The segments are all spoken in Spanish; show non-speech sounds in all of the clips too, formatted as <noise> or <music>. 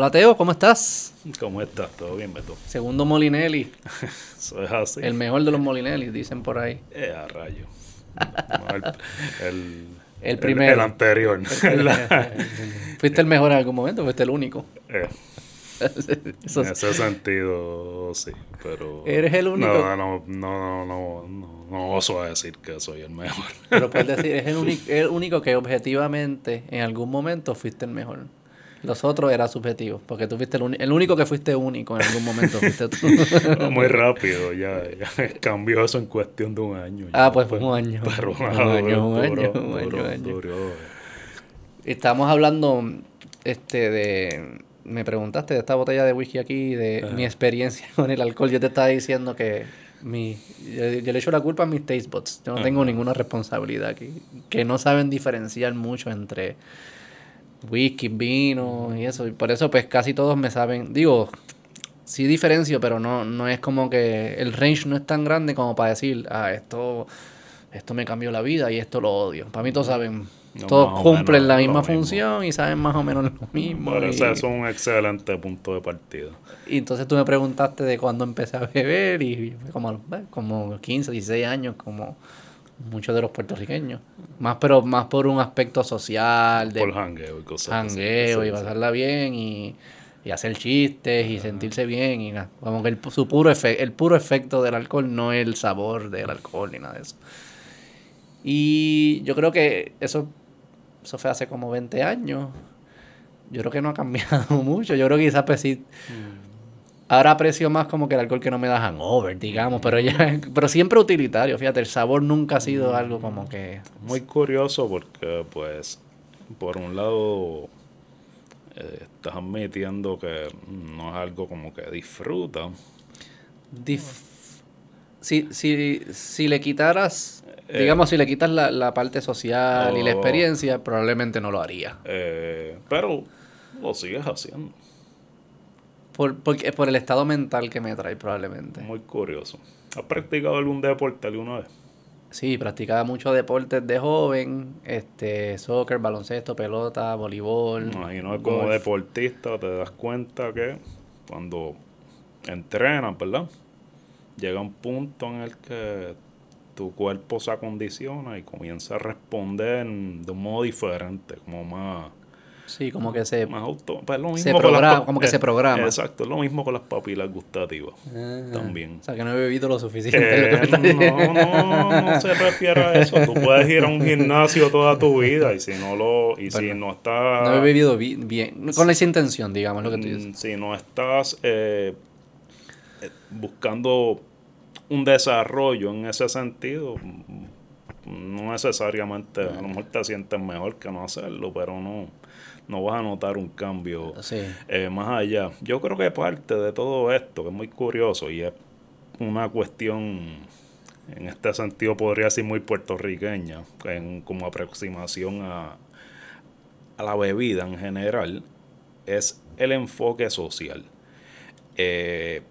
Hola Teo, ¿cómo estás? ¿Cómo estás? ¿Todo bien, Beto? Segundo Molinelli. <laughs> Eso es así. El mejor de los Molinelli, dicen por ahí. Eh, a rayo. el, <laughs> el, primero. El, anterior. <laughs> fuiste el mejor en algún momento, fuiste el único. Eh, en ese sentido, sí, pero... ¿Eres el único? No, no, no, no, no, no, oso a decir que soy el mejor. Pero puedes decir, es el, el único que objetivamente en algún momento fuiste el mejor. Los otros eran subjetivos, porque tú fuiste el, el, único que fuiste único en algún momento. Fuiste tú. <laughs> Muy rápido, ya, ya, cambió eso en cuestión de un año. ah, pues fue un año. Pero, un año, un año, un año, un año. Estamos hablando este de... Me preguntaste de esta botella de whisky aquí, de Ajá. mi experiencia <laughs> con el alcohol. Yo te estaba diciendo que mi, yo, yo le echo la culpa a mis taste buds. Yo no Ajá. tengo ninguna responsabilidad aquí. Que no saben diferenciar mucho entre whisky, vino y eso. Y por eso pues casi todos me saben, digo, sí diferencio, pero no, no es como que el range no es tan grande como para decir, ah, esto, esto me cambió la vida y esto lo odio. Para mí todos saben, no, todos cumplen la misma función mismo. y saben más o menos lo mismo. Por eso y, es un excelente punto de partida. Y entonces tú me preguntaste de cuándo empecé a beber y como, como 15, 16 años, como muchos de los puertorriqueños. Más pero más por un aspecto social, de por jangueo y cosas jangueo y pasarla bien y, y hacer chistes y Ajá. sentirse bien y nada. Como que el, su puro efe, el puro efecto del alcohol no es el sabor del alcohol ni nada de eso. Y yo creo que eso, eso fue hace como 20 años. Yo creo que no ha cambiado <laughs> mucho. Yo creo que quizás pues sí... Mm. Ahora aprecio más como que el alcohol que no me da hangover, digamos, pero ya, pero siempre utilitario, fíjate, el sabor nunca ha sido algo como que... Muy curioso porque, pues, por un lado, eh, estás admitiendo que no es algo como que disfruta. Dif si, si, si le quitaras, eh, digamos, si le quitas la, la parte social oh, y la experiencia, probablemente no lo haría. Eh, pero lo sigues haciendo. Por, por, por, el estado mental que me trae, probablemente. Muy curioso. ¿Has practicado algún deporte alguna vez? Sí, practicaba muchos deportes de joven, este, soccer, baloncesto, pelota, voleibol. Imagino como deportista te das cuenta que cuando entrenas, ¿verdad? Llega un punto en el que tu cuerpo se acondiciona y comienza a responder de un modo diferente, como más Sí, como que se, más auto, pues lo mismo se programa, las, como que eh, se programa. Exacto, es lo mismo con las papilas gustativas también. O sea, que no he bebido lo suficiente. Eh, no, no, no se refiere a eso. Tú puedes ir a un gimnasio toda tu vida y si no lo y si no estás No he bebido bien, bien, con esa intención, digamos, lo que tú dices. Mm, Si no estás eh, buscando un desarrollo en ese sentido, no necesariamente, a lo mejor te sientes mejor que no hacerlo, pero no no vas a notar un cambio sí. eh, más allá. Yo creo que parte de todo esto, que es muy curioso y es una cuestión, en este sentido podría ser muy puertorriqueña, en, como aproximación a, a la bebida en general, es el enfoque social. Eh,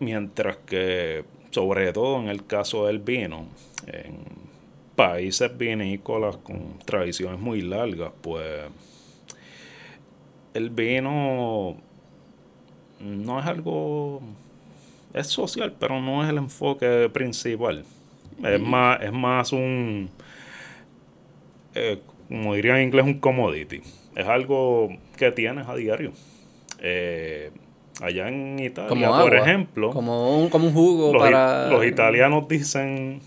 mientras que, sobre todo en el caso del vino, en, países vinícolas con tradiciones muy largas, pues el vino no es algo es social, pero no es el enfoque principal. Es más, es más un eh, como diría en inglés, un commodity. Es algo que tienes a diario. Eh, allá en Italia, como por ejemplo. Como un, como un jugo los, para. Los italianos dicen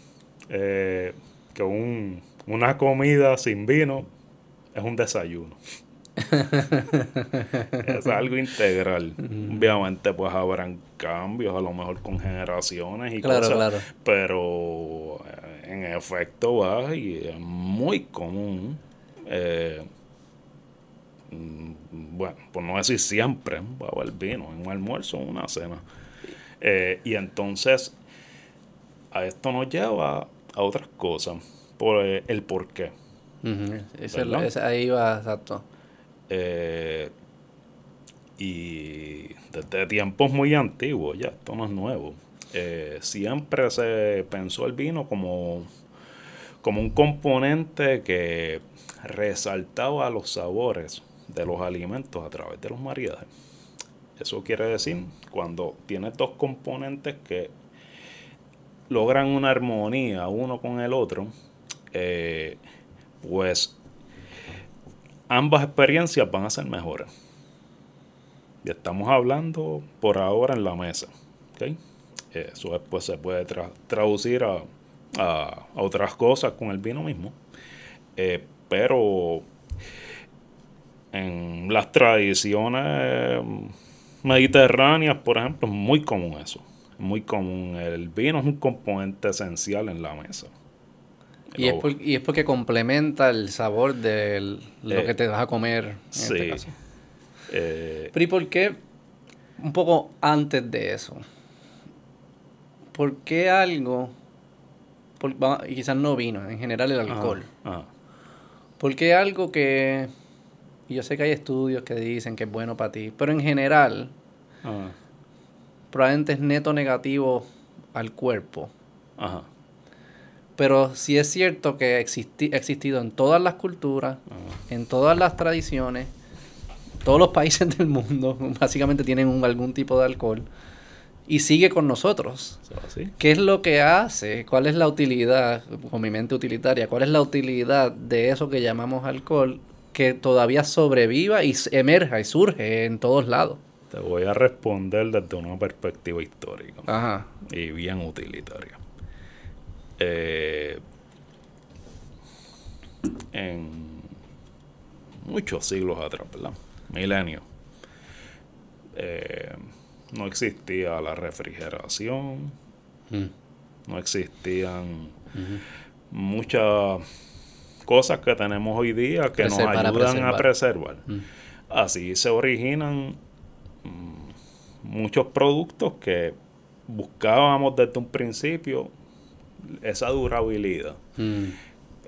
eh, que un, una comida sin vino es un desayuno. <laughs> es algo integral. Obviamente, pues habrán cambios, a lo mejor con generaciones y claro, cosas. Claro. Pero eh, en efecto va y es muy común. Eh, bueno, por no decir siempre, va a haber vino en un almuerzo o una cena. Eh, y entonces, a esto nos lleva a otras cosas por eh, el por qué. Uh -huh. ese, ese, ahí va, exacto. Eh, y desde tiempos muy antiguos, ya esto no es nuevo, eh, siempre se pensó el vino como, como un componente que resaltaba los sabores de los alimentos a través de los maridajes. Eso quiere decir cuando tienes dos componentes que logran una armonía uno con el otro, eh, pues ambas experiencias van a ser mejores. Y estamos hablando por ahora en la mesa. Eso después se puede traducir a, otras cosas con el vino mismo. Eh, pero en las tradiciones mediterráneas, por ejemplo, es muy común eso. Muy común. El vino es un componente esencial en la mesa. Y, es, y es, porque complementa el sabor de lo eh, que te vas a comer en este sí. caso. Eh, Pero ¿y por qué? Un poco antes de eso. ¿Por qué algo, y quizás no vino, en general el alcohol? ¿Por qué algo que, y yo sé que hay estudios que dicen que es bueno para ti, pero en general, probablemente es neto negativo al cuerpo. Ajá. Pero sí es cierto que ha existido en todas las culturas, en todas las tradiciones, todos los países <laughs> del mundo básicamente tienen algún tipo de alcohol y sigue con nosotros. ¿Qué es lo que hace? ¿Cuál es la utilidad, con mi mente utilitaria, cuál es la utilidad de eso que llamamos alcohol que todavía sobreviva y emerja y surge en todos lados? Te voy a responder desde una perspectiva histórica Ajá. y bien utilitaria. Eh, en muchos siglos atrás, ¿verdad? Milenios. Eh, no existía la refrigeración, mm. no existían muchas cosas que tenemos hoy día que nos ayudan a preservar. Mm. Así se originan muchos productos que buscábamos desde un principio esa durabilidad.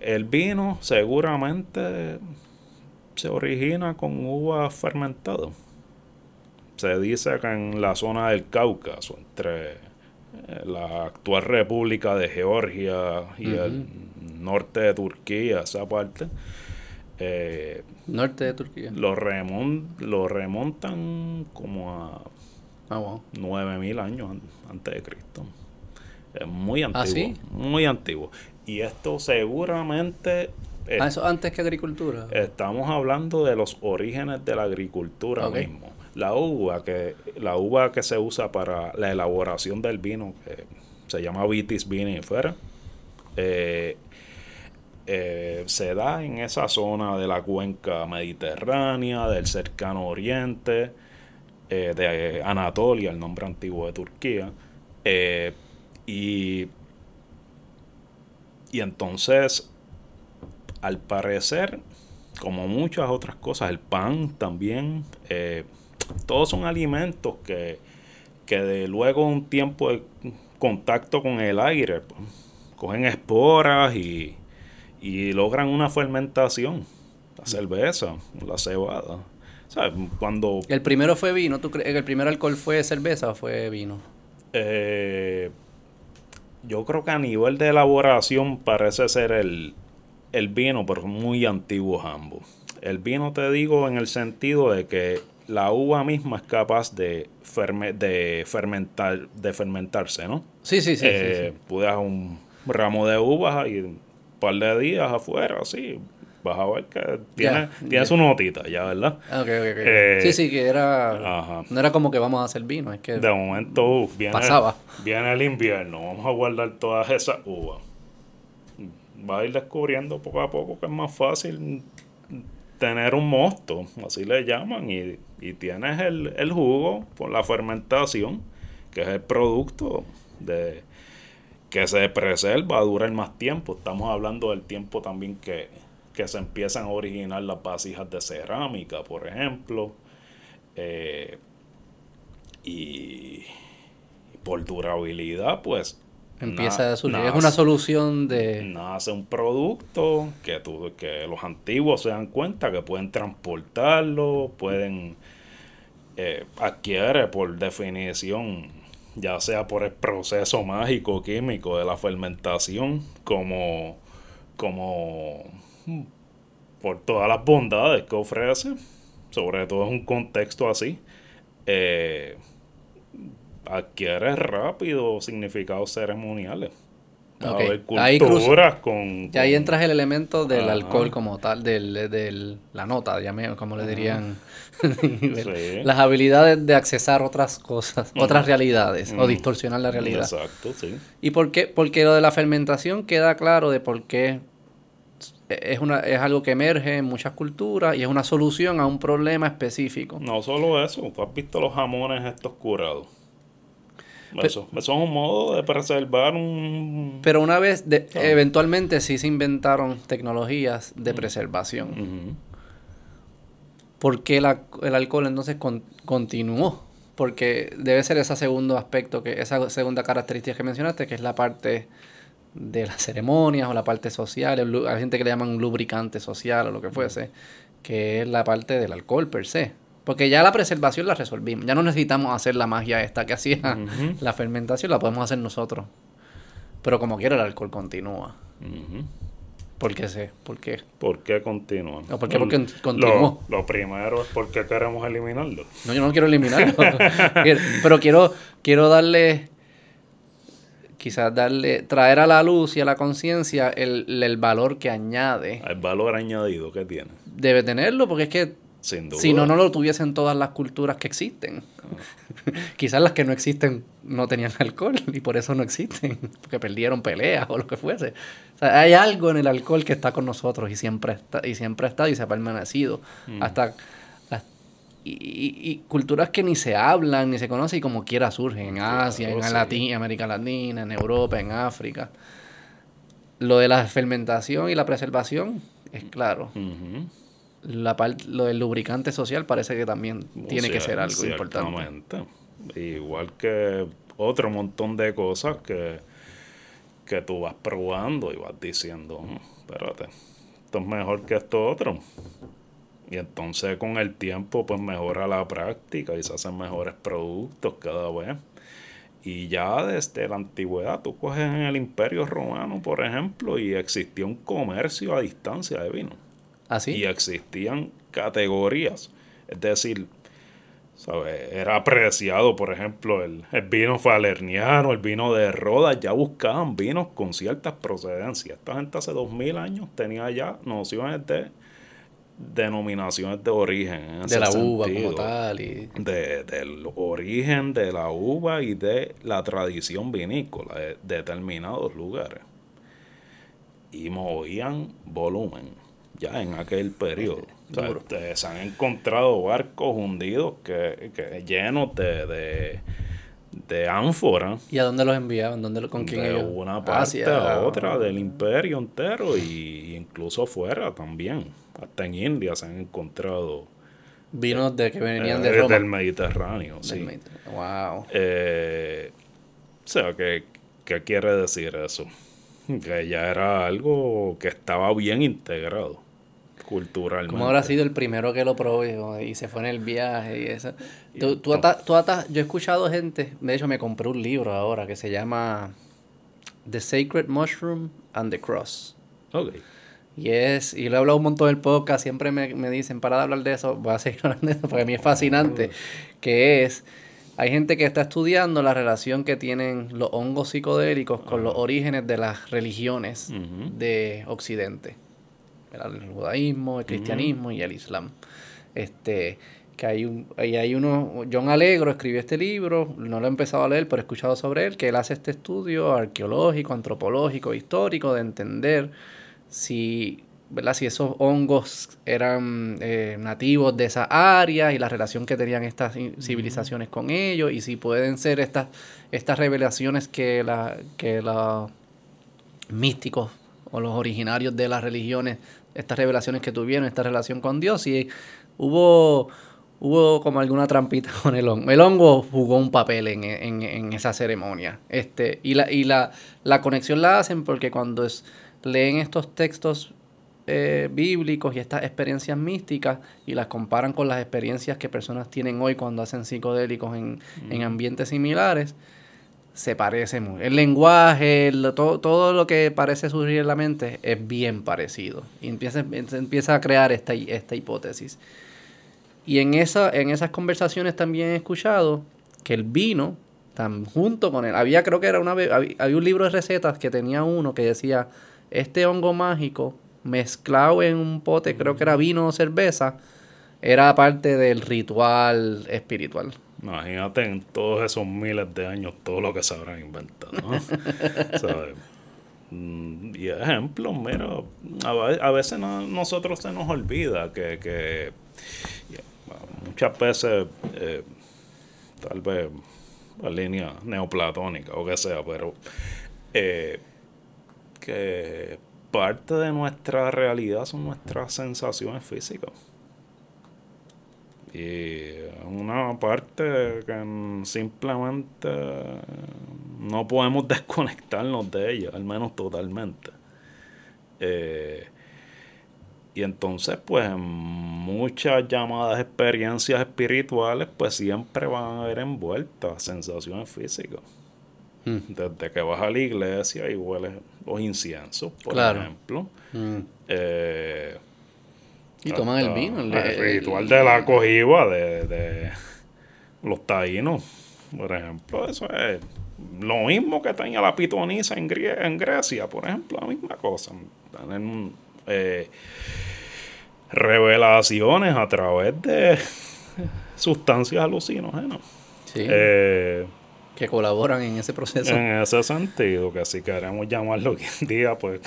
El vino seguramente se origina con uva fermentada se dice que en la zona del Cáucaso, entre eh, la actual República de Georgia y el norte de Turquía, esa parte. Eh, norte de Turquía. Lo, lo remontan como a ah, 9000 años antes de Cristo. Es muy ¿Ah, antiguo. Muy antiguo. Y esto seguramente ah, eso antes que agricultura. Estamos hablando de los orígenes de la agricultura mismo la uva que la uva que se usa para la elaboración del vino que se llama vitis vinifera eh, eh, se da en esa zona de la cuenca mediterránea del cercano oriente eh, de Anatolia el nombre antiguo de Turquía y y entonces al parecer como muchas otras cosas el pan también todos son alimentos que, que de luego un tiempo de contacto con el aire, pues, cogen esporas y, logran una fermentación. La cerveza, la cebada. Cuando... ¿El primero fue vino? ¿Tú el primer alcohol fue cerveza o fue vino? Eh, yo creo que a nivel de elaboración parece ser el, el vino, pero muy antiguos ambos. El vino te digo en el sentido de que la uva misma es capaz de, de, fermentar, de fermentarse, ¿no? Sí, sí, sí. Eh, un ramo de uvas y par de días afuera, así, vas a ver que tiene, tiene su notita ya, ¿verdad? Ah, ok, ok, eh, sí, sí, que era... No era como que vamos a hacer vino, es que... De momento viene, pasaba. viene el invierno, vamos a guardar todas esas uvas. Va a ir descubriendo poco a poco que es más fácil tener un mosto, así le llaman, y, tienes el, jugo por la fermentación, que es el producto de que se preserva, dura el más tiempo. Estamos hablando del tiempo también que, se empiezan a originar las vasijas de cerámica, por ejemplo. Eh, y por durabilidad, pues Empieza a surgir. es una solución de. Nace un producto que, tú, que los antiguos se dan cuenta que pueden transportarlo, pueden. Eh, adquiere por definición, ya sea por el proceso mágico químico de la fermentación, como. como por todas las bondades que ofrece, sobre todo en un contexto así, eh, adquiere rápido significados ceremoniales. Okay. Ahí con, Y ahí entras el elemento del alcohol como tal, del, del la nota, como le dirían. <laughs> Las habilidades de accesar otras cosas, otras realidades, o distorsionar la realidad. Exacto, sí. ¿Y por qué? Porque lo de la fermentación queda claro de por qué es, una, es algo que emerge en muchas culturas y es una solución a un problema específico. No solo eso, tú has visto los jamones estos curados. Eso, eso, es un modo de preservar un... Pero una vez, de, eventualmente sí se inventaron tecnologías de preservación. ¿Por qué el alcohol entonces continuó? Porque debe ser ese segundo aspecto, que esa segunda característica que mencionaste, que es la parte de las ceremonias o la parte social. Hay gente que le llaman lubricante social o lo que fuese, que es la parte del alcohol per se. Porque ya la preservación la resolvimos. Ya no necesitamos hacer la magia esta que hacía la fermentación, la podemos hacer nosotros. Pero como quiera el alcohol continúa. ¿Por qué sé? ¿Por qué? ¿Por qué continúa? No, ¿por qué? Porque continuó. Lo, primero es porque queremos eliminarlo. No, yo no quiero eliminarlo. <laughs> pero quiero, quiero darle, quizás darle, traer a la luz y a la conciencia el, el valor que añade. El valor añadido que tiene. Debe tenerlo porque es que si no, no lo tuviesen todas las culturas que existen. <laughs> Quizás las que no existen no tenían alcohol y por eso no existen, porque perdieron peleas o lo que fuese. hay algo en el alcohol que está con nosotros y siempre está, y siempre ha estado y se ha permanecido. Mm. Hasta, y, culturas que ni se hablan, ni se conocen y como quiera surgen en Asia, en América Latina, en Europa, en África. Lo de la fermentación y la preservación es claro la parte, lo del lubricante social parece que también tiene que ser algo importante. Igual que otro montón de cosas que, que tú vas probando y vas diciendo, mm, espérate, esto es mejor que esto otro. Y entonces con el tiempo pues mejora la práctica y se hacen mejores productos cada vez. Y ya desde la antigüedad, tú coges en el Imperio Romano, por ejemplo, y existía un comercio a distancia de vino. ¿Ah, y existían categorías. Es decir, era apreciado, por ejemplo, el, vino falerniano, el vino de Rodas, ya buscaban vinos con ciertas procedencias. Esta gente hace dos mil años tenía ya nociones de denominaciones de origen. de la uva como tal. Y... De, del origen de la uva y de la tradición vinícola de determinados lugares. Y movían volumen ya en aquel periodo. se han encontrado barcos hundidos que, que llenos de, de, de ánforas. ¿Y a dónde los enviaban? ¿Dónde, ¿Con quién De una parte a otra del imperio entero y incluso fuera también. Hasta en India se han encontrado vinos de que venían de eh, Roma. Del Mediterráneo, sí. Wow. Eh, o sea, ¿qué, ¿qué quiere decir eso? <laughs> Que ya era algo que estaba bien integrado culturalmente. ¿Cómo habrá sido el primero que lo probó y se fue en el viaje y eso? Tú, tú, yo he escuchado gente, de hecho me compré un libro ahora que se llama The Sacred Mushroom and the Cross. Ok. Y es, y lo he hablado un montón del podcast, siempre me, dicen, para de hablar de eso, voy a seguir <laughs> hablando de eso porque a mí es fascinante, que es, hay gente que está estudiando la relación que tienen los hongos psicodélicos con los orígenes de las religiones de Occidente el judaísmo, el cristianismo y el islam. Este, que hay, un, hay uno, John Alegro escribió este libro, no lo he empezado a leer, pero he escuchado sobre él, que él hace este estudio arqueológico, antropológico, histórico, de entender si, ¿verdad? si esos hongos eran eh, nativos de esa área y la relación que tenían estas civilizaciones con ellos, y si pueden ser estas, estas revelaciones que, la, que los místicos o los originarios de las religiones estas revelaciones que tuvieron, esta relación con Dios. Y hubo, hubo como alguna trampita <laughs> con el hongo. El hongo jugó un papel en, esa ceremonia. Este, y la, y la, la conexión la hacen porque cuando es, leen estos textos eh, bíblicos y estas experiencias místicas y las comparan con las experiencias que personas tienen hoy cuando hacen psicodélicos en, en ambientes similares, se parece mucho. El lenguaje, todo, todo, lo que parece surgir en la mente es bien parecido. Y empieza, empieza a crear esta, esta hipótesis. Y en, esa, en esas conversaciones también he escuchado que el vino, tan, junto con él, había creo que era una había, había un libro de recetas que tenía uno que decía, este hongo mágico mezclado en un pote, creo que era vino o cerveza, era parte del ritual espiritual. Imagínate en todos esos miles de años todo lo que se habrán inventado. ¿no? <laughs> Mm, y ejemplo, mira, a, veces nosotros se nos olvida que, que muchas veces, eh, tal vez la línea neoplatónica o que sea, pero eh, que parte de nuestra realidad son nuestras sensaciones físicas. Y una parte que simplemente no podemos <laughs> desconectarnos de ella, al menos totalmente. Eh, y entonces, pues, muchas llamadas experiencias espirituales, pues siempre van a haber envueltas sensaciones físicas. Mm. Desde que vas a la iglesia y hueles los inciensos, por ejemplo. Mm. Eh, y toman el vino. El, ritual de la cogiba de, los taínos, por ejemplo. Eso es lo mismo que tenía la pitonisa en, en Grecia, por ejemplo. La misma cosa. Eh, revelaciones a través de sustancias alucinógenas. Sí. Eh, que colaboran en ese proceso. En ese sentido, que si queremos llamarlo hoy en día, pues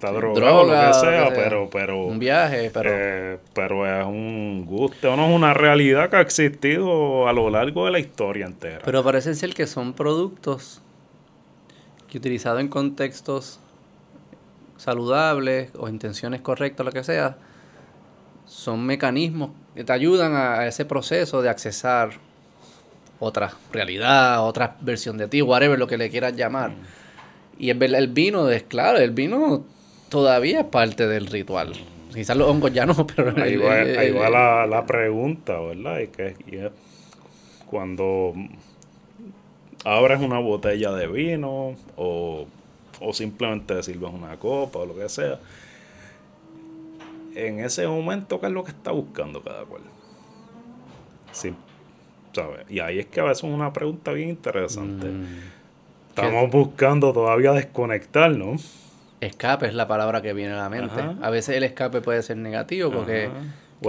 está drogado, lo que sea, pero, pero... Un viaje, pero... Eh, pero es un gusto, no es una realidad que ha existido a lo largo de la historia entera. Pero parece ser que son productos que utilizados en contextos saludables o intenciones correctas, lo que sea, son mecanismos que te ayudan a ese proceso de accesar otra realidad, otra versión de ti, whatever, lo que le quieras llamar. Y el, el vino, es claro, el vino todavía es parte del ritual. Quizás los hongos ya no, <laughs> pero... Ahí va, la, pregunta, ¿verdad? Y que cuando abres una botella de vino o, o simplemente sirves una copa o lo que sea, en ese momento, ¿qué es lo que está buscando cada cual? Sí, ¿sabes? Y ahí es que a veces es una pregunta bien interesante. Mm. Estamos buscando todavía desconectarnos Escape es la palabra que viene a la mente. A veces el escape puede ser negativo porque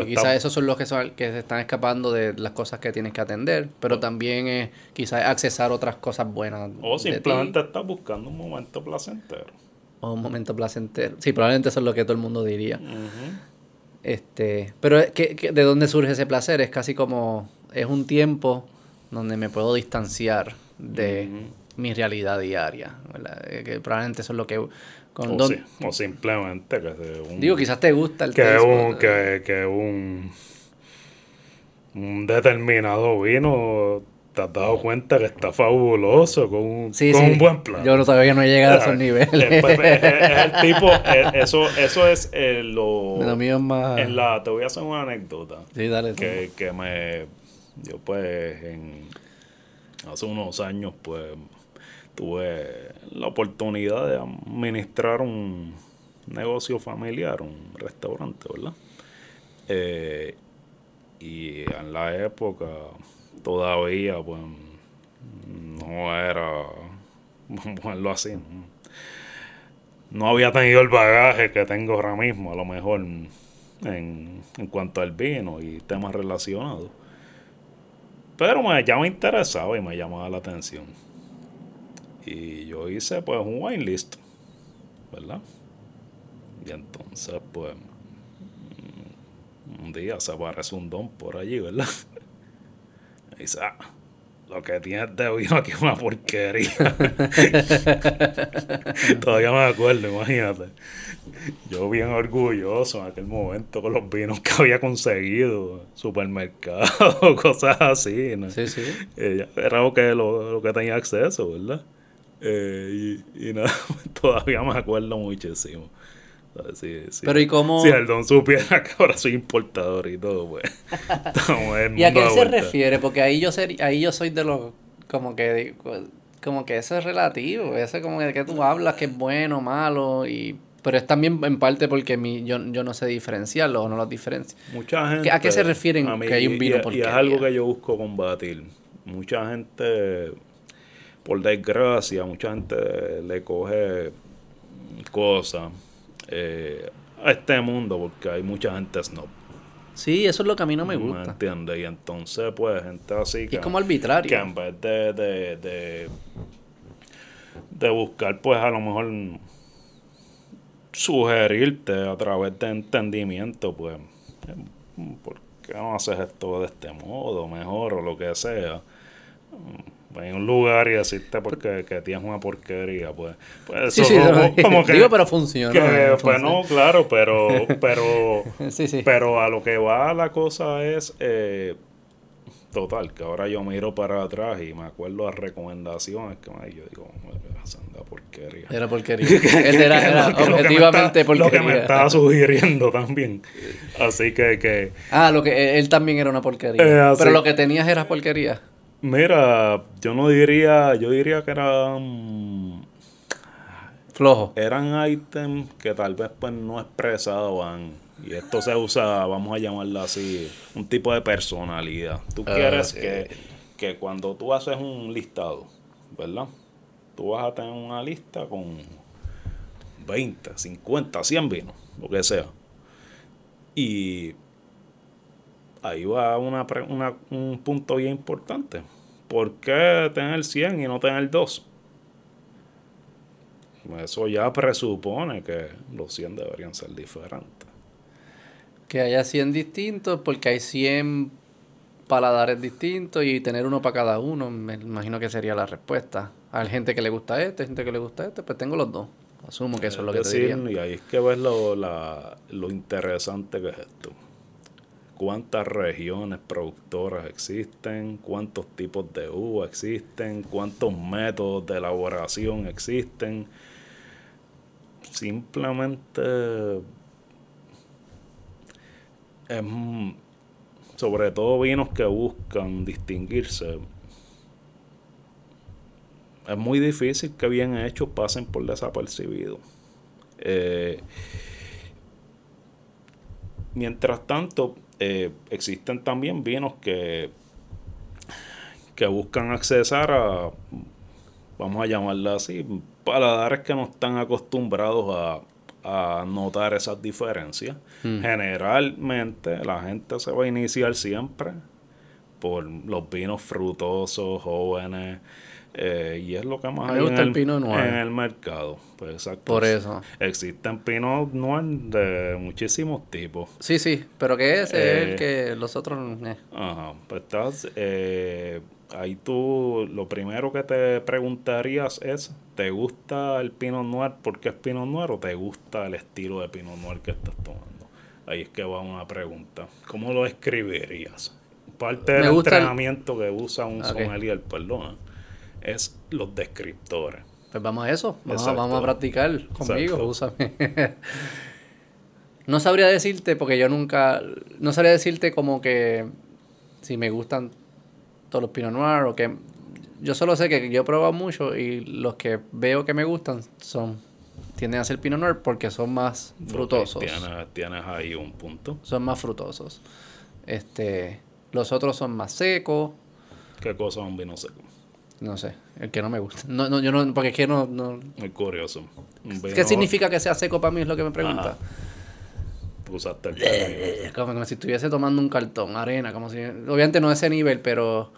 quizás esos son los que, son, que se están escapando de las cosas que tienes que atender, pero también es quizás accesar otras cosas buenas. O simplemente estás buscando un momento placentero. O un momento placentero. Sí, probablemente eso es lo que todo el mundo diría. este Pero ¿qué, de dónde surge ese placer? Es casi como, es un tiempo donde me puedo distanciar de mi realidad diaria. Eh, que probablemente eso es lo que o, simplemente que un, Digo, quizás te gusta el que un que, que un un determinado vino te has dado cuenta que está fabuloso con un, con un buen plan. Yo no todavía no he llegado a esos <laughs> niveles. Es, el tipo, eso, eso es eh, lo, <laughs> más... en la, te voy a hacer una anécdota. Sí, dale. Que, que me, yo pues en, hace unos años pues tuve la oportunidad de administrar un negocio familiar, un restaurante, ¿verdad? Eh, y en la época todavía, pues, no era, <laughs> ponerlo así, no, había tenido el bagaje que tengo ahora mismo, a lo mejor en, en cuanto al vino y temas relacionados. Pero me, ya me interesaba y me llamaba la atención. Y yo hice pues un wine list, ¿verdad? Y entonces pues un día se aparece un don por allí, ¿verdad? <laughs> Y dice, ah, lo que tienes de vino aquí es una porquería. <laughs> Todavía me acuerdo, imagínate. Yo bien orgulloso en aquel momento con los vinos que había conseguido, supermercado, <laughs> cosas así. ¿no? Sí, sí. Era lo que, lo, lo que tenía acceso, ¿verdad? Eh, y, nada, <laughs> todavía me acuerdo muchísimo. Pero ¿y cómo? Si el don supiera que ahora soy importador y todo, pues. <laughs> ¿Y a qué se refiere? Porque ahí yo, ser, ahí yo soy de los. Como que. Como que eso es relativo. Eso es como de que tú hablas que es bueno, malo. Y Pero es también en parte porque mi, yo, yo no sé diferenciarlos o no los diferencio. Mucha gente. ¿A qué se refieren que hay un vino y, y es algo que yo busco combatir. Mucha gente, por desgracia, mucha gente le coge cosas eh, a este mundo porque hay mucha gente snob. Sí, eso es lo que a mí no me gusta. ¿Me entiendes? Y entonces, pues, gente así que... es como arbitrario. Que en vez de, de, de, de buscar, pues, a lo mejor sugerirte a través de entendimiento, pues, ¿por qué no haces esto de este modo, mejor o lo que sea? En un lugar y decirte porque que tienes una porquería, pues, pues eso como, <laughs> que digo, pero funciona. Que, pues no, claro, pero <laughs> pero pero a lo que va la cosa es eh, total, que ahora yo miro para atrás y me acuerdo las recomendaciones que me yo digo, anda porquería. Era porquería. <laughs> era, era objetivamente porquería. Lo que me estaba sugiriendo también. Así que, que Ah, lo que él también era una porquería. Eh, pero lo que tenías era porquería. Mira, yo no diría, yo diría que eran flojos. Eran ítems que tal vez pues no expresaban y esto se usa, vamos a llamarlo así, un tipo de personalidad. Tú ah, quieres que, que cuando tú haces un listado, ¿verdad? Tú vas a tener una lista con 20, 50, 100 vinos, lo que sea. Y ahí va una, una, un punto bien importante. ¿Por qué tener 100 y no tener 2? Eso ya presupone que los 100 deberían ser diferentes. Que haya 100 distintos porque hay 100 paladares distintos y tener uno para cada uno, me imagino que sería la respuesta. Hay gente que le gusta este, gente que le gusta este, pues tengo los dos. Asumo que eso es lo que te diría. Y ahí es que ves lo, la, lo interesante que es esto cuántas regiones productoras existen, cuántos tipos de uva existen, cuántos métodos de elaboración existen. Simplemente es, sobre todo vinos que buscan distinguirse. Es muy difícil que bien hechos pasen por desapercibidos. Eh, mientras tanto, eh, existen también vinos que, que buscan accesar a, vamos a llamarla así, paladares que no están acostumbrados a, notar esas diferencias. Hmm. Generalmente la gente se va a iniciar siempre por los vinos frutosos, jóvenes, eh, y es lo que más hay en el, en el, mercado. Pues exacto. Por eso. Existen pinos noir de muchísimos tipos. Sí, sí, pero que ese es el eh, que los otros... Eh. Ajá, pues estás... ahí tú lo primero que te preguntarías es, ¿te gusta el Pinot Noir porque es Pinot Noir o te gusta el estilo de Pinot Noir que estás tomando? Ahí es que va una pregunta. ¿Cómo lo escribirías? Parte del entrenamiento que usa un okay. sommelier, perdona es los descriptores. Pues vamos a eso, vamos, a, practicar conmigo, úsame. <laughs> no sabría decirte, porque yo nunca, no sabría decirte como que si me gustan todos los Pinot Noir o que... Yo solo sé que yo he probado mucho y los que veo que me gustan son tienden a ser Pinot Noir porque son más frutosos. Tienes, ahí un punto. Son más frutosos. Este, los otros son más secos. ¿Qué cosa es un vino seco? No sé, el que no me gusta. No, no, yo no, porque es que no... no... Muy curioso. ¿Qué significa que sea seco para mí? Es lo que me pregunta. Usaste el eh, como, si estuviese tomando un cartón, arena, como si... Obviamente no ese nivel, pero...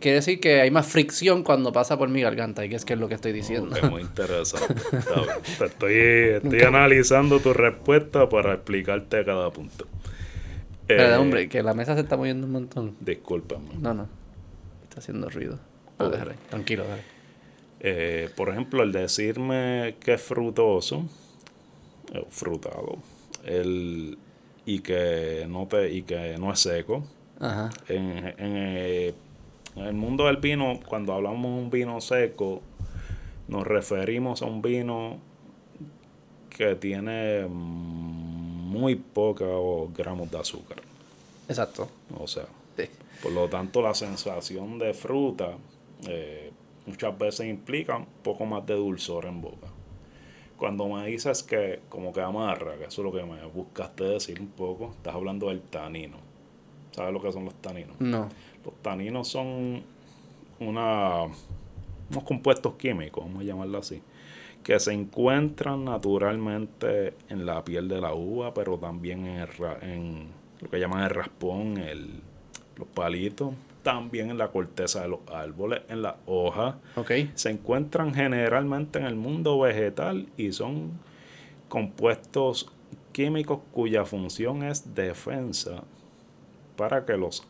Quiere decir que hay más fricción cuando pasa por mi garganta, y que es que es lo que estoy diciendo. Es muy interesante. <laughs> estoy, estoy analizando tu respuesta para explicarte cada punto. Eh, hombre, que la mesa se está moviendo un montón. Discúlpame. No, no. Está haciendo ruido. Tranquilo, eh, por ejemplo, el decirme que es frutoso, eh, frutado, el, y, que no te, y que no es seco. En, eh, en, el mundo del vino, cuando hablamos de un vino seco, nos referimos a un vino que tiene muy pocos gramos de azúcar. Exacto. O sea, por lo tanto, la sensación de fruta eh, muchas veces implica un poco más de dulzor en boca. cuando me dices que como que amarra, que eso es lo que me buscaste decir un poco, estás hablando del tanino. ¿Sabes lo que son los taninos? No. Los taninos son una, unos compuestos químicos, vamos a llamarlo así, que se encuentran naturalmente en la piel de la uva, pero también en, en lo que llaman el raspón, el, los palitos, también en la corteza de los árboles, en la hoja. Okay. Se encuentran generalmente en el mundo vegetal y son compuestos químicos cuya función es defensa para que los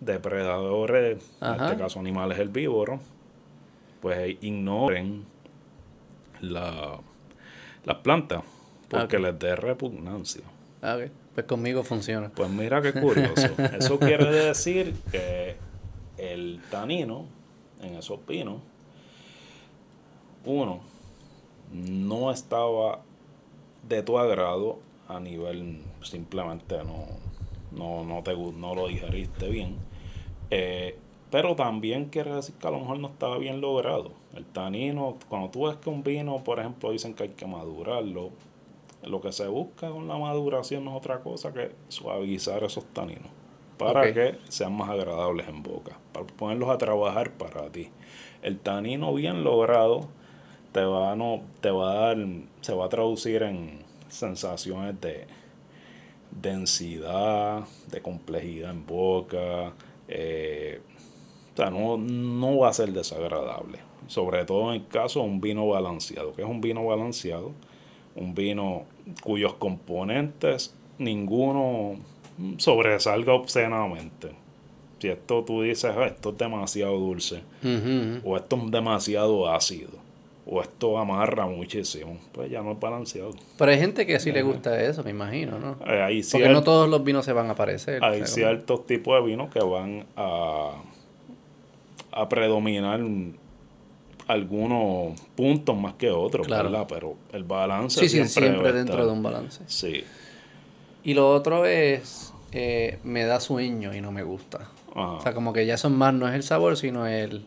depredadores, en este caso animales herbívoros, pues ignoren la, las plantas porque les dé repugnancia. Ah, pues conmigo funciona. Pues mira qué curioso. Eso quiere decir que el tanino en esos pinos, uno, no estaba de tu agrado a nivel simplemente no, no, no, te, no lo digeriste bien. Eh, pero también quiere decir que a lo mejor no estaba bien logrado. El tanino, cuando tú ves que un vino, por ejemplo, dicen que hay que madurarlo, lo que se busca con la maduración no es otra cosa que suavizar esos taninos para que sean más agradables en boca, para ponerlos a trabajar para ti. El tanino bien logrado te va, no, te va a dar, se va a traducir en sensaciones de densidad, de complejidad en boca, eh, o sea, no, no va a ser desagradable. Sobre todo en el caso de un vino balanceado. que es un vino balanceado? Un vino cuyos componentes ninguno sobresalga obscenamente. Si esto tú dices, ah, esto es demasiado dulce, o esto es demasiado ácido, o esto amarra muchísimo, pues ya no es balanceado. Pero hay gente que sí le gusta eso, me imagino, ¿no? Eh, Porque no todos los vinos se van a parecer. Hay ciertos tipos de vinos que van a, a predominar algunos puntos más que otros, ¿verdad? Pero el balance sí, siempre, sí, siempre dentro de un balance. Sí. Y lo otro es, eh, me da sueño y no me gusta. O sea, como que ya son más, no es el sabor, sino el,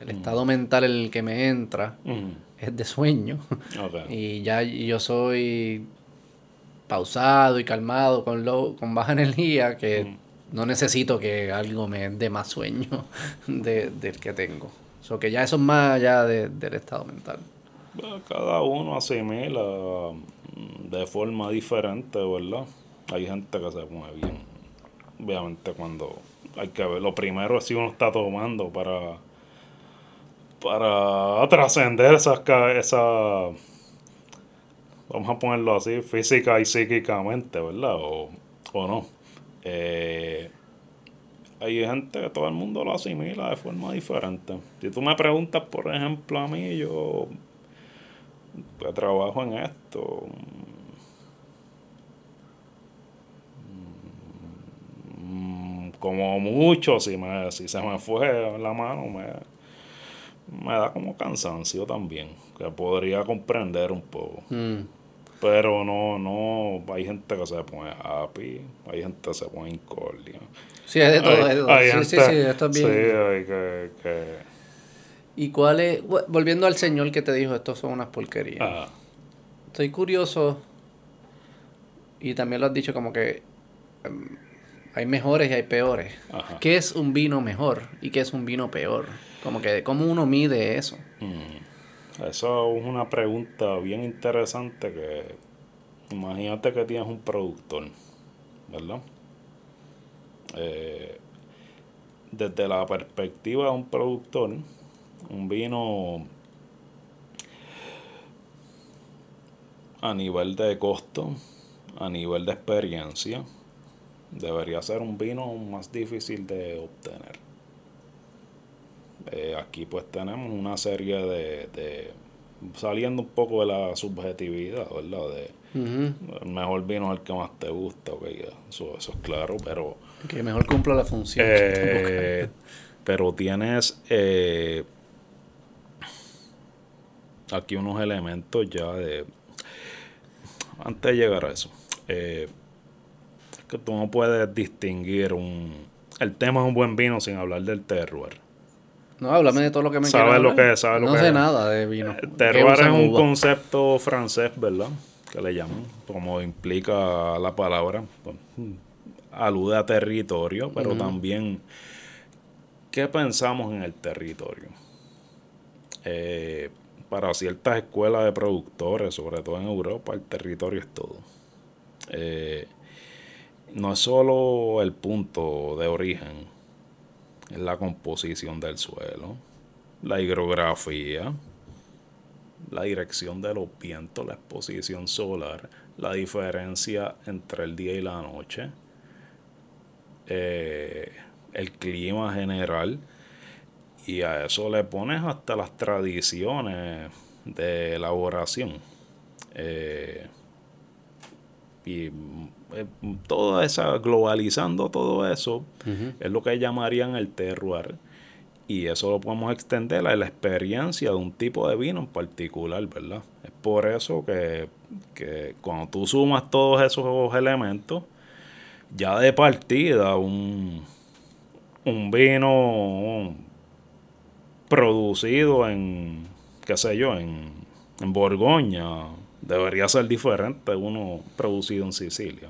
el estado mental en el que me entra. Es de sueño. <laughs> y ya yo soy pausado y calmado, con, low, con baja <laughs> energía, que no necesito que algo me dé más sueño <laughs> de, del que tengo. So que ya eso es más allá del estado mental. Cada uno asimila mm, de forma diferente, ¿verdad? Hay gente que se mueve bien. Obviamente cuando hay que ver, lo primero es si uno está tomando para para trascender esas esa vamos a ponerlo así, física y psíquicamente, ¿verdad? O, o no. Eh, hay gente que todo el mundo lo asimila de forma diferente. Si tú me preguntas, por ejemplo, a mí, yo trabajo en esto, mm, como mucho, si, me, si se me fue la mano, me, me da como cansancio también, que podría comprender un poco. Mm. Pero no, no, hay gente que se pone happy, hay gente que se pone incordia. Sí, es de todo, de todo. sí, sí, sí, esto es bien. Sí, hay que, que... ¿Y cuál es? Volviendo al señor que te dijo, estos son unas porquerías. Ah. Estoy curioso, y también lo has dicho como que em, hay mejores y hay peores. ¿Qué es un vino mejor y qué es un vino peor? Como que, ¿cómo uno mide eso? Mm. Eso es una pregunta bien interesante que imagínate que tienes un productor, ¿verdad? Eh, desde la perspectiva de un productor, un vino a nivel de costo, a nivel de experiencia, debería ser un vino más difícil de obtener. Eh, aquí pues tenemos una serie de, saliendo un poco de la subjetividad, ¿verdad? De, El mejor vino es el que más te gusta, eso, eso es claro, pero... Que mejor cumpla la función. Eh, <laughs> pero tienes eh, aquí unos elementos ya de... Antes de llegar a eso, que tú no puedes distinguir un... El tema es un buen vino sin hablar del terroir. No, háblame de todo lo que me ¿Sabes lo que es? no sé nada de vino. Eh, terroir es un concepto francés, ¿verdad? Que le llaman, como implica la palabra. Pues, alude a territorio, pero también, ¿qué pensamos en el territorio? Eh, para ciertas escuelas de productores, sobre todo en Europa, el territorio es todo. Eh, no es solo el punto de origen, es la composición del suelo, la hidrografía, la dirección de los vientos, la exposición solar, la diferencia entre el día y la noche, eh, el clima general, y a eso le pones hasta las tradiciones de elaboración. Eh, y eh, toda esa, globalizando todo eso, es lo que llamarían el terroir. Y eso lo podemos extender a la experiencia de un tipo de vino en particular, ¿verdad? Es por eso que, que cuando tú sumas todos esos elementos, ya de partida un, un vino producido en, qué sé yo, en, en Borgoña, debería ser diferente de uno producido en Sicilia.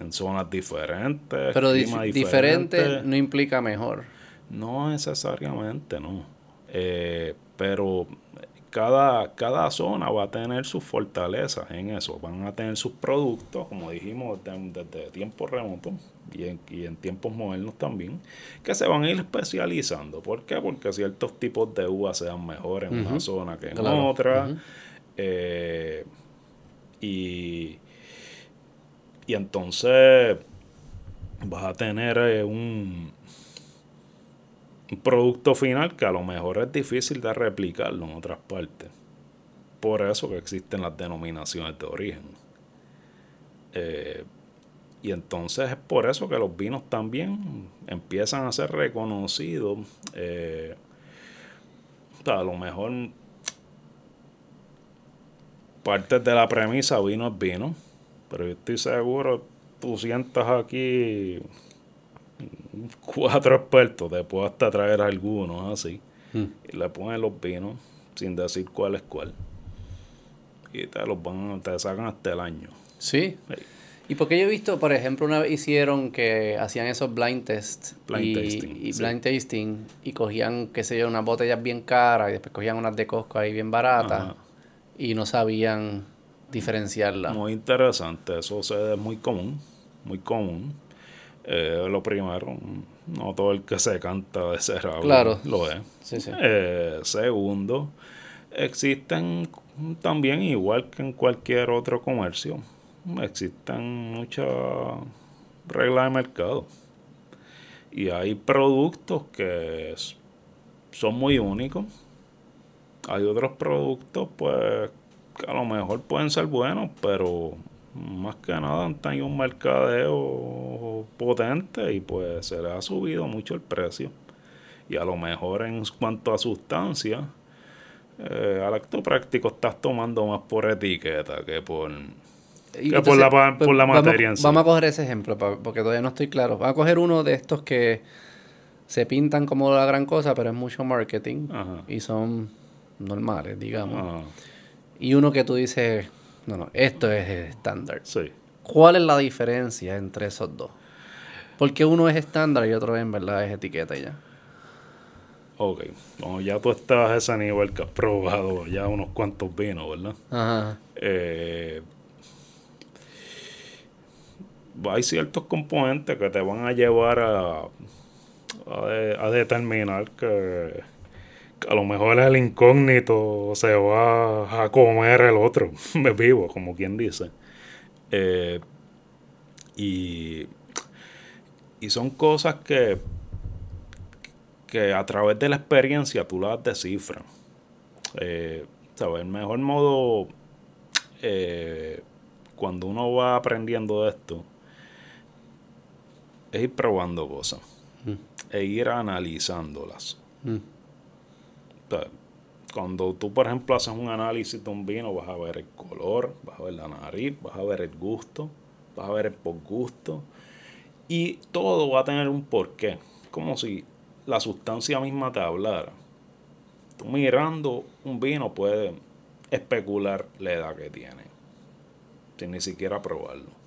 En zonas diferentes. Pero diferente no implica mejor. No necesariamente, no. Eh, pero cada, cada zona va a tener sus fortalezas en eso. Van a tener sus productos, como dijimos, desde, tiempos remotos y en, y en, tiempos modernos también, que se van a ir especializando. ¿Por qué? Porque ciertos tipos de uvas sean mejores en una zona que en otra. Eh, y, y entonces vas a tener eh, un un producto final que a lo mejor es difícil de replicarlo en otras partes. Por eso que existen las denominaciones de origen. Eh, y entonces es por eso que los vinos también empiezan a ser reconocidos. Eh, a lo mejor parte de la premisa vino es vino, pero yo estoy seguro, tú sientas aquí cuatro expertos, te puedo hasta traer algunos así, hmm. y le ponen los vinos sin decir cuál es cuál. Y te los van, te sacan hasta el año. Sí. Y porque yo he visto, por ejemplo, una vez hicieron que hacían esos blind tests blind y, tasting, y blind tasting y cogían, qué sé yo, unas botellas bien caras y después cogían unas de Costco ahí bien baratas y no sabían diferenciarlas. Muy interesante, eso es muy común, muy común. Eh, lo primero, no todo el que se canta de ser claro. lo es. Eh, segundo, existen también, igual que en cualquier otro comercio, existen muchas reglas de mercado. Y hay productos que son muy únicos. Hay otros productos, pues, que a lo mejor pueden ser buenos, pero más que nada han tenido un mercadeo potente y pues se le ha subido mucho el precio. Y a lo mejor en cuanto a sustancia, eh, al acto práctico estás tomando más por etiqueta que por, por la, pues, materia vamos, Vamos a coger ese ejemplo porque todavía no estoy claro. Vamos a coger uno de estos que se pintan como la gran cosa, pero es mucho marketing y son normales, digamos. Y uno que tú dices no, no, esto es estándar. Sí. ¿Cuál es la diferencia entre esos dos? Porque uno es estándar y otro en verdad es etiqueta ya. Ok, como ya tú estás a ese nivel que has probado ya unos cuantos vinos, ¿verdad? Ajá. Eh, hay ciertos componentes que te van a llevar a, a determinar que a lo mejor el incógnito se va a comer el otro, <laughs> me vivo, como quien dice. Eh, y, y son cosas que, que a través de la experiencia tú las descifras. Eh, ¿sabes? El mejor modo, eh, cuando uno va aprendiendo esto, es ir probando cosas mm. e ir analizándolas. Mm cuando tú, por ejemplo, haces un análisis de un vino, vas a ver el color, vas a ver la nariz, vas a ver el gusto, vas a ver el posgusto. Y todo va a tener un porqué. Como si la sustancia misma te hablara. Tú mirando un vino puedes especular la edad que tiene, sin ni siquiera probarlo.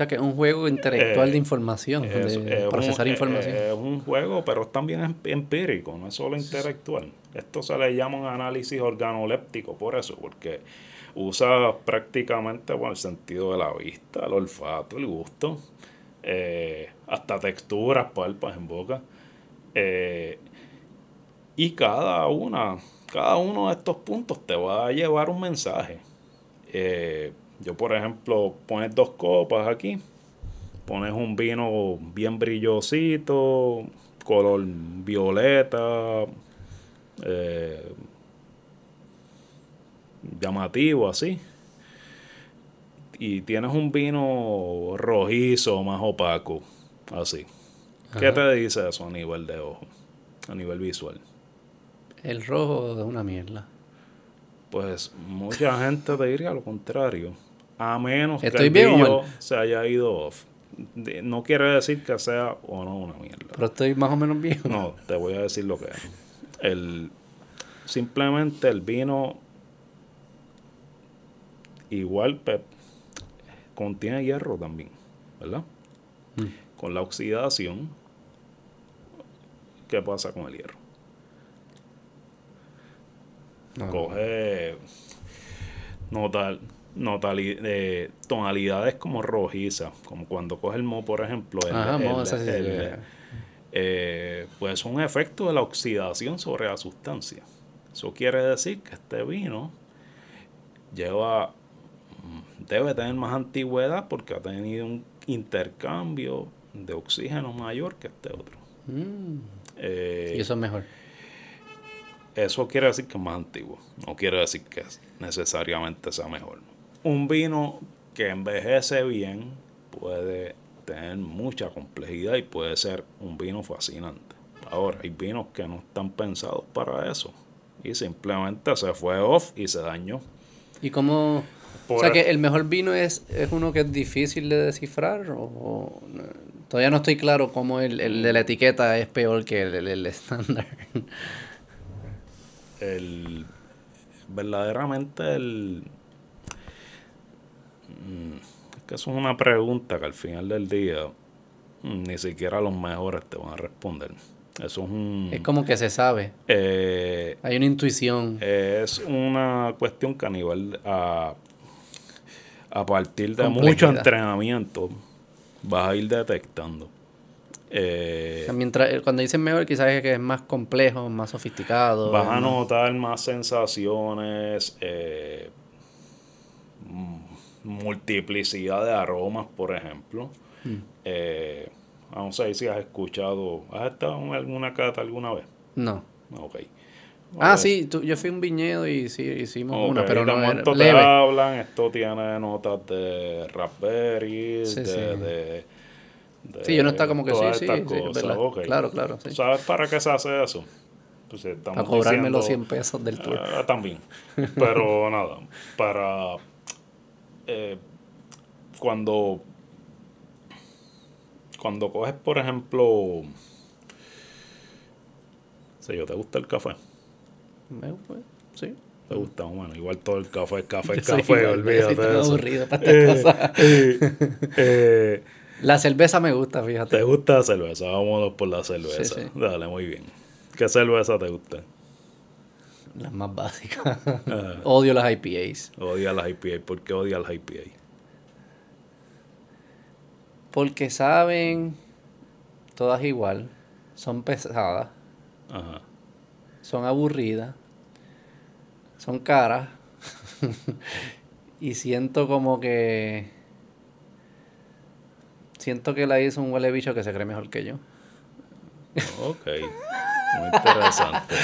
O sea que es un juego intelectual de información, de procesar información. Es un juego, pero es también empírico, no es solo intelectual. Esto se le llama un análisis organoléptico, por eso, porque usa prácticamente el sentido de la vista, el olfato, el gusto, eh, hasta texturas, palpas en boca. Eh, y cada una, cada uno de estos puntos te va a llevar un mensaje. Eh, yo, por ejemplo, pones dos copas aquí, pones un vino bien brillosito, color violeta, eh, llamativo así. Y tienes un vino rojizo, más opaco, así. ¿Qué te dice eso a nivel de ojo, a nivel visual? El rojo es una mierda. Pues mucha gente te diría lo contrario. A menos que el brillo se haya ido off. No quiere decir que sea o no una mierda. Pero estoy más o menos viejo. No, te voy a decir lo que es. El, simplemente el vino igual contiene hierro también, ¿verdad? Mm. Con la oxidación, ¿qué pasa con el hierro? Coge notal, notal, tonalidades como rojizas, como cuando coge el mo, por ejemplo. El, eh, pues un efecto de la oxidación sobre la sustancia. Eso quiere decir que este vino lleva mm, debe tener más antigüedad porque ha tenido un intercambio de oxígeno mayor que este otro. Mm. Eh, y eso es mejor. Eso quiere decir que es más antiguo. No quiere decir que necesariamente sea mejor. Un vino que envejece bien puede tener mucha complejidad y puede ser un vino fascinante. Ahora, hay vinos que no están pensados para eso. Y simplemente se fue off y se dañó. ¿Y cómo...? o sea, que el mejor vino es, es uno que es difícil de descifrar o, todavía no estoy claro cómo el, el, de la etiqueta es peor que el estándar. el verdaderamente el que eso es una pregunta que al final del día mm, ni siquiera los mejores te van a responder. Eso es un... Es como que se sabe. Eh, Hay una intuición. Es una cuestión que a nivel... A, a partir de mucho entrenamiento vas a ir detectando. Eh, mientras, eh, cuando dicen mejor, quizás es que es más complejo, más sofisticado. Vas a notar más sensaciones, eh, multiplicidad de aromas, por ejemplo. Mm. Eh, vamos a ver si has escuchado. ¿Has estado en alguna cata alguna vez? No. Ok. Ah, sí, yo fui a un viñedo y sí, hicimos una, pero no era te hablan, esto tiene notas de raspberry, de sí, yo no está como que sí, sí, Claro, claro. ¿Sabes para qué se hace eso? Pues para cobrarme los 100 pesos del tour. Ah, también. Pero nada, para. Eh, cuando. Cuando coges, por ejemplo. Si yo, ¿te gusta el café? Me, pues, sí. ¿Te gusta? Bueno, igual todo el café, café, <laughs> café, olvídate de eso. aburrido para esta eh, eh, <laughs> la cerveza me gusta, fíjate. ¿Te gusta la cerveza? Vámonos por la cerveza. Dale, muy bien. ¿Qué cerveza te gusta? Las más básicas. Odio las IPAs. Odio las IPAs. ¿Por qué odio las IPAs? Porque saben todas igual. Son pesadas. Ajá. Son aburridas. Son caras. <laughs> y siento como que Siento que la hizo un huele bicho que se cree mejor que yo. Ok. Muy interesante.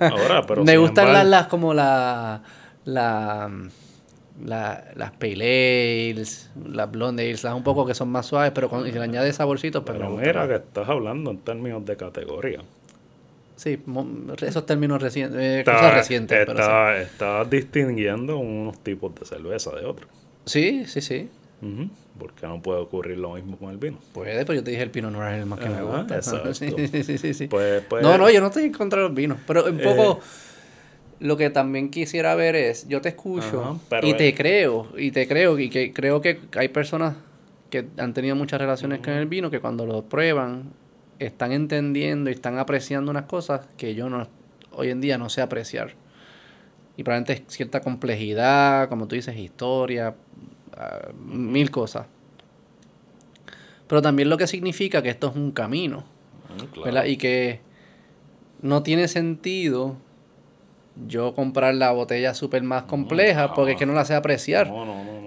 Ahora, pero Me gustan las, como la, la, las pale ales, las blonde ales, las un poco que son más suaves, pero con, y le añade saborcitos. Pero, pero mira que estás hablando en términos de categoría. Sí, esos términos recientes, eh, cosas recientes. Está, Estás distinguiendo unos tipos de cerveza de otros. Sí, sí, sí. Porque no puede ocurrir lo mismo con el vino. Puede, pero yo te dije el Pinot Noir es el más que me gusta. <laughs> sí, sí, sí, sí. Pues, pues, no, no, yo no estoy en contra de los vinos. Pero un poco... Eh, lo que también quisiera ver es, yo te escucho y te creo, y te creo, y que creo que hay personas que han tenido muchas relaciones con el vino que cuando lo prueban están entendiendo y están apreciando unas cosas que yo no hoy en día no sé apreciar. Y probablemente cierta complejidad, como tú dices, historia, ah, mil cosas. Pero también lo que significa que esto es un camino. Mm, y que no tiene sentido yo comprar la botella súper más compleja porque es que no la sé apreciar.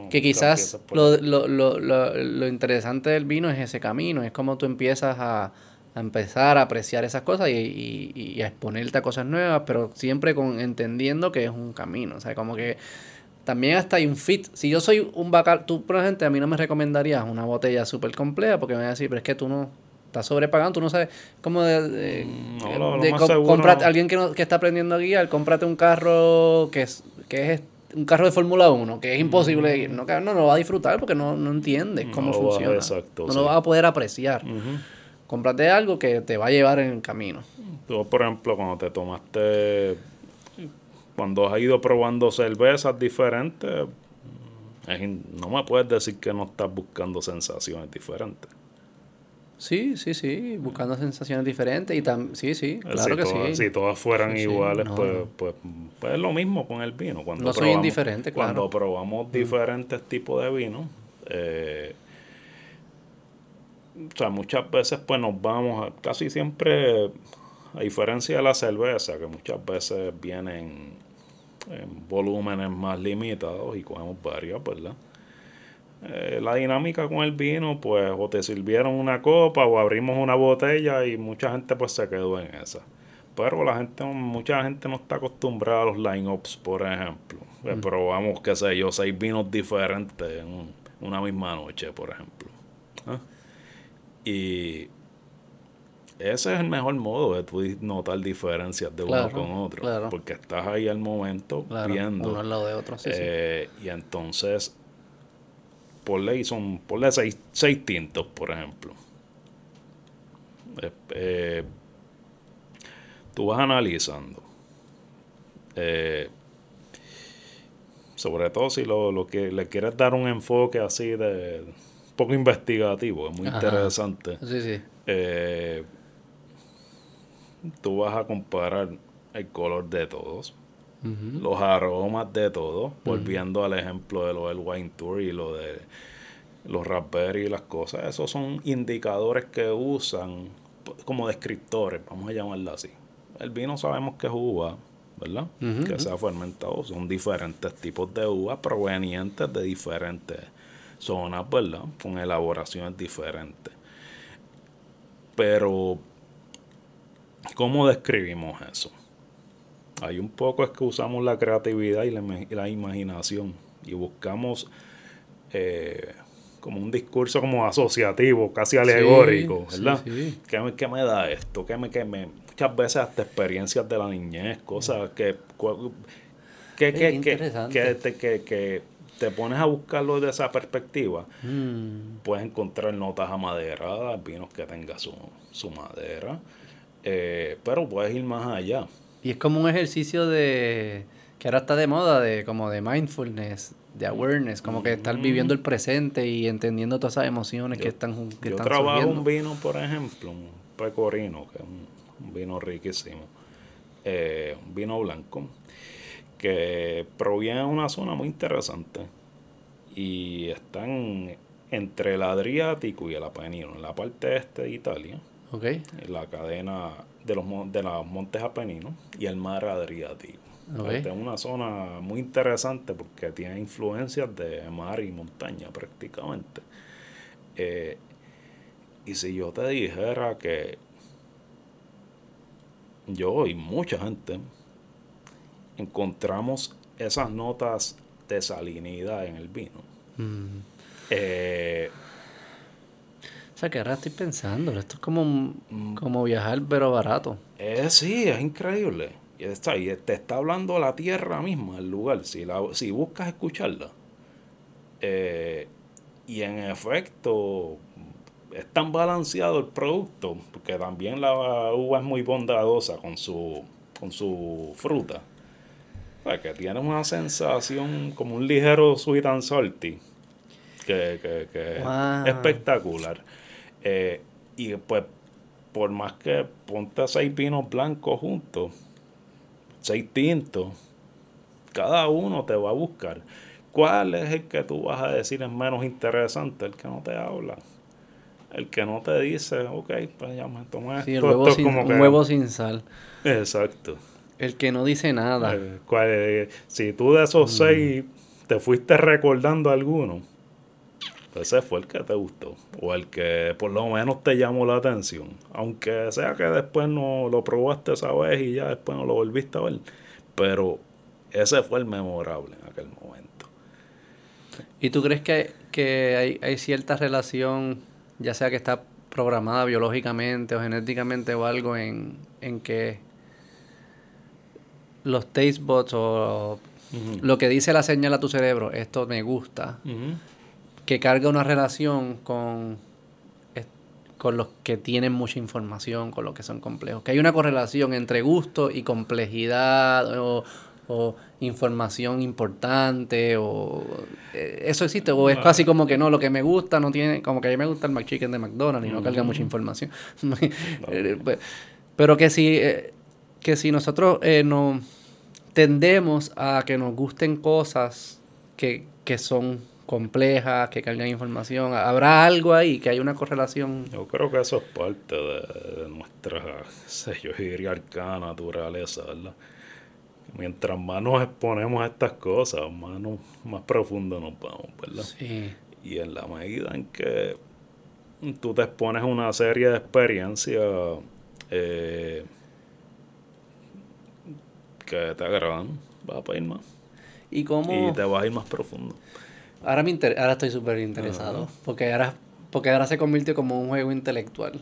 que quizás lo, lo, lo, lo, interesante del vino es ese camino, es como tú empiezas a, empezar a apreciar esas cosas y, y, a exponerte a cosas nuevas, pero siempre con entendiendo que es un camino. O sea, como que también hasta hay un fit. Si yo soy un bacal, tú, por ejemplo, a mí no me recomendarías una botella súper compleja porque me vas a decir, pero es que tú no estás sobrepagando, tú no sabes cómo de, mm, alguien que, no, que está aprendiendo a guiar, cómprate un carro que es, que es un carro de Fórmula 1, que es imposible ir. No, no, lo va a disfrutar porque no, no entiendes cómo funciona. no lo vas a poder apreciar. Cómprate algo que te va a llevar en el camino. Tú, por ejemplo, cuando te tomaste, cuando has ido probando cervezas diferentes, no me puedes decir que no estás buscando sensaciones diferentes. Sí, sí, sí, buscando sensaciones diferentes y también, sí, sí, claro que sí. Si todas fueran iguales, pues, pues, pues, es lo mismo con el vino. Cuando no soy indiferente, claro. Cuando probamos diferentes tipos de vino, eh, o sea, muchas veces pues nos vamos, a, casi siempre, a diferencia de la cerveza, que muchas veces vienen en volúmenes más limitados y cogemos varias, ¿verdad? Eh, la dinámica con el vino, pues o te sirvieron una copa o abrimos una botella y mucha gente pues se quedó en esa. Pero la gente, mucha gente no está acostumbrada a los line-ups, por ejemplo. Mm. Probamos, qué sé yo, seis vinos diferentes en una misma noche, por ejemplo. ¿Ah? Y ese es el mejor modo de tú notar diferencias de uno con otro. Porque estás ahí al momento viendo. Uno al lado de otro, sí, eh, Y entonces por ley son, por ley, seis, seis tintos, por ejemplo. Eh, eh, tú vas analizando. Eh, sobre todo si lo, lo, que le quieres dar un enfoque así de un poco investigativo, es muy interesante. Sí, sí. Tú vas a comparar el color de todos, los aromas de todo, volviendo al ejemplo de lo del wine tour y lo de los raspberry y las cosas, esos son indicadores que usan como descriptores, vamos a llamarlo así. El vino sabemos que es uva, ¿verdad? que se ha fermentado, son diferentes tipos de uva provenientes de diferentes zonas, ¿verdad? Con elaboraciones diferentes. Pero, ¿cómo describimos eso? Hay un poco es que usamos la creatividad y la, imaginación y buscamos eh, como un discurso como asociativo, casi alegórico, ¿verdad? ¿Qué, me da esto? ¿Qué me, qué me, muchas veces hasta experiencias de la niñez, cosas que, que, que, que, te, que, te pones a buscarlo desde esa perspectiva, mm. puedes encontrar notas amaderadas, vinos que tengan su, su madera, eh, pero puedes ir más allá. Y es como un ejercicio de que ahora está de moda, de como de mindfulness, de awareness, como que estar viviendo el presente y entendiendo todas esas emociones que están que Yo trabajo un vino, por ejemplo, un pecorino, que es un, vino riquísimo, eh, un vino blanco, que proviene de una zona muy interesante y están entre el Adriático y el Apenino, en la parte este de Italia, okay. la cadena de los, de los montes Apeninos y el mar Adriático. Es una zona muy interesante porque tiene influencias de mar y montaña prácticamente. Eh, y si yo te dijera que yo y mucha gente encontramos esas notas de salinidad en el vino. Mm. Eh, sea, que ahora estoy pensando, esto es como, mm. como viajar pero barato. Eh, sí, es increíble. Y, está, y te está hablando la tierra misma, el lugar. Si, la, si buscas escucharla, eh, y en efecto, es tan balanceado el producto, porque también la uva es muy bondadosa con su, con su fruta. Pues que tiene una sensación como un ligero sweet and salty, que, que, que es espectacular. Eh, y pues, por más que ponte seis vinos blancos juntos, seis tintos, cada uno te va a buscar. ¿Cuál es el que tú vas a decir es menos interesante? El que no te habla el que no te dice, ok, pues ya me tomé sí, el huevo sin, un huevo sin sal. Exacto. El que no dice nada. Eh, si tú de esos mm. seis te fuiste recordando alguno, ese fue el que te gustó. O el que por lo menos te llamó la atención. Aunque sea que después no lo probaste esa vez y ya después no lo volviste a ver. Pero ese fue el memorable en aquel momento. ¿Y tú crees que, que hay, hay cierta relación ya sea que está programada biológicamente o genéticamente o algo en, que los taste bots o lo que dice la señal a tu cerebro, esto me gusta, que carga una relación con, con los que tienen mucha información, con los que son complejos. Que hay una correlación entre gusto y complejidad o, o información importante o eh, eso existe. O es casi como que no lo que me gusta no tiene como que a mí me gusta el McChicken de McDonald's y no carga mucha información. <laughs> Eh, pues, pero que si eh, que si nosotros no tendemos a que nos gusten cosas que, que son complejas, que cargan información. ¿Habrá algo ahí, que hay una correlación? Yo creo que eso es parte de, nuestra, sé yo diría, arcana naturaleza, ¿verdad? mientras más nos exponemos a estas cosas, más, más profundo nos vamos, ¿verdad? Sí. Y en la medida en que tú te expones a una serie de experiencias eh, que te agradan, vas a ir más. ¿Y cómo? Y te vas a ir más profundo. Ahora, me ahora estoy súper interesado, porque ahora porque ahora se convierte como un juego intelectual.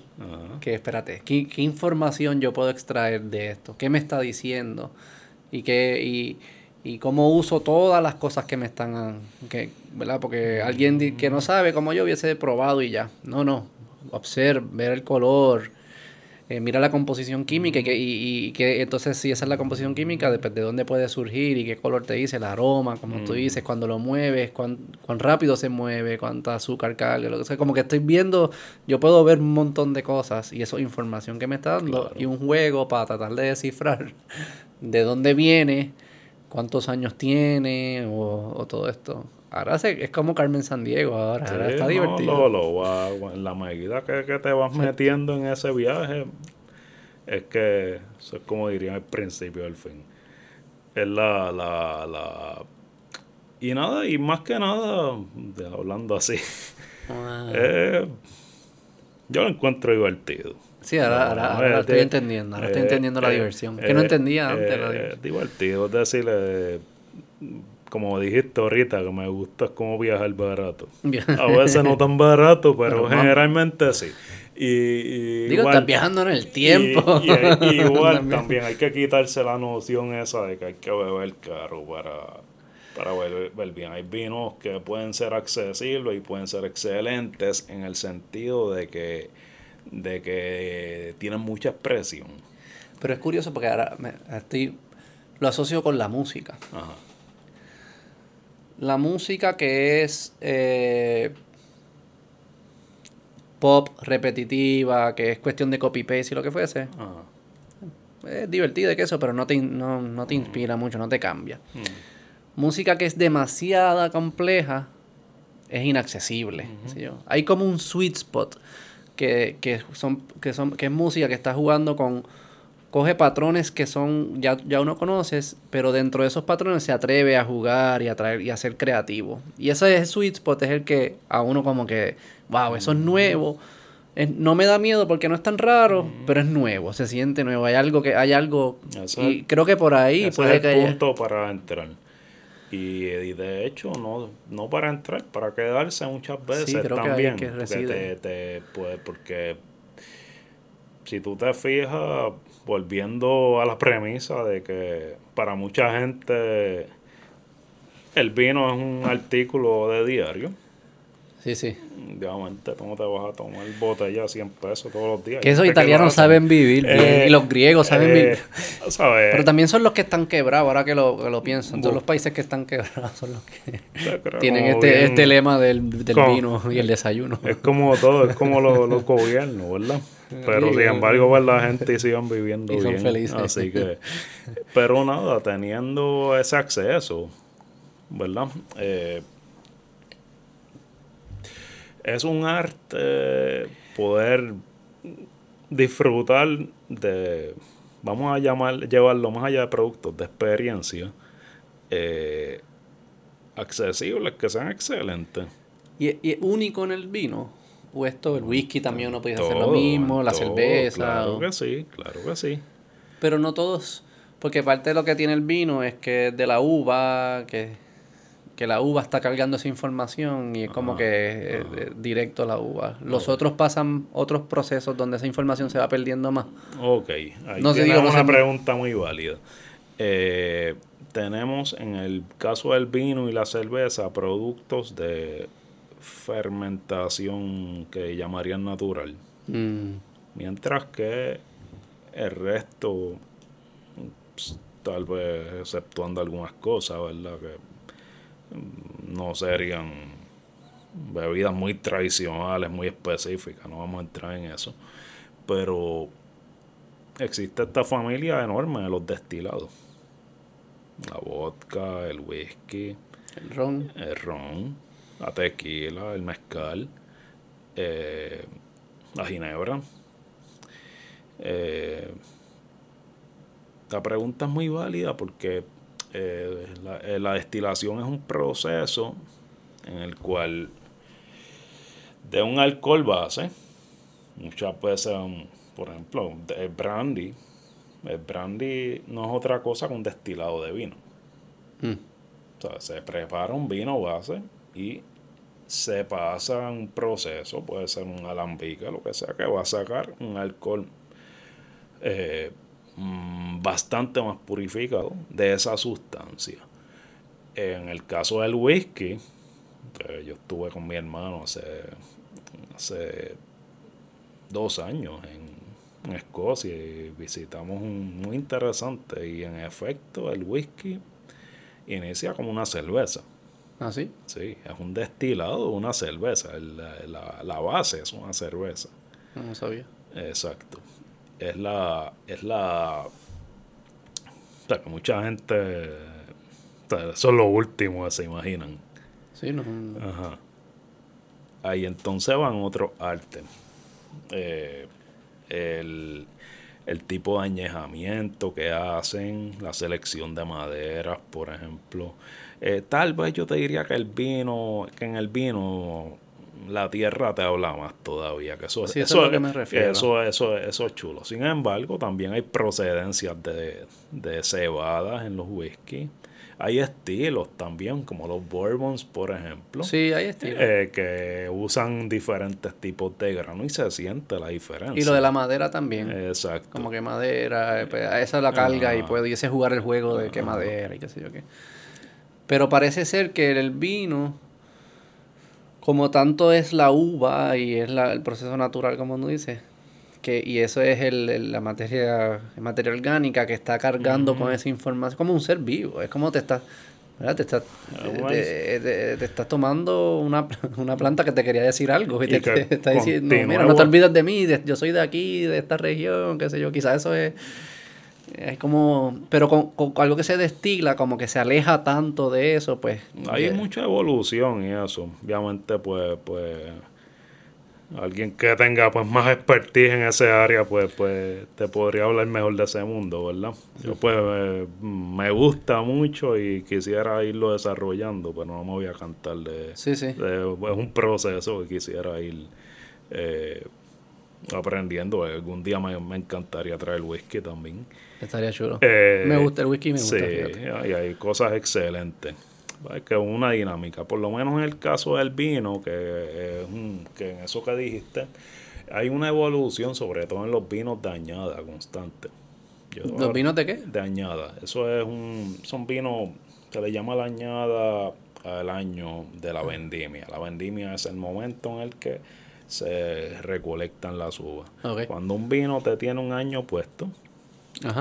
Que espérate, ¿qué, ¿qué, información yo puedo extraer de esto? ¿Qué me está diciendo? y que y, y cómo uso todas las cosas que me están que, ¿verdad? Porque alguien que no sabe como yo hubiese probado y ya. No, no. Observe, ver el color, eh, mira la composición química y que, y, que entonces si esa es la composición química, depende de dónde puede surgir y qué color te dice, el aroma, como tú dices, cuando lo mueves, cuán, cuán rápido se mueve, cuánta azúcar carga, lo que sea. Como que estoy viendo, yo puedo ver un montón de cosas y eso es información que me está dando y un juego para tratar de descifrar <laughs> de dónde viene, cuántos años tiene o, todo esto. Ahora es como Carmen San Diego, ahora, está divertido. Lo, en la medida que, te vas metiendo en ese viaje, es que eso es como diría al principio del fin. Es la, la, la... Y nada, y más que nada, hablando así, eh, yo lo encuentro divertido. Sí, ahora, ahora, estoy entendiendo, ahora estoy entendiendo la eh, diversión, que no eh, entendía antes la diversión. Eh, divertido, es decir, como dijiste ahorita, que me gusta como viajar barato. A veces no tan barato, pero, generalmente sí. Y, Digo, estás viajando en el tiempo. Y, igual <laughs> también. hay que quitarse la noción esa de que hay que beber caro para, para beber bien. Hay vinos que pueden ser accesibles y pueden ser excelentes en el sentido de que de que tienen mucha expresión. Pero es curioso porque ahora me, estoy, lo asocio con la música. La música que es eh, pop repetitiva, que es cuestión de copy-paste y lo que fuese. Es divertido que eso, pero no te, no, te mm. inspira mucho, no te cambia. Mm. Música que es demasiada compleja es inaccesible. Hay como un sweet spot que, que, son, que, son, que es música que está jugando con, coge patrones que son, ya, ya uno conoces, pero dentro de esos patrones se atreve a jugar y a, traer, y a ser creativo. Y ese sweet spot es el que a uno como que, wow, eso es nuevo. no me da miedo porque no es tan raro, pero es nuevo, se siente nuevo. Hay algo que, hay algo, y creo que por ahí puede es el punto para entrar. Y, de hecho, no, no para entrar, para quedarse muchas veces también. Que porque, te, porque si tú te fijas, volviendo a la premisa de que para mucha gente el vino es un artículo de diario. Sí, sí. Obviamente, ¿cómo te vas a tomar botella a 100 pesos todos los días? Que esos italianos saben vivir Eh, y los griegos saben eh, vivir. ¿sabes? Pero también son los que están quebrados, ahora que lo, que lo pienso. Todos los países que están quebrados son los que tienen este, bien- este lema del, del como- vino y el desayuno. Es como todo, es como los, los gobiernos, ¿verdad? Pero sin embargo, pues la gente sigan viviendo Y son bien. felices. Así que, pero nada, teniendo ese acceso, ¿verdad? Eh, es un arte poder disfrutar de, vamos a llamar, llevarlo más allá de productos, de experiencia, eh, accesibles, que sean excelentes. ¿Y, y es único en el vino? ¿O esto, el whisky también uno puede hacer lo mismo, la todo, cerveza? Claro o- que sí, claro que sí. Pero no todos, porque parte de lo que tiene el vino es que es de la uva, que, que la uva está cargando esa información y es como que eh, eh, directo la uva. Los otros pasan otros procesos donde esa información se va perdiendo más. Ok, ahí No sé, digo, no una pregunta muy válida. Eh, tenemos en el caso del vino y la cerveza productos de fermentación que llamarían natural. Mm, Mientras que el resto, pues, tal vez exceptuando algunas cosas, ¿verdad? Que no serían bebidas muy tradicionales, muy específicas, no vamos a entrar en eso. Pero existe esta familia enorme de los destilados. La vodka, el whisky, el ron. el ron, la tequila, el mezcal, eh, la ginebra. Eh, la pregunta es muy válida porque eh, la, eh, la destilación es un proceso en el cual de un alcohol base, muchas veces, um, por ejemplo, el brandy, el brandy no es otra cosa que un destilado de vino. Mm, O sea, se prepara un vino base y se pasa un proceso, puede ser un alambique, lo que sea, que va a sacar un alcohol eh, mm, bastante más purificado de esa sustancia. En el caso del whisky, eh, yo estuve con mi hermano hace, hace dos años en, en Escocia y visitamos un muy interesante y en efecto el whisky inicia como una cerveza. ¿Ah, sí? Sí, es un destilado de una cerveza. El- La, la- la base es una cerveza. No sabía. Exacto. Es la. Es la. O sea, que mucha gente. o sea, eso es lo último que se imaginan. Sí, no. no. Ajá. Ahí entonces van otros artes. Eh, el, el tipo de añejamiento que hacen, la selección de maderas, por ejemplo. Eh, tal vez yo te diría que el vino, que en el vino la tierra te habla más todavía. Que eso, Sí, eso es lo que me refiero. Eso, eso, eso es chulo. Sin embargo, también hay procedencias de, de cebadas en los whisky. Hay estilos también, como los bourbons, por ejemplo. Sí, hay estilo. Eh, que usan diferentes tipos de grano y se siente la diferencia. y lo de la madera también. Exacto. Como que madera, pues, a esa la carga y pudiese jugar el juego de qué madera y qué sé yo qué. Pero parece ser que el vino, como tanto es la uva y es la- el proceso natural, como tú dices, que, y eso es el, el- la materia, materia orgánica que está cargando con esa información, como un ser vivo, es como te estás... ¿verdad? Te estás, Ah, te, te- te estás tomando una, una planta que te quería decir algo y, Y te, está diciendo, mira, no te olvides de mí, de- yo soy de aquí, de esta región, qué sé yo, quizás eso es, es como, pero con, con algo que se destila, como que se aleja tanto de eso, pues. Hay mucha evolución y eso. Obviamente, pues, pues, alguien que tenga pues más expertise en ese área, pues, pues, te podría hablar mejor de ese mundo, ¿verdad? Yo pues eh, me gusta mucho y quisiera irlo desarrollando, pero no me voy a cantar de, Sí, sí. de- es un proceso que quisiera ir eh, aprendiendo. Algún día me, me encantaría traer whisky también. Estaría chulo. Eh, me gusta el whisky, me gusta. Sí, fíjate. hay, hay cosas excelentes. Es que es una dinámica. Por lo menos en el caso del vino, que, es un- que en eso que dijiste, hay una evolución, sobre todo en los vinos de añada constante. Yo- ¿Los vinos de qué? de añada. Eso es un, son vinos, se le llama la añada al año de la vendimia. La vendimia es el momento en el que se recolectan las uvas. Cuando un vino te tiene un año puesto,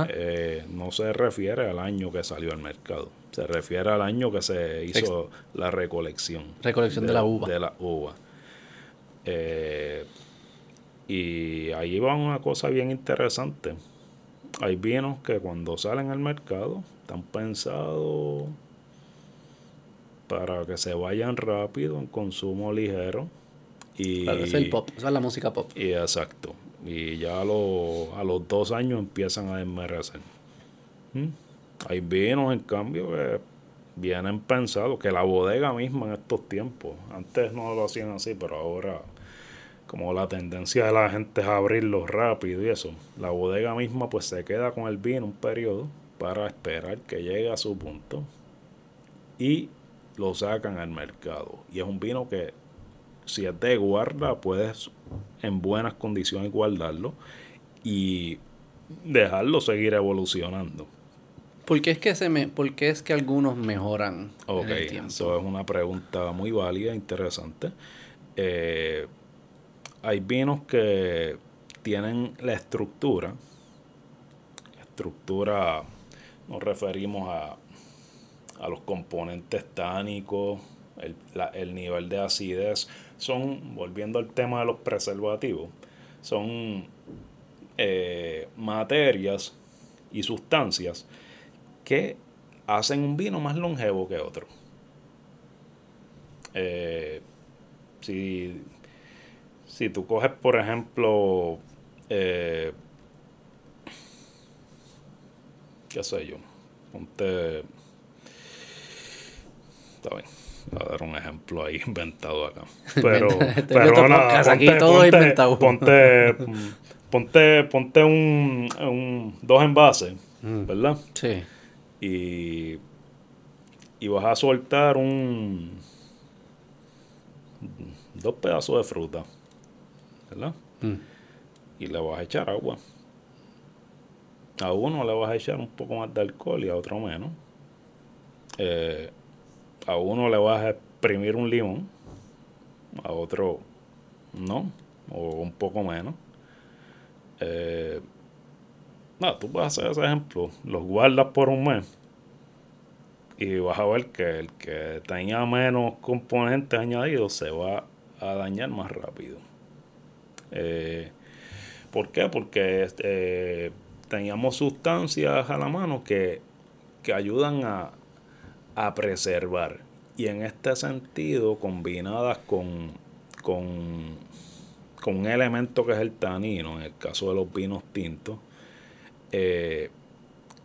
eh, no se refiere al año que salió al mercado. Se refiere al año que se hizo la recolección. Recolección de, la uva. De la uva. Eh, y ahí va una cosa bien interesante. Hay vinos que cuando salen al mercado están pensados para que se vayan rápido en consumo ligero. Y, es el pop, esa es la música pop. Y exacto. Y ya a, a los dos años empiezan a desmerecer. ¿Mm? Hay vinos, en cambio, que vienen pensados, que la bodega misma en estos tiempos, antes no lo hacían así, pero ahora como la tendencia de la gente es abrirlo rápido y eso, la bodega misma pues se queda con el vino un periodo para esperar que llegue a su punto y lo sacan al mercado. Y es un vino que si es de guarda, puedes en buenas condiciones guardarlo y dejarlo seguir evolucionando. ¿Por qué es que, se me, por es que algunos mejoran? Ok, eso es una pregunta muy válida, interesante. Eh, hay vinos que tienen la estructura, estructura, nos referimos a, a los componentes tánicos, el, el nivel de acidez, son, volviendo al tema de los preservativos, son eh, materias y sustancias que hacen un vino más longevo que otro. Eh, si, si, tú coges, por ejemplo, eh, qué sé yo, ponte, está bien a dar un ejemplo ahí <laughs> inventado acá. <laughs> Pero, pero nada, aquí todo ponte, inventado. Ponte, <laughs> ponte, ponte un, un, dos envases, mm. ¿verdad? Sí. Y, y vas a soltar un dos pedazos de fruta, ¿verdad? Mm. Y le vas a echar agua. A uno le vas a echar un poco más de alcohol y a otro menos. Eh, a uno le vas a exprimir un limón, a otro no, o un poco menos. Eh, no, tú puedes hacer ese ejemplo, los guardas por un mes y vas a ver que el que tenía menos componentes añadidos se va a dañar más rápido. Eh, ¿Por qué? Porque eh, teníamos sustancias a la mano que, que ayudan a, a preservar. Y en este sentido, combinadas con, con, con un elemento que es el tanino, en el caso de los vinos tintos, eh,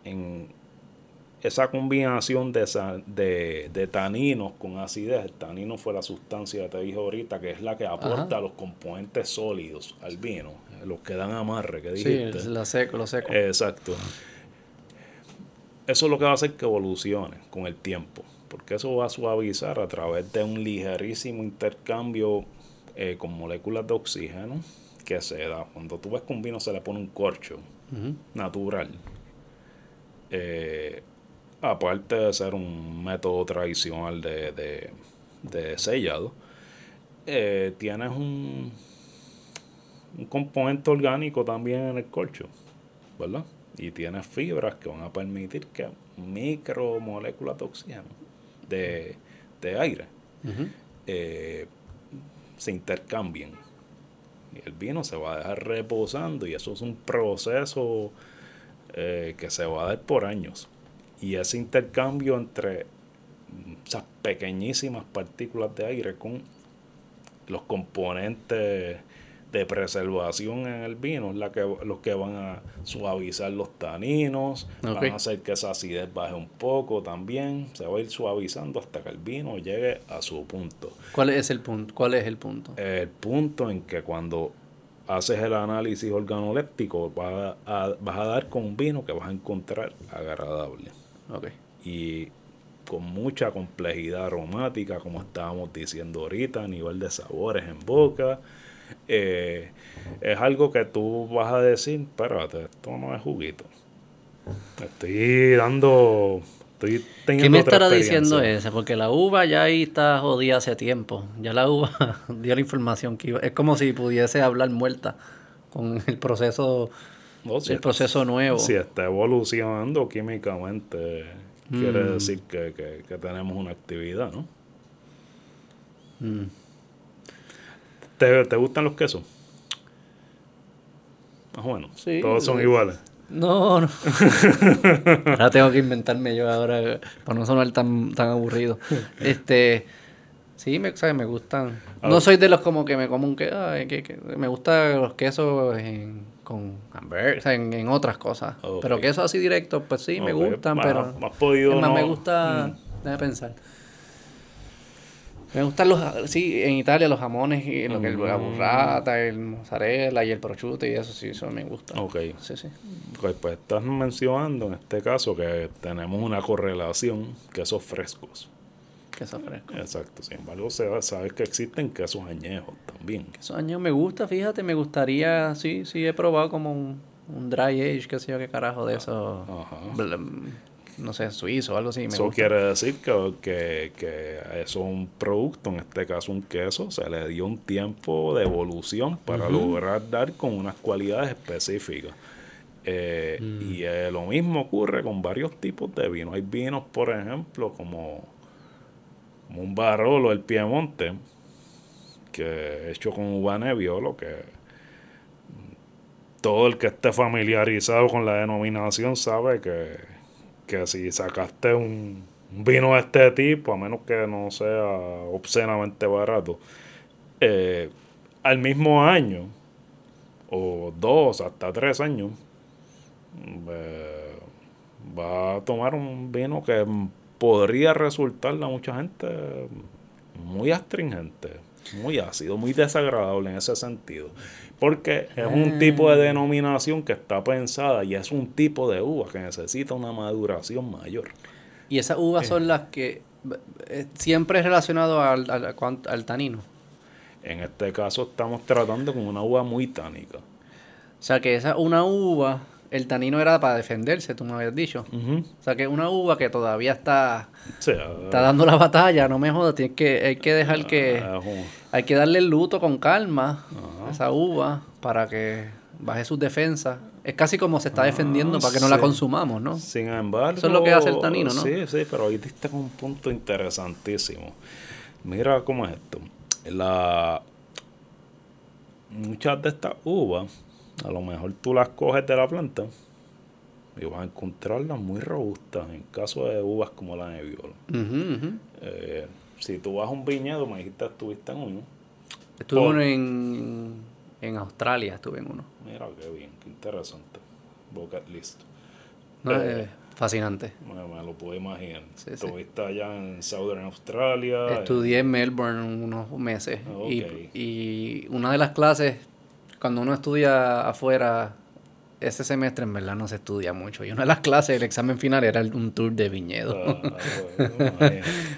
en esa combinación de, de, de, taninos con acidez, el tanino fue la sustancia que te dije ahorita, que es la que aporta los componentes sólidos al vino, los que dan amarre, que dijiste. Sí, seco, lo seco. Exacto eso es lo que va a hacer que evolucione con el tiempo, porque eso va a suavizar a través de un ligerísimo intercambio eh, con moléculas de oxígeno que se da. Cuando tú ves que un vino se le pone un corcho natural, eh, aparte de ser un método tradicional de, sellado, eh, tienes un, un componente orgánico también en el corcho, ¿verdad? Y tiene fibras que van a permitir que micromoléculas de oxígeno de, aire eh, se intercambien. Y el vino se va a dejar reposando y eso es un proceso eh, que se va a dar por años. Y ese intercambio entre esas pequeñísimas partículas de aire con los componentes de preservación en el vino, la que, los que van a suavizar los taninos, van a hacer que esa acidez baje un poco también, se va a ir suavizando hasta que el vino llegue a su punto. ¿Cuál es el punto? ¿Cuál es el punto? El punto en que cuando haces el análisis organoléptico vas a, vas a dar con un vino que vas a encontrar agradable. Y con mucha complejidad aromática, como estábamos diciendo ahorita, a nivel de sabores en boca, eh, es algo que tú vas a decir, espérate, esto no es juguito. Estoy dando Estoy ¿Qué me estará diciendo ese? Porque la uva ya ahí está jodida hace tiempo. Ya la uva <laughs> dio la información que iba. Es como si pudiese hablar muerta con el proceso, el proceso nuevo. Si está evolucionando químicamente, quiere mm. decir que, tenemos una actividad, ¿no? Mm. ¿Te, ¿Te gustan los quesos? Más bueno. Todos son iguales. No, no. <laughs> ahora tengo que inventarme yo ahora para no sonar tan, tan aburrido. Este, sí, me, ¿sabes? me gustan. Ah, no soy de los como que me como un queso. Que, me gustan los quesos en, con hamburguesas, en, en, otras cosas. Pero quesos así directos, pues sí, me gustan, pero... Más podido, más, me gusta... Mm. Déjame pensar. Me gustan los, sí, en Italia los jamones, y lo que es la burrata, el mozzarella y el prosciutto y eso sí, eso me gusta. Ok. Sí, sí. Pues, pues estás mencionando en este caso que tenemos una correlación quesos frescos. Quesos frescos. Exacto. Sin embargo, sabes que existen quesos añejos también. Quesos añejos me gusta, fíjate, me gustaría, sí, sí, he probado como un, un dry age, qué sé yo, qué carajo de eso. Ajá no sé, suizo o algo así. Eso quiere decir que, que, que eso es un producto, en este caso un queso, se le dio un tiempo de evolución para lograr dar con unas cualidades específicas. Eh, mm. Y eh, lo mismo ocurre con varios tipos de vino. Hay vinos, por ejemplo, como, un Barolo, el Piemonte, que hecho con uva Nebbiolo, que todo el que esté familiarizado con la denominación sabe que que si sacaste un, vino de este tipo, a menos que no sea obscenamente barato, eh, al mismo año, o dos, hasta tres años, eh, va a tomar un vino que podría resultarle a mucha gente muy astringente, muy ácido, muy desagradable en ese sentido. Porque es un tipo de ah. denominación que está pensada y es un tipo de uva que necesita una maduración mayor. Y esas uvas son las que eh, siempre es relacionado al, al, tanino. En este caso estamos tratando con una uva muy tánica. O sea que esa una uva, el tanino era para defenderse, tú me habías dicho. O sea que una uva que todavía está, está dando la batalla, no me jodas, tienes que, hay que dejar que... Ah, hay que darle el luto con calma a esa uva para que baje sus defensas. Es casi como se está defendiendo para que no la consumamos, ¿no? Sin embargo. Eso es lo que hace el tanino, ¿no? Sí, sí, pero ahí diste un punto interesantísimo. Mira cómo es esto. La, muchas de estas uvas, a lo mejor tú las coges de la planta y vas a encontrarlas muy robustas en caso de uvas como la Nebbiolo. Uh si tú vas a un viñedo, me dijiste que estuviste en uno. Estuve uno en, en Australia, estuve en uno. Mira, qué bien, qué interesante. Bucket list. Eh, fascinante. Me, lo puedo imaginar. Estuviste allá en Southern Australia. Estudié en Melbourne unos meses. Y, y una de las clases, cuando uno estudia afuera, ese semestre en verdad no se estudia mucho. Y una de las clases, el examen final era un tour de viñedo. Ah, <laughs>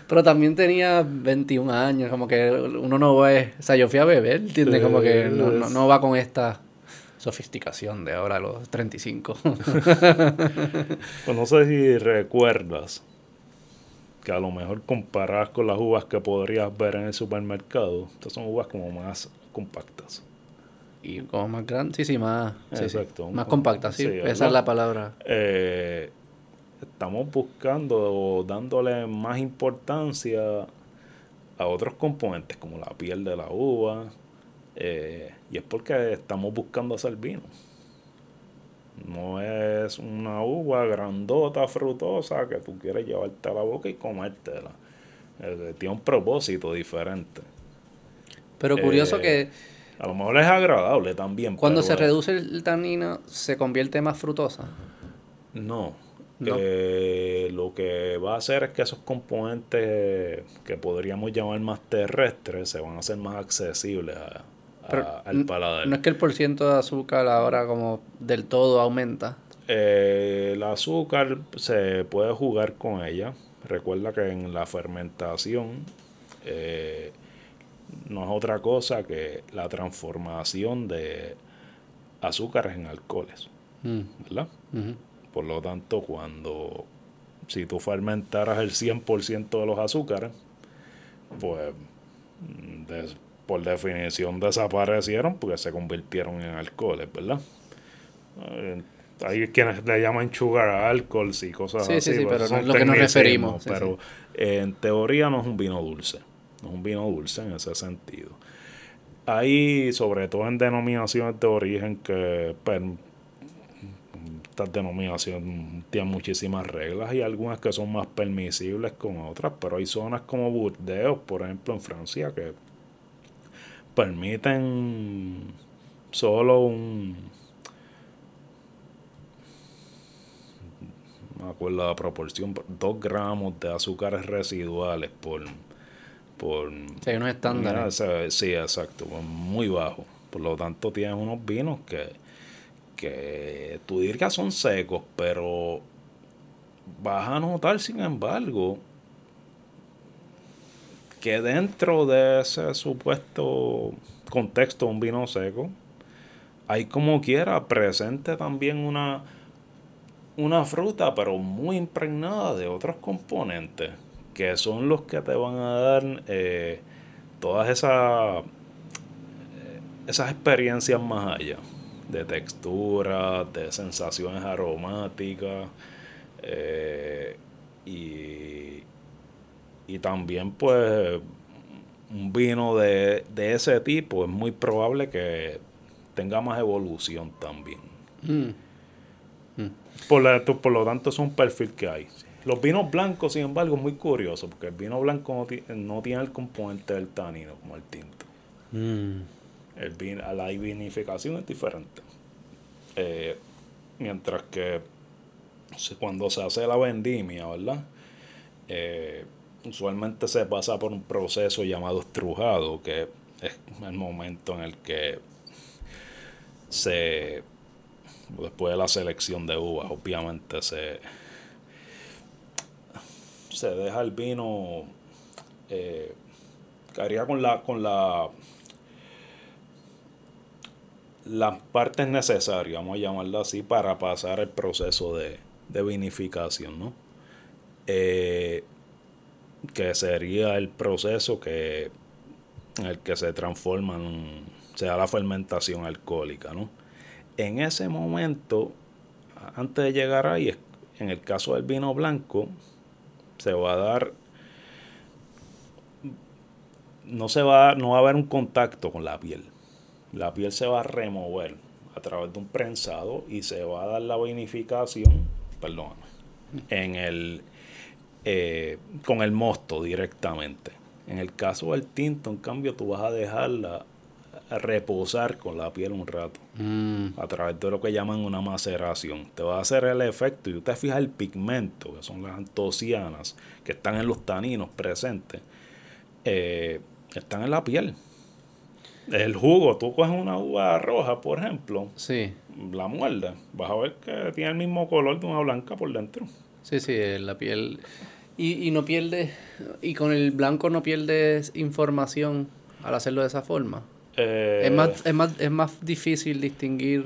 Pero también tenía 21 años, como que uno no va, o sea, yo fui a beber, ¿entiendes? Como que no, no, va con esta sofisticación de ahora los 35. <laughs> pues no sé si recuerdas que a lo mejor comparas con las uvas que podrías ver en el supermercado. Estas son uvas como más compactas y como más grande, sí, sí, más, Exacto, más compacta, sí, esa es la palabra. Eh, estamos buscando o dándole más importancia a otros componentes como la piel de la uva eh, y es porque estamos buscando hacer vino. No es una uva grandota, frutosa que tú quieres llevarte a la boca y comértela. Eh, tiene un propósito diferente. Pero curioso que a lo mejor es agradable también. Cuando se reduce el tanino, ¿se convierte más frutosa? No. Eh, lo que va a hacer es que esos componentes que podríamos llamar más terrestres se van a hacer más accesibles al paladar. No es que el porciento de azúcar ahora como del todo aumenta. Eh, el azúcar se puede jugar con ella. Recuerda que en la fermentación eh, no es otra cosa que la transformación de azúcares en alcoholes, mm. ¿verdad? Por lo tanto, cuando si tú fermentaras el 100% de los azúcares, pues por definición desaparecieron porque se convirtieron en alcoholes, ¿verdad? Eh, hay quienes le llaman sugar alcohol y cosas así. Sí, sí, pues, pero no es lo que nos referimos. pero en teoría no es un vino dulce. Es un vino dulce en ese sentido. Hay, sobre todo en denominaciones de origen, que pues, estas denominaciones tienen muchísimas reglas y algunas que son más permisibles con otras, pero hay zonas como Burdeos, por ejemplo, en Francia, que permiten solo un me acuerdo la proporción, 2 gramos de azúcares residuales por... por sí, hay unos estándares. sí, exacto, muy bajo. Por lo tanto, tienes unos vinos que, que tú dirías son secos, pero vas a notar, sin embargo, que dentro de ese supuesto contexto un vino seco, hay como quiera presente también una una fruta, pero muy impregnada de otros componentes, que son los que te van a dar eh, todas esas, eh, esas experiencias más allá, de textura, de sensaciones aromáticas, eh, y, y también pues un vino de, ese tipo es muy probable que tenga más evolución también. Mm. Por, por lo tanto, es un perfil que hay. Los vinos blancos, sin embargo, es muy curioso, porque el vino blanco no, tiene el componente del tanino como el tinto. Mm. El vino, la vinificación es diferente. Eh, mientras que cuando se hace la vendimia, ¿verdad? Eh, usualmente se pasa por un proceso llamado estrujado, que es el momento en el que se después de la selección de uvas, obviamente se, se deja el vino eh, haría con la con la las partes necesarias, vamos a llamarlo así, para pasar el proceso de, vinificación, ¿no? Eh, que sería el proceso que en el que se transforma en, se da la fermentación alcohólica, ¿no? en ese momento, antes de llegar ahí, en el caso del vino blanco, se va a dar, no se va, no va a haber un contacto con la piel. La piel se va a remover a través de un prensado y se va a dar la vinificación, perdón, en el, eh, con el mosto directamente. En el caso del tinto, en cambio, tú vas a dejarla reposar con la piel un rato mm. a través de lo que llaman una maceración. Te va a hacer el efecto y usted fija el pigmento, que son las antocianas, que están en los taninos presentes, eh, están en la piel. El jugo, tú coges una uva roja, por ejemplo, sí. la muerdes, vas a ver que tiene el mismo color de una blanca por dentro. Sí, sí, la piel. Y, y no pierde, y con el blanco no pierdes información al hacerlo de esa forma. Eh, es, más, es, más, es más difícil distinguir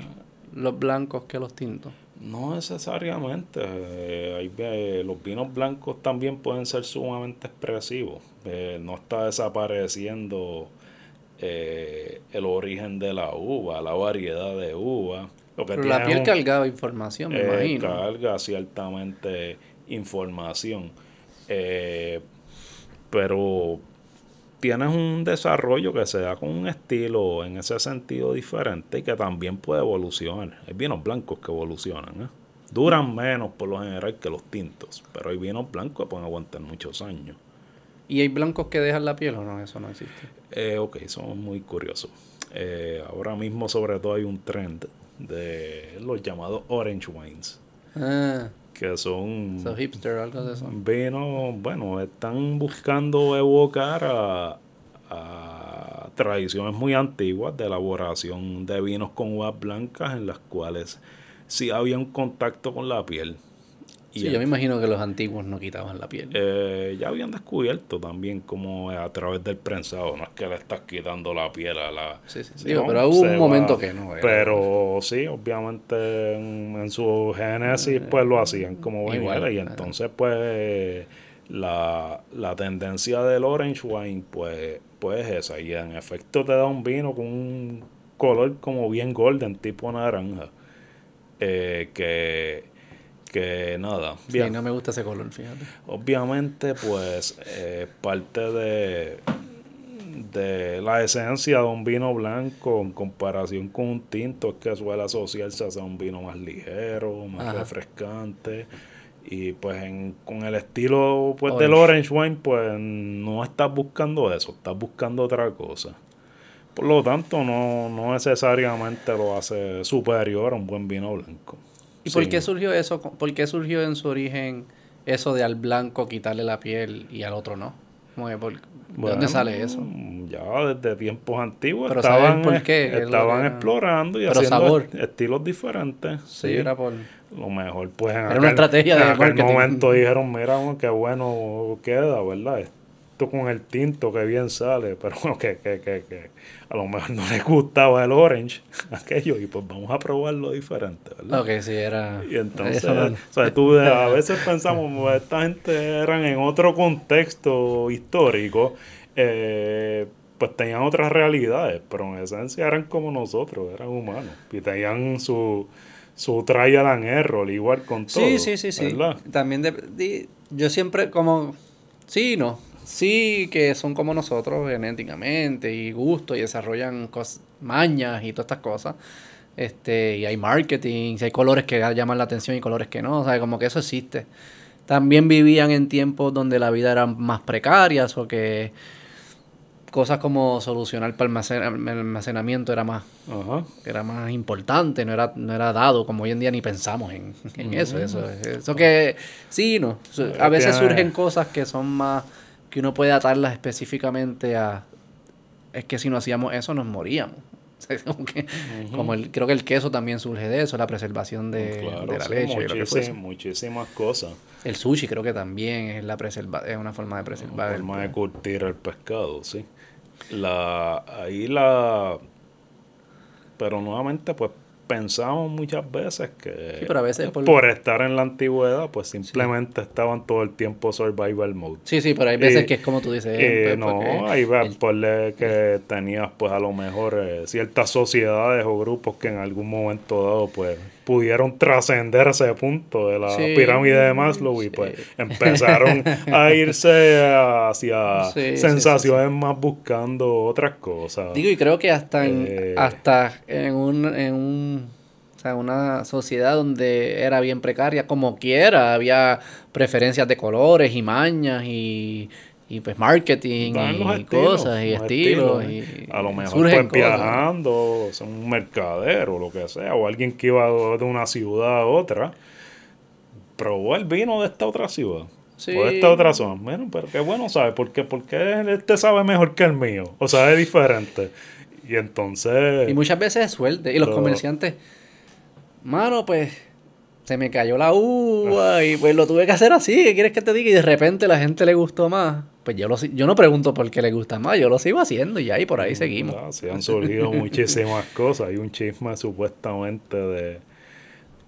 los blancos que los tintos. No necesariamente. Eh, eh, los vinos blancos también pueden ser sumamente expresivos. no está desapareciendo el origen de la uva, la variedad de uva. Lo que Pero la piel cargaba información, me imagino. Carga ciertamente información. pero tienes un desarrollo que se da con un estilo en ese sentido diferente y que también puede evolucionar. Hay vinos blancos que evolucionan, ¿eh? Duran menos por lo general que los tintos, pero hay vinos blancos que pueden aguantar muchos años. ¿Y hay blancos que dejan la piel o no? Eso no existe. Eh, ok, son muy curiosos. Eh, ahora mismo sobre todo hay un trend de los llamados orange wines. Ah que son... Son hipster, algo de eso. Vino, bueno, están buscando evocar a, tradiciones muy antiguas de elaboración de vinos con uvas blancas en las cuales sí había un contacto con la piel Sí, yo me imagino que los antiguos no quitaban la piel. Eh, ya habían descubierto también como a través del prensado, no es que le estás quitando la piel a la... Sí, sí, sí. pero hubo un momento que no. Pero sí, obviamente en, su génesis pues lo hacían como Igual, y entonces pues la, la tendencia del orange wine pues, pues es esa y en efecto te da un vino con un color como bien golden, tipo naranja. Eh, que, que nada. Bien. Sí, no me gusta ese color, fíjate. Obviamente, pues, eh, parte de, de la esencia de un vino blanco en comparación con un tinto es que suele asociarse a un vino más ligero, más refrescante. Y pues con el estilo pues del orange wine, pues no estás buscando eso, estás buscando otra cosa. Por lo tanto, no, no necesariamente lo hace superior a un buen vino blanco. ¿Y por qué surgió eso? ¿Por qué surgió en su origen eso de al blanco quitarle la piel y al otro no? ¿De dónde sale eso? Ya desde tiempos antiguos estaban, por qué? estaban explorando y haciendo estilos diferentes. Sí, era por... Lo mejor, pues en era una estrategia de en aquel momento dijeron, mira, qué bueno queda, ¿verdad? Con el tinto que bien sale, pero que, que, que, que a lo mejor no les gustaba el orange, <laughs> aquello, y pues vamos a probarlo diferente, ¿verdad? Ok, sí, era... Y entonces, o sea, tú a veces pensamos, pues, esta gente eran en otro contexto histórico, eh, pues tenían otras realidades, pero en esencia eran como nosotros, eran humanos, y tenían su, su trial and error, igual con todo. Sí, sí, sí, sí. También de, yo siempre como... Sí, no Sí, que son como nosotros genéticamente y gusto y desarrollan mañas y todas estas cosas. Este, y hay marketing, hay colores que llaman la atención y colores que no, o sea, como que eso existe. También vivían en tiempos donde la vida era más precaria o que cosas como solucionar para el almacenamiento era más era más importante, no era, no era dado, como hoy en día ni pensamos en, eso, eso, eso que sí, no. A veces surgen cosas que son más que uno puede atarlas específicamente a es que si no hacíamos eso nos moríamos. <laughs> como, el, creo que el queso también surge de eso, la preservación de, la leche. muchísimas cosas. El sushi creo que también es la preserva es una forma de preservar. Una forma de curtir el pescado, sí. La, ahí la... Pero nuevamente, pues pensamos muchas veces que por... estar en la antigüedad, pues simplemente estaban todo el tiempo survival mode. Sí, sí, pero hay veces que es como tú dices. Pues, no, ahí va, por que tenías pues a lo mejor eh, ciertas sociedades o grupos que en algún momento dado pues pudieron trascender ese punto de la pirámide de Maslow y pues empezaron a irse hacia <laughs> sensaciones más buscando otras cosas. Digo, y creo que hasta en, eh, hasta en un, en un o sea, una sociedad donde era bien precaria, como quiera, había preferencias de colores y mañas y y pues marketing y cosas y estilos, y a lo mejor pues viajando son un mercader o lo que sea o alguien que iba de una ciudad a otra probó el vino de esta otra ciudad o de esta otra zona. Bueno pero qué bueno sabe porque porque este sabe mejor que el mío o sea es diferente. Y entonces y muchas veces es suerte. Y los comerciantes mano pues se me cayó la uva y pues lo tuve que hacer así, ¿qué quieres que te diga? Y de repente la gente le gustó más. Pues yo, lo, yo no pregunto por qué le gusta más, yo lo sigo haciendo y ahí por ahí seguimos. se han surgido muchísimas <laughs> cosas. Hay un chisme supuestamente de,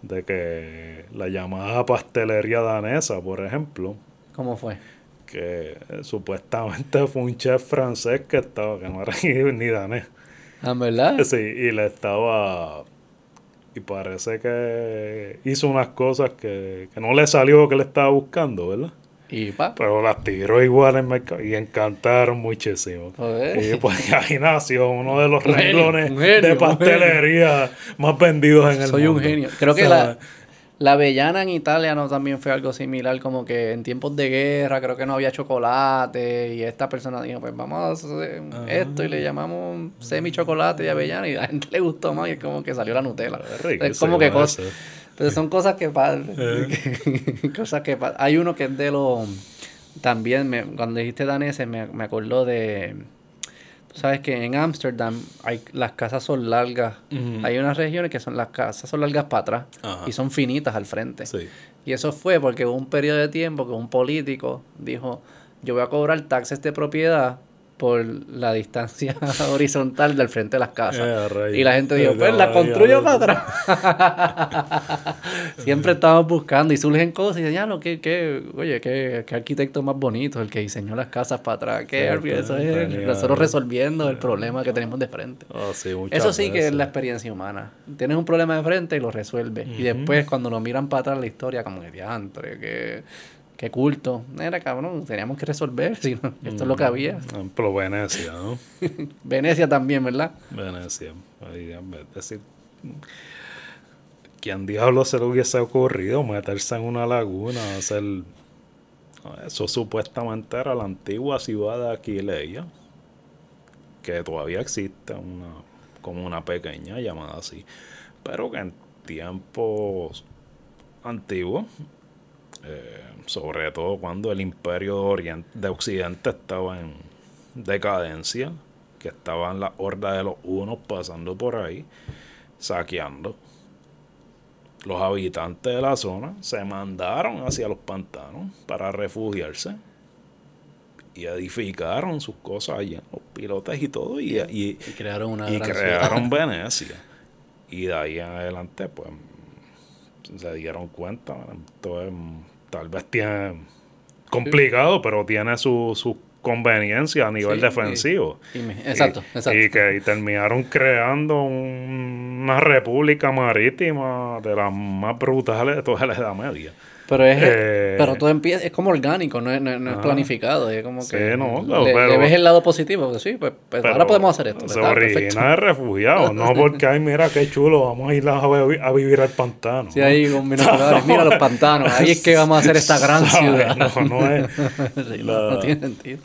de que la llamada pastelería danesa, por ejemplo. ¿Cómo fue? Que supuestamente fue un chef francés que estaba, que no era ni danés. ¿Ah, verdad? Sí, y le estaba y parece que hizo unas cosas que, no le salió lo que le estaba buscando, ¿verdad? Y pa. Pero las tiró igual en mercado y encantaron muchísimo. Y pues <laughs> ahí nació uno de los renglones de pastelería más vendidos en el mundo. Soy un genio. Creo que la, la avellana en Italia no también fue algo similar, como que en tiempos de guerra creo que no había chocolate y esta persona dijo, pues vamos a hacer esto y le llamamos semi chocolate de avellana y a la gente le gustó más y es como que salió la Nutella. Es, como que cosas... Pero son cosas que pasan. <laughs> Eh. <laughs> cosas que Hay uno que es de los... También, me, cuando dijiste daneses, me, me acordó de sabes que en Ámsterdam hay las casas son largas. Hay unas regiones que son las casas son largas para atrás y son finitas al frente. Y eso fue porque hubo un periodo de tiempo que un político dijo, yo voy a cobrar taxes de propiedad por la distancia <laughs> horizontal del frente de las casas. Eh, y la gente dijo, pues la construyo para atrás. <laughs> Siempre estamos buscando y surgen cosas y dicen, ya no, que, que, oye, qué, arquitecto más bonito, el que diseñó las casas para atrás. Qué eso es nosotros resolviendo el problema que tenemos de frente. Oh, eso sí que es la experiencia humana. Tienes un problema de frente y lo resuelves. Y después cuando lo miran para atrás la historia, como que diantre, que Qué culto. Era cabrón, teníamos que resolver, <laughs> si esto es lo que había. Mm, pero Venecia, ¿no? <laughs> Venecia también, ¿verdad? Venecia. Es decir, ¿quién diablo se le hubiese ocurrido meterse en una laguna, hacer... Eso supuestamente era la antigua ciudad de Aquileia, que todavía existe, una, como una pequeña llamada así, pero que en tiempos antiguos eh, sobre todo cuando el imperio de, Oriente, de Occidente estaba en decadencia, que estaban las hordas de los unos pasando por ahí, saqueando. Los habitantes de la zona se mandaron hacia los pantanos para refugiarse y edificaron sus cosas allá, los pilotes y todo, y, crearon una y crearon Venecia. Y de ahí en adelante, pues se dieron cuenta, entonces tal vez tiene complicado, pero tiene su, su conveniencia a nivel defensivo. exacto, exacto. Y que terminaron creando una república marítima de las más brutales de toda la Edad Media. Pero es eh, pero todo empieza, es como orgánico, no es, no, es planificado. Es como que sí, no, le, ves el lado positivo, sí, pues, pues ahora podemos hacer esto. Se origina de refugiados, no <laughs> porque, ay, mira qué chulo, vamos a ir a, vivir al pantano. Sí, ahí con binoculares, mira los pantanos, ahí es que vamos a hacer esta gran <laughs> ciudad. No, no es. <laughs> no, tiene sentido.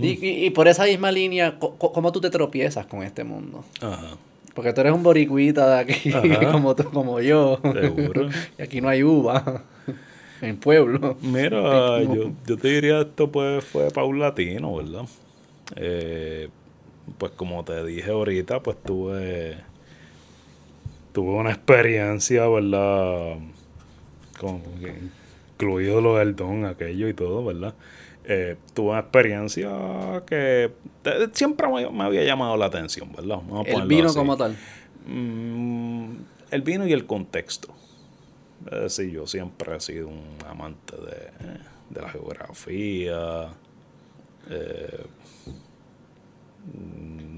y, y, por esa misma línea, ¿cómo tú te tropiezas con este mundo? Ajá. Porque tú eres un boricuita de aquí, <laughs> como tú, como yo. Seguro. <laughs> y aquí no hay uva. <laughs> en pueblo. Mira, yo, yo, te diría esto pues fue paulatino, ¿verdad? Eh, pues como te dije ahorita, pues tuve tuve una experiencia, ¿verdad? Con, incluido lo del don, aquello y todo, ¿verdad? Eh, tuve una experiencia que siempre me, había llamado la atención, ¿verdad? el vino como tal. Mm, el vino y el contexto. Es decir, yo siempre he sido un amante de, la geografía, eh,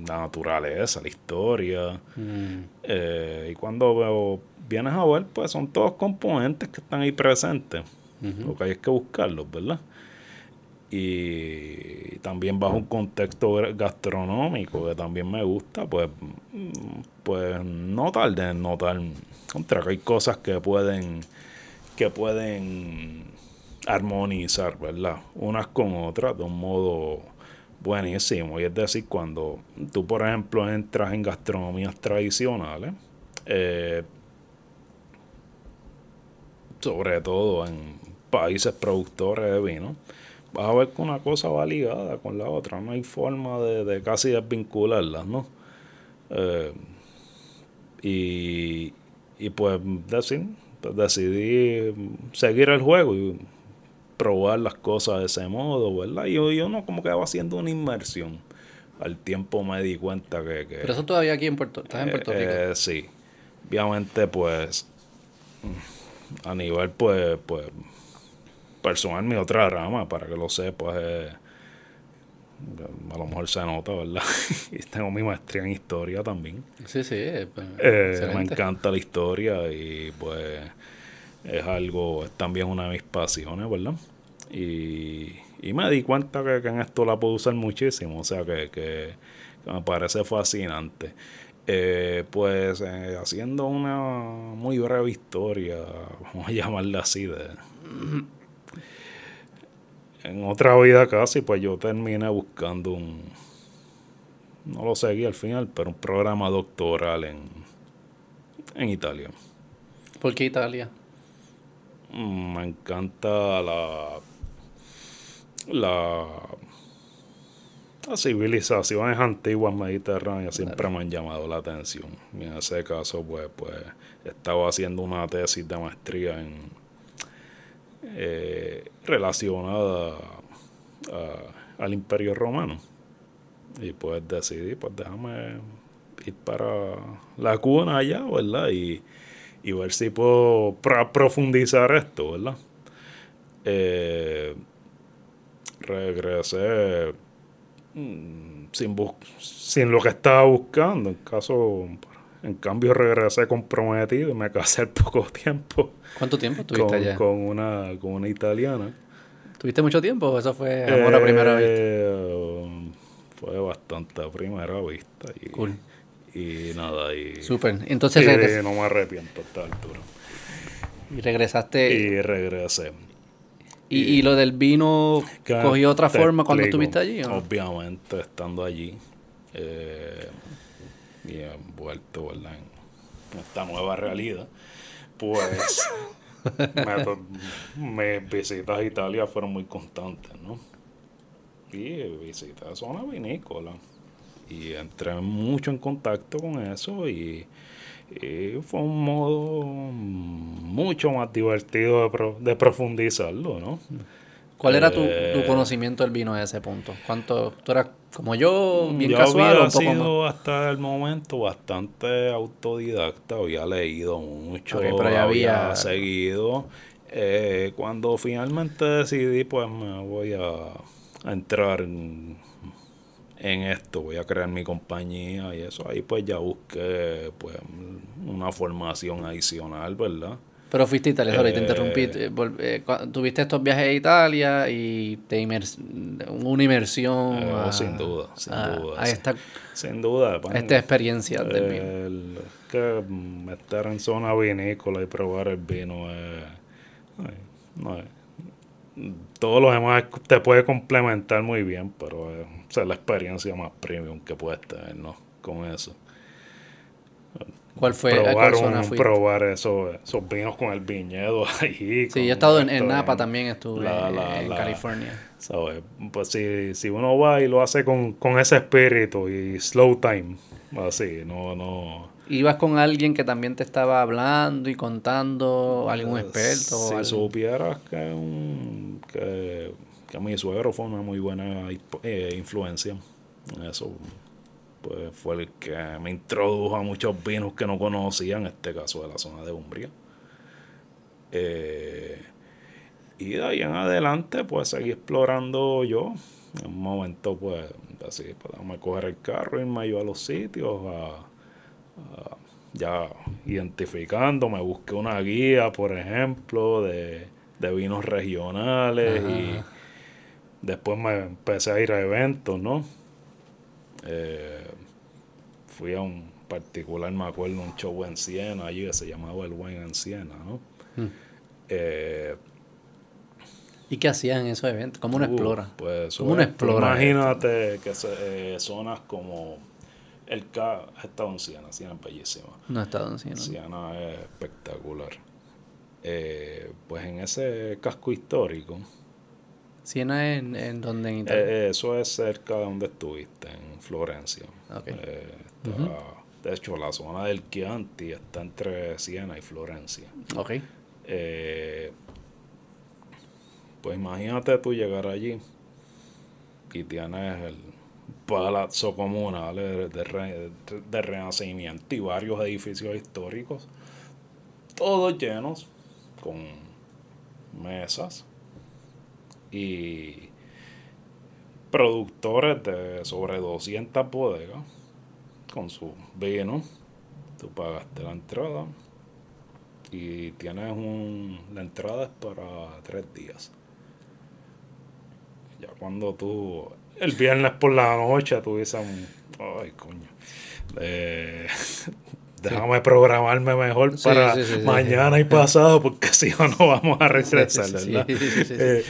la naturaleza, la historia. Mm. Eh, y cuando veo, vienes a ver, pues son todos componentes que están ahí presentes. Lo que hay es que buscarlos, ¿verdad? Y también bajo un contexto gastronómico que también me gusta, pues, pues no tarde en notar contra que hay cosas que pueden que pueden armonizar, ¿verdad? Unas con otras de un modo buenísimo. Y es decir, cuando tú, por ejemplo, entras en gastronomías tradicionales, eh, sobre todo en países productores de vino, vas a ver que una cosa va ligada con la otra. No hay forma de, casi desvincularlas, ¿no? Eh, y, y pues, decir, pues decidí seguir el juego y probar las cosas de ese modo, ¿verdad? Y yo, yo no como que va haciendo una inmersión. Al tiempo me di cuenta que... Pero eso todavía aquí en Puerto, ¿estás en Puerto Rico. Eh, sí. Obviamente, pues, a nivel, pues, pues personal mi otra rama, para que lo sepas. Eh, a lo mejor se nota, ¿verdad? <laughs> y tengo mi maestría en historia también. Sí, sí. Pues, eh, me encanta la historia y pues es algo, es también una de mis pasiones, ¿verdad? Y, y me di cuenta que, en esto la puedo usar muchísimo, o sea que, que, me parece fascinante. Eh, pues haciendo una muy breve historia, <laughs> vamos a llamarla así, de, en otra vida casi, pues yo terminé buscando un, no lo seguí al final, pero un programa doctoral en, en Italia. ¿Por qué Italia? Mm, me encanta la, la las civilizaciones antiguas mediterráneas siempre me han llamado la atención. Y en ese caso, pues, pues estaba haciendo una tesis de maestría en eh, relacionada al Imperio Romano. Y pues decidí, pues déjame ir para la cuna allá, ¿verdad? Y, y ver si puedo profundizar esto, ¿verdad? Eh, regresé mm, sin, sin lo que estaba buscando. En caso, en cambio regresé comprometido y me casé al poco tiempo. ¿Cuánto tiempo tuviste con, allá? Con una, con una italiana. ¿Tuviste mucho tiempo o eso fue amor a primera vista? Eh, fue bastante a primera vista. Y, cool. Y nada, y... Súper. Entonces... no me arrepiento a esta altura. Y regresaste... Y regresé. ¿Y, lo del vino cogió otra forma cuando estuviste allí? Obviamente, estando allí eh, y envuelto ¿verdad? en esta nueva realidad, pues <laughs> mis visitas a Italia fueron muy constantes, ¿no? Y visitas a zona vinícola. Y entré mucho en contacto con eso y, fue un modo mucho más divertido de, de profundizarlo, ¿no? ¿Cuál era tu, eh, conocimiento del vino a ese punto? ¿Cuánto tú eras como yo, bien casual había sido hasta el momento bastante autodidacta, había leído mucho, había... seguido. Eh, cuando finalmente decidí, pues me voy a, entrar en, en, esto, voy a crear mi compañía y eso, ahí pues ya busqué pues una formación adicional, ¿verdad? Pero fuiste a Italia, sorry, te interrumpí. Eh, eh, tuviste estos viajes a Italia y te una inmersión. Eh, sin duda, sin duda. A esta, sin duda. esta experiencia del vino. El, que estar en zona vinícola y probar el vino es. No, todo lo demás te puede complementar muy bien, pero es la experiencia más premium que puedes tener, ¿no? Con eso. ¿Cuál fue probar, un, probar esos, esos vinos con el viñedo <laughs> ahí. Sí, yo he estado en, Napa también, estuve en California. Pues si, si uno va y lo hace con, con ese espíritu y slow time, así, no, no. ¿Ibas con alguien que también te estaba hablando y contando, algún experto? Si supieras que, un, que, que mi suegro fue una muy buena eh, influencia en eso pues fue el que me introdujo a muchos vinos que no conocía, en este caso de la zona de Umbria. Eh, y de ahí en adelante, pues seguí explorando yo. En un momento, pues, así, pues, coger el carro, irme yo a los sitios, ya identificando, me busqué una guía, por ejemplo, de, vinos regionales y después me empecé a ir a eventos, ¿no? Eh, fui a un particular, me acuerdo, un show en Siena, allí que se llamaba El Wine en Siena, ¿no? Hmm. Eh, ¿Y qué hacían en esos eventos? ¿Cómo uno uh, explora? Pues, ¿Cómo uno explora? Imagínate que eh, zonas como el K ha estado en Siena, Siena es bellísima. No ha estado en Siena. Siena es espectacular. Eh, pues en ese casco histórico. ¿Siena en, en donde en Italia? eso es cerca de donde estuviste, en Florencia. Okay. De hecho, la zona del Chianti está entre Siena y Florencia. Ok. Eh, pues imagínate tú llegar allí y tienes el palazzo comunal de, de, renacimiento y varios edificios históricos, todos llenos con mesas y productores de sobre 200 bodegas con su vino. Tú pagaste la entrada y tienes un. La entrada es para tres días. Ya cuando tú. El viernes por la noche tú dices. Ay, coño. Eh, <laughs> déjame programarme mejor para mañana y pasado porque <laughs> si no, no vamos a regresar, ¿verdad? Eh,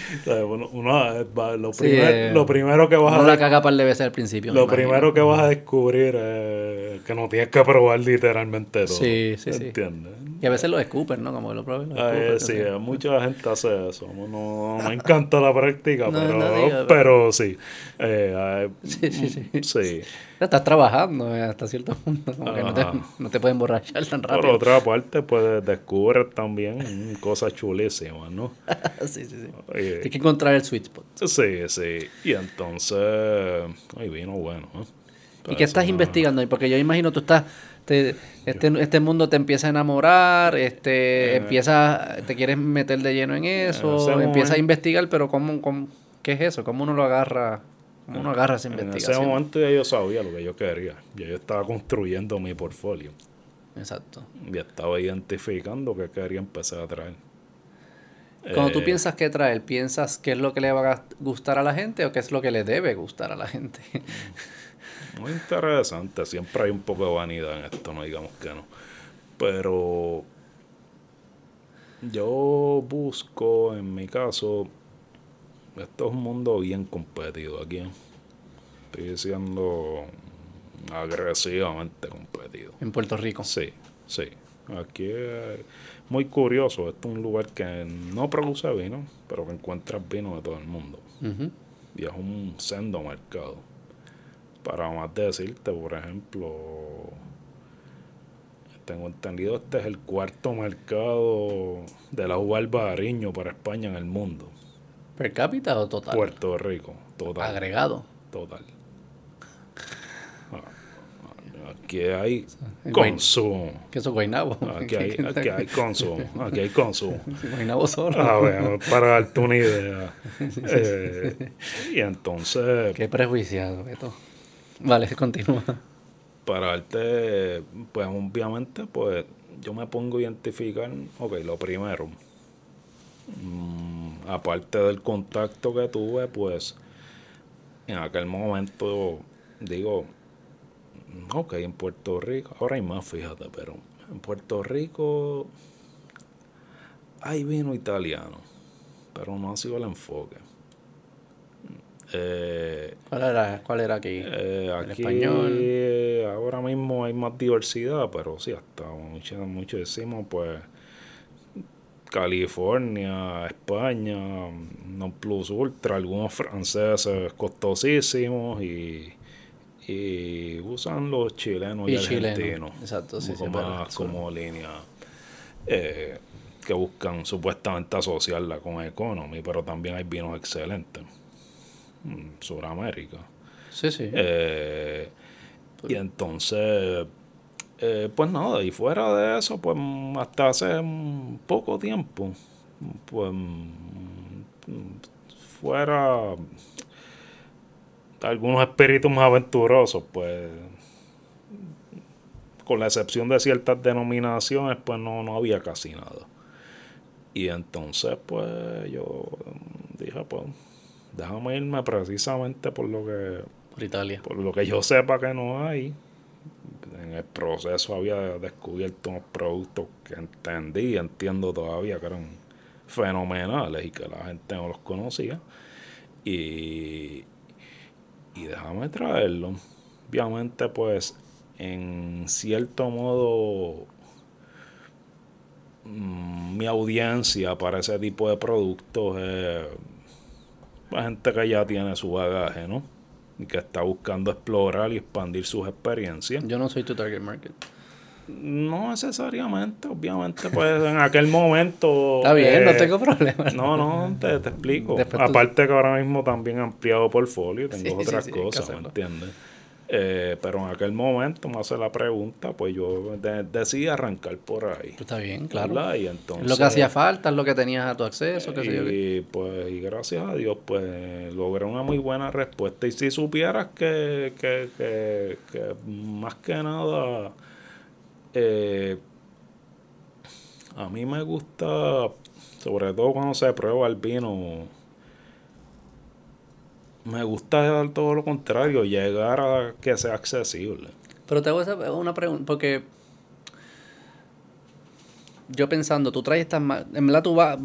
uno, lo, primer, lo, primero que vas a... la caga par de veces al principio. Lo primero que vas a descubrir es que no tienes que probar literalmente todo. Sí, sí, ¿Entiendes? Y a veces lo escupen, ¿no? Como lo prueben. Eh, sí, mucha gente hace eso. No, me encanta la práctica, <laughs> pero, pero, sí. Eh, <laughs> sí, sí, sí. sí. Estás trabajando eh, hasta cierto punto. Como que no te, no te pueden emborrachar tan rápido. Por otra parte, pues descubres también cosas chulísimas, ¿no? <laughs> sí, sí, sí. Hay que encontrar el sweet spot. Sí, sí. Y entonces, ay, vino bueno. ¿Y qué estás investigando ahí? Porque yo imagino tú estás este, este mundo te empieza a enamorar, este, eh. empieza, te quieres meter de lleno en eso, empieza a investigar, pero ¿cómo, ¿cómo, qué es eso? ¿Cómo uno lo agarra? ¿Cómo uno agarra esa investigación? En ese momento ya yo sabía lo que yo quería, ya yo estaba construyendo mi portfolio. Exacto. Y estaba identificando qué quería empezar a traer. Cuando tú eh, piensas qué traer, ¿piensas qué es lo que le va a gustar a la gente o qué es lo que le debe gustar a la gente? <laughs> Muy interesante. Siempre hay un poco de vanidad en esto, no digamos que no. Pero yo busco, en mi caso, esto es un mundo bien competido aquí. Estoy diciendo agresivamente competido. En Puerto Rico. Sí, sí. Aquí es muy curioso. Esto es un lugar que no produce vino, pero que encuentras vino de todo el mundo. Y es un sendo mercado. Para más decirte, por ejemplo, tengo entendido este es el cuarto mercado de la uva albariño para España en el mundo. ¿Per cápita o total? Puerto Rico, total. Agregado. Total. Ah, aquí hay consumo. ¿Qué es Guaynabo? Aquí hay, <laughs> aquí hay consumo. Aquí hay consumo. <laughs> Guaynabo solo. A ver, para darte una idea. <laughs> Eh, y entonces. Qué prejuiciado esto. Vale, continúa. Para darte, pues obviamente, pues yo me pongo a identificar, ok, lo primero, mm, aparte del contacto que tuve, pues en aquel momento digo, ok, en Puerto Rico, ahora hay más, fíjate, pero en Puerto Rico hay vino italiano, pero no ha sido el enfoque. Eh, ¿Cuál, era, ¿Cuál era aquí? Eh, aquí español? ahora mismo hay más diversidad, pero sí, hasta mucho decimos, pues, California, España, non plus ultra, algunos franceses costosísimos y, y usan los chilenos y, argentinos Exacto, sí, como, más, como línea eh, que buscan supuestamente asociarla con economy, pero también hay vinos excelentes. Suramérica. Sí, sí. Eh, y entonces, eh, pues nada, y fuera de eso, pues hasta hace poco tiempo, pues fuera algunos espíritus más aventurosos, pues con la excepción de ciertas denominaciones, pues no, no había casi nada. Y entonces, pues yo dije, pues déjame irme precisamente por lo que... Por Italia. Por lo que yo sepa que no hay. En el proceso había descubierto unos productos que entendí, entiendo todavía que eran fenomenales y que la gente no los conocía. Y, y déjame traerlo. Obviamente, pues, en cierto modo, mm, mi audiencia para ese tipo de productos es para gente que ya tiene su bagaje, ¿no? Que está buscando explorar y expandir sus experiencias. Yo no soy tu target market. No necesariamente, obviamente, pues en aquel momento. Está bien, no eh, tengo problema. No, no, te, explico. Aparte que ahora mismo también he ampliado portfolio, tengo otras cosas, ¿me entiendes? Eh, pero en aquel momento me hace la pregunta, pues yo decidí arrancar por ahí. Pues está bien, claro. Y entonces, lo que hacía falta, es lo que tenías a tu acceso. Qué y pues, y gracias a Dios, pues logré una muy buena respuesta. Y si supieras que, que, que, que más que nada, eh, a mí me gusta, sobre todo cuando se prueba el vino me gusta todo lo contrario, llegar a que sea accesible. Pero te hago una pregunta, porque yo pensando, tú traes estas en verdad tú vas,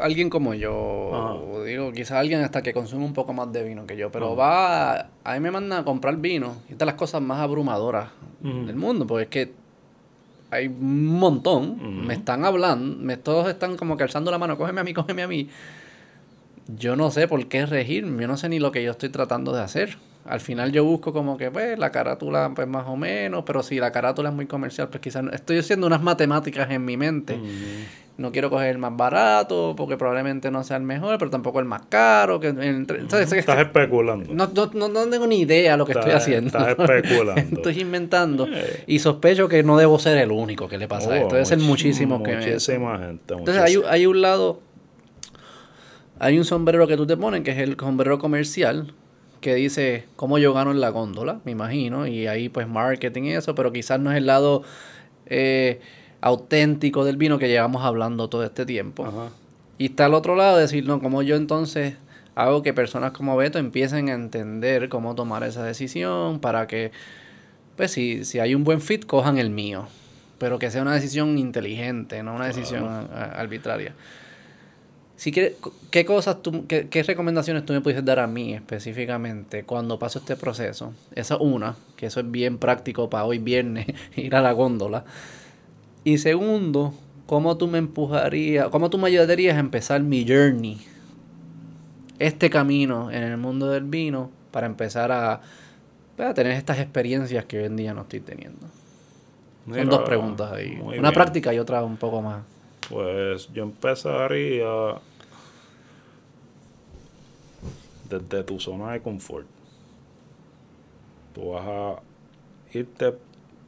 alguien como yo, digo, quizás alguien hasta que consume un poco más de vino que yo, pero va, a, mí me manda a comprar vino, y estas las cosas más abrumadoras del mundo, porque es que hay un montón, me están hablando, me, todos están como calzando la mano, cógeme a mí, cógeme a mí. Yo no sé por qué regirme, yo no sé ni lo que yo estoy tratando de hacer. Al final yo busco como que, pues, la carátula, pues, más o menos, pero si la carátula es muy comercial, pues quizás estoy haciendo unas matemáticas en mi mente. No quiero coger el más barato, porque probablemente no sea el mejor, pero tampoco el más caro. Que, estás especulando. No, no, no, tengo ni idea de lo que estoy haciendo. Estás <laughs> especulando. estoy <laughs> inventando. Eh. Y sospecho que no debo ser el único que le pasa oh, esto. Debe ser muchísimo que... Muchísima gente. Entonces hay, hay un lado... Hay un sombrero que tú te pones, que es el sombrero comercial, que dice cómo yo gano en la góndola, me imagino, y ahí pues marketing y eso, pero quizás no es el lado eh, auténtico del vino que llevamos hablando todo este tiempo. Y está al otro lado decir, no, como yo entonces hago que personas como Beto empiecen a entender cómo tomar esa decisión para que, pues si, si hay un buen fit, cojan el mío, pero que sea una decisión inteligente, no una decisión arbitraria. Si quieres, ¿qué cosas tú, qué, qué, recomendaciones tú me puedes dar a mí específicamente cuando paso este proceso? Esa una, que eso es bien práctico para hoy viernes, <laughs> ir a la góndola. Y segundo, ¿cómo tú me empujarías, cómo tú me ayudarías a empezar mi journey? Este camino en el mundo del vino para empezar a, a tener estas experiencias que hoy en día no estoy teniendo. Son dos preguntas ahí. Una práctica y otra un poco más. Pues yo empezaría desde tu zona de confort. Tú vas a irte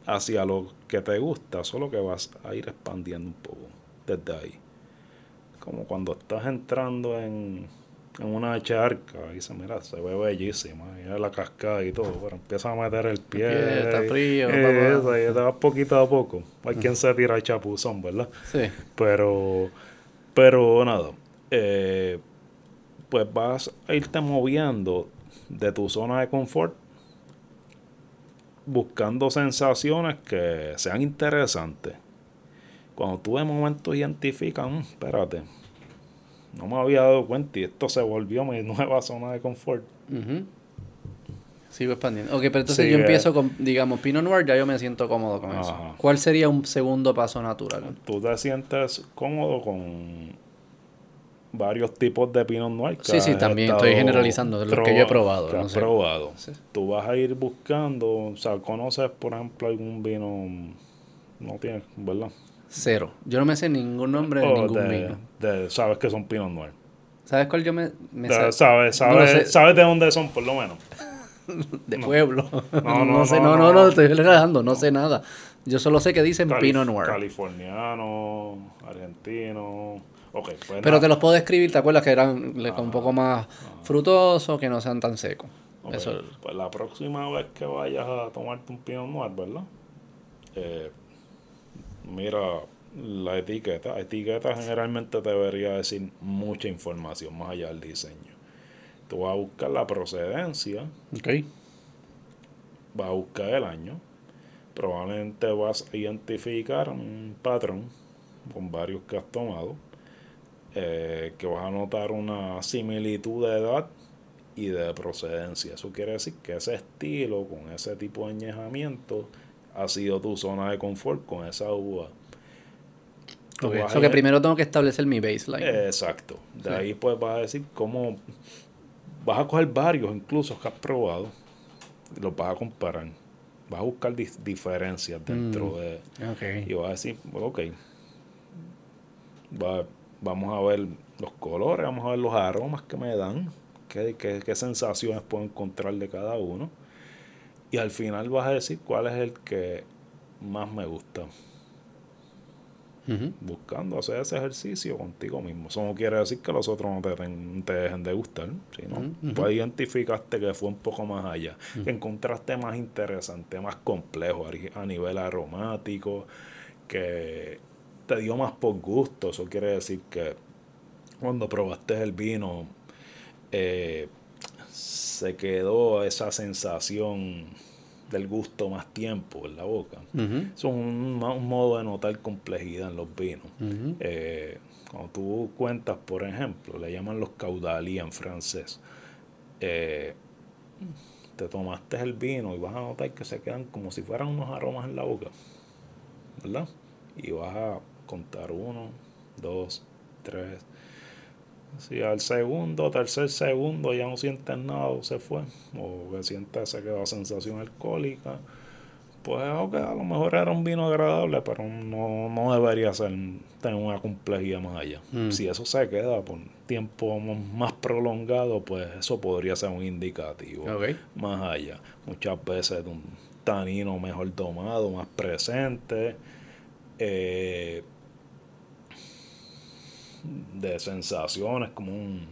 hacia lo que te gusta, solo que vas a ir expandiendo un poco desde ahí. Como cuando estás entrando en, una charca y dices, mira, se ve bellísima, y la cascada y todo, pero empiezas a meter el pie. está frío, y, te vas poquito a poco. Hay quien se tira el chapuzón, ¿verdad? Sí. Pero, pero nada, eh, pues vas a irte moviendo de tu zona de confort buscando sensaciones que sean interesantes. Cuando tú de momento identificas, mm, espérate, no me había dado cuenta y esto se volvió mi nueva zona de confort. Sigo expandiendo. Ok, pero entonces yo empiezo con, digamos, Pinot Noir, ya yo me siento cómodo con eso. ¿Cuál sería un segundo paso natural? Tú te sientes cómodo con varios tipos de Pinot Noir. sí, sí, también estoy generalizando de lo que yo he probado. Que probado. Tú vas a ir buscando, o sea, conoces, por ejemplo, algún vino, no tienes, ¿verdad? Cero. Yo no me sé ningún nombre de oh, ningún vino. sabes que son Pinot Noir. ¿Sabes cuál yo me, me sabes, sabes, sabes de dónde son, por lo menos. <laughs> de pueblo. No, <laughs> no, no, sé, no, no, no, estoy relajando, no sé nada. Yo solo sé que dicen Pinot Noir. Californiano, argentino. Okay, pues Pero te los puedo describir, ¿te acuerdas que eran un poco más frutosos, que no sean tan secos? Eso... Pues la próxima vez que vayas a tomarte un Pinot Noir, ¿verdad? Eh, mira la etiqueta. La etiqueta generalmente te debería decir mucha información más allá del diseño. Tú vas a buscar la procedencia. Ok. Vas a buscar el año. Probablemente vas a identificar un patrón con varios que has tomado eh, que vas a notar una similitud de edad y de procedencia. Eso quiere decir que ese estilo, con ese tipo de añejamiento, ha sido tu zona de confort con esa uva. Eso que primero tengo que establecer mi baseline. Exacto. De ahí pues vas a decir cómo... Vas a coger varios incluso que has probado los vas a comparar. Vas a buscar diferencias dentro mm, de... Y vas a decir, ok, va, vamos a ver los colores, vamos a ver los aromas que me dan, qué, qué, sensaciones puedo encontrar de cada uno. Y al final vas a decir cuál es el que más me gusta. Buscando hacer ese ejercicio contigo mismo. Eso no quiere decir que los otros no te, dejen de gustar, sino tú identificaste que fue un poco más allá, que encontraste más interesante, más complejo a nivel aromático, que te dio más por gusto. Eso quiere decir que cuando probaste el vino, eh, se quedó esa sensación del gusto más tiempo en la boca. es un, modo de notar complejidad en los vinos. Eh, cuando tú cuentas, por ejemplo, le llaman los caudalí en francés. Eh, te tomaste el vino y vas a notar que se quedan como si fueran unos aromas en la boca. ¿verdad? Y vas a contar uno, dos, tres. Si al segundo, tercer segundo ya no sientes nada se fue, o que sientes se quedó sensación alcohólica, pues ok, a lo mejor era un vino agradable, pero no, no debería ser tener una complejidad más allá. Mm. Si eso se queda por tiempo más prolongado, pues eso podría ser un indicativo más allá. Muchas veces de un tanino mejor tomado, más presente. Eh, de sensaciones como un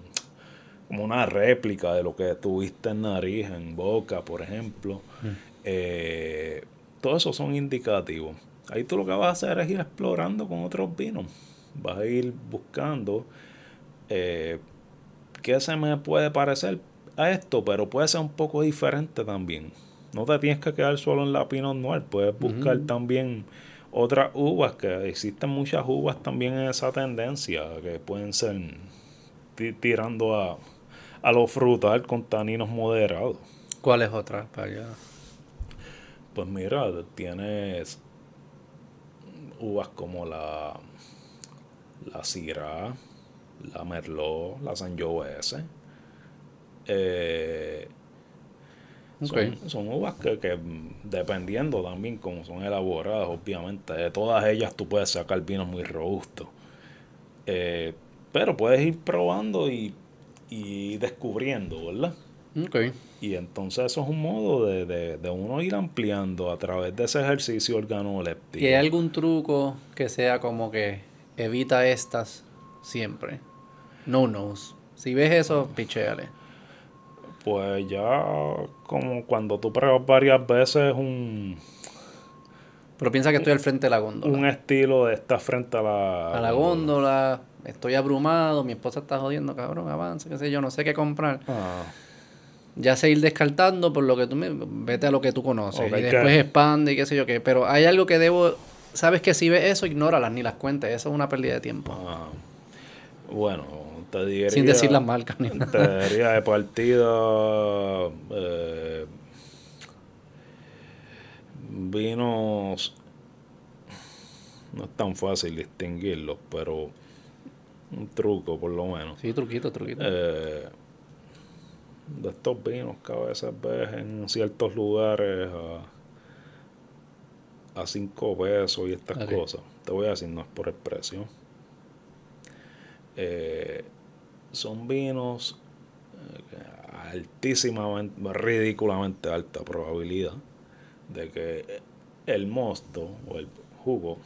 como una réplica de lo que tuviste en nariz, en boca, por ejemplo. Mm. Eh, todo eso son indicativos. Ahí tú lo que vas a hacer es ir explorando con otros vinos. Vas a ir buscando eh, qué se me puede parecer a esto, pero puede ser un poco diferente también. No te tienes que quedar solo en la Pinot Noir, puedes buscar también otras uvas, que existen muchas uvas también en esa tendencia, que pueden ser tirando a, a lo frutal con taninos moderados. ¿Cuáles otras para allá? Pues mira, tienes uvas como la, la Syrah, la Merlot, la Sangiovese. Eh, son, uvas que, dependiendo también cómo son elaboradas, obviamente, de todas ellas tú puedes sacar vinos muy robustos. Eh, pero puedes ir probando y, y descubriendo, ¿verdad? Okay. Y entonces eso es un modo de, de, uno ir ampliando a través de ese ejercicio organoléptico. ¿Y hay algún truco que sea como que evita estas siempre? No knows. Si ves eso, picheale. Pues ya como cuando tú pruebas varias veces un... Pero piensa que estoy al frente de la góndola. Un estilo de estar frente a la... A la góndola, estoy abrumado, mi esposa está jodiendo, cabrón, avanza, qué sé yo, no sé qué comprar. Ah ya se ir descartando por lo que tú me, vete a lo que tú conoces y después expande y qué sé yo qué pero hay algo que debo sabes que si ves eso ignóralas ni las cuentes eso es una pérdida de tiempo ah. bueno te diría sin decir las marcas ni nada te diría de partida eh, vinos no es tan fácil distinguirlos pero un truco por lo menos sí truquito truquito eh, de estos vinos que a veces ves en ciertos lugares a, a cinco pesos y estas cosas. Te voy a decir, no es por el precio. Eh, son vinos eh, altísimamente, ridículamente alta probabilidad de que el mosto o el jugo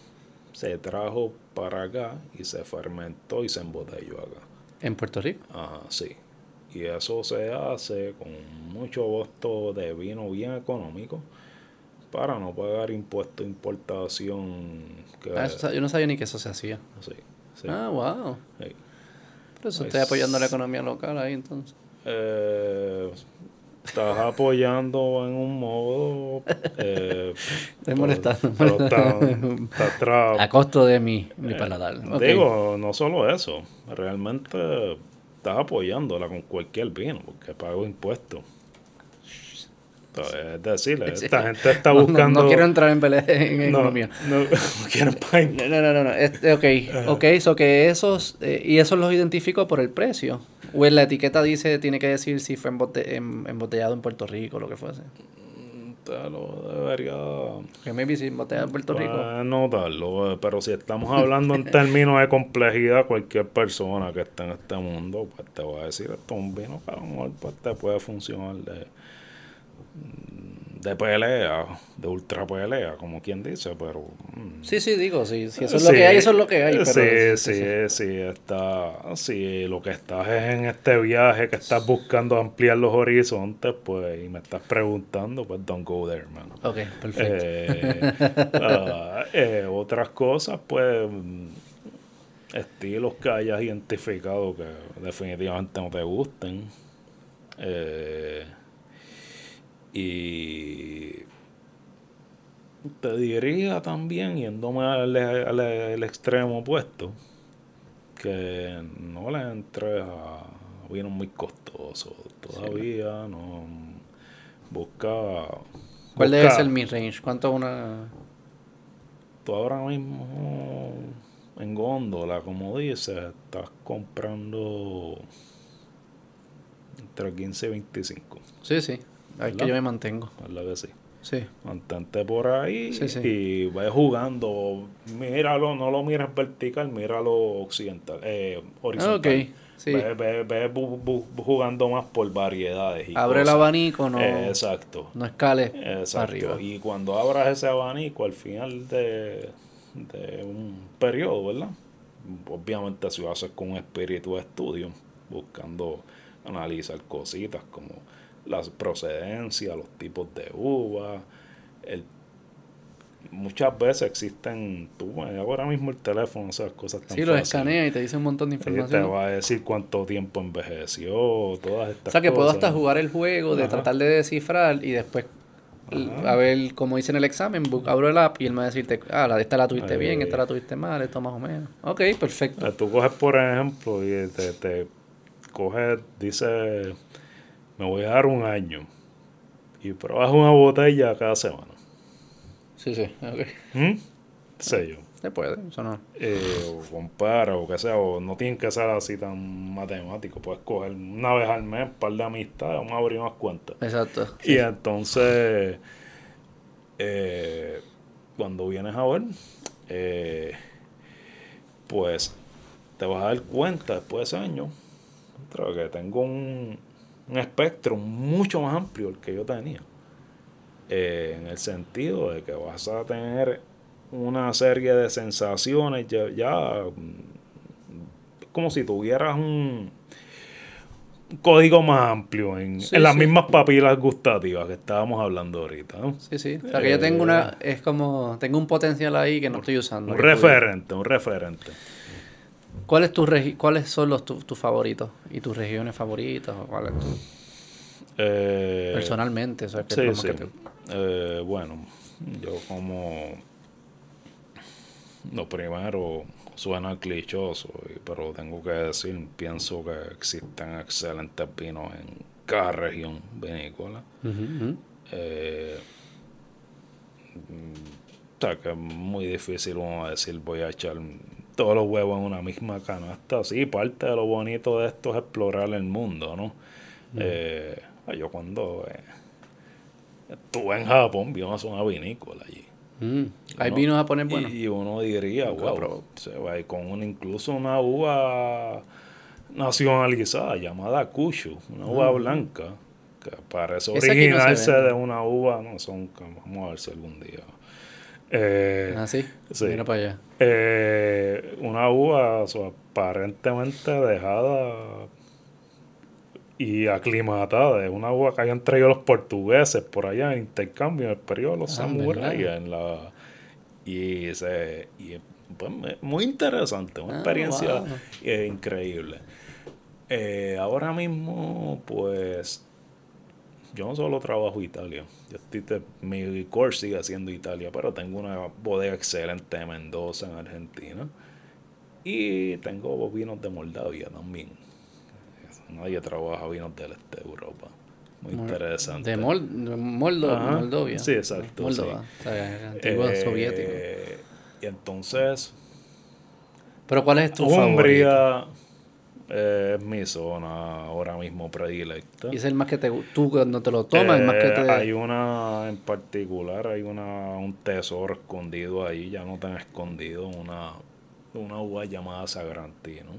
se trajo para acá y se fermentó y se embotelló acá. ¿En Puerto Rico? Ajá, sí. Y eso se hace con mucho costo de vino bien económico para no pagar impuesto de importación. Ah, yo no sabía ni que eso se hacía. Ah, wow. Pero eso está apoyando la economía local ahí entonces. Eh, estás apoyando en un modo. Eh, Estoy molestando. a costo de mi, mi eh, paladar. Digo, no solo eso. Realmente estás apoyándola con cualquier vino, porque pago impuestos. Es decir, esta gente está <laughs> buscando. No, quiero entrar en pelea en economía. No, <laughs> no, quiero no, no, no, no. Este, ok, ok, so que esos. Eh, y esos los identifico por el precio. O en la etiqueta dice, tiene que decir si fue embotellado en Puerto Rico lo que fuese lo debería. Que maybe si botella en Puerto Rico. Notarlo, eh, pero si estamos hablando en términos de complejidad, cualquier persona que esté en este mundo, pues te va a decir, esto es un vino que a lo mejor pues, te puede funcionar de de pelea, de ultra pelea, como quien dice, pero... Mm. Sí, sí, digo, sí, si eso es lo que hay, eso es lo que hay. sí, sí, sí, está, si lo que estás es en este viaje, que estás buscando ampliar los horizontes, pues, y me estás preguntando, pues, don't go there, man. Ok, perfecto. Eh, <laughs> ah, eh, otras cosas, pues, estilos que hayas identificado que definitivamente no te gusten. Eh, y te diría también, yéndome al, extremo opuesto, que no le entres a vinos muy costosos. Todavía no. Busca. ¿Cuál debe ser mi range? ¿Cuánto una.? tú ahora mismo en góndola, como dices, estás comprando entre 15 y 25. Sí, sí. Ahí es que yo me mantengo. ¿Verdad que sí? Sí. Mantente por ahí y ve jugando. Míralo, no lo miras vertical, míralo occidental, eh, horizontal. Okay. Sí. Ve, ve, jugando más por variedades. Y Abre el abanico, no. exacto. No escales arriba. Y cuando abras ese abanico al final de, de un periodo, ¿verdad? Obviamente si lo haces con un espíritu de estudio, buscando analizar cositas como las procedencias, los tipos de uva, el muchas veces existen, tú, ahora mismo el teléfono, esas cosas tan Sí, lo escanea y te dice un montón de información. te va a decir cuánto tiempo envejeció, todas estas cosas. O sea, que puedo hasta jugar el juego de tratar de descifrar y después a ver, como dice en el examen, abro el app y él me va a decirte, ah, la, esta la tuviste bien, esta la tuviste mal, esto más o menos. Ok, perfecto. Tú coges, por ejemplo, y te, te coges, dice, me voy a dar un año y pruebas una botella cada semana. Sí, sí, ok. ¿Mm? Sé yo. Se puede, eso no. Eh, o compara, o que sea, o no tienen que ser así tan matemático. Puedes coger una vez al mes, un par de amistades, vamos a abrir unas cuentas. Exacto. Y entonces, eh, cuando vienes a ver, eh, pues te vas a dar cuenta después de ese año que tengo un, un espectro mucho más amplio del que yo tenía. en el sentido de que vas a tener una serie de sensaciones ya, ya como si tuvieras un código más amplio en, las mismas papilas gustativas que estábamos hablando ahorita. Sí, sí. O sea, que yo tengo una, es como, tengo un potencial ahí que no estoy usando. Un referente, un referente. ¿Cuáles, tu ¿Cuáles son los tus favoritos y tus regiones favoritas? ¿Cuál eh, Personalmente, o sea, sí, sí. Eh, bueno, yo como lo primero suena clichoso, pero tengo que decir, pienso que existen excelentes vinos en cada región vinícola. Eh, o sea, que es muy difícil uno decir voy a echar todos los huevos en una misma canasta. Sí, parte de lo bonito de esto es explorar el mundo, ¿no? Eh, yo cuando eh, estuve en Japón vi una zona vinícola allí. Mm. ¿Hay vinos japoneses buenos? Y uno diría, wow, se va con incluso una uva nacionalizada llamada Kushu, una uva mm. blanca, que parece originarse de una uva, no son, vamos a ver si algún día. Eh, ah, sí, Mira para allá. Eh, una uva aparentemente dejada y aclimatada. Es una uva que hayan traído los portugueses por allá en intercambio en el periodo de los ah, samuráis. La, y, ese, y pues, muy interesante, una ah, experiencia eh, increíble. Eh, ahora mismo, pues, yo no solo trabajo Italia. Yo estoy mi core sigue siendo Italia, pero tengo una bodega excelente de Mendoza en Argentina. Y tengo vinos de Moldavia también nadie trabaja vinos del este de Europa. Muy interesante. De Moldovia. Sí, exacto. Moldova, antigua eh, soviética. Y entonces. ¿Pero cuál es tu Umbria es mi zona ahora mismo predilecta. ¿Y es el más que te tú cuando te lo tomas? más que te... Eh, hay una en particular, hay una un tesoro escondido ahí, ya no tan escondido, una, una uva llamada Sagrantino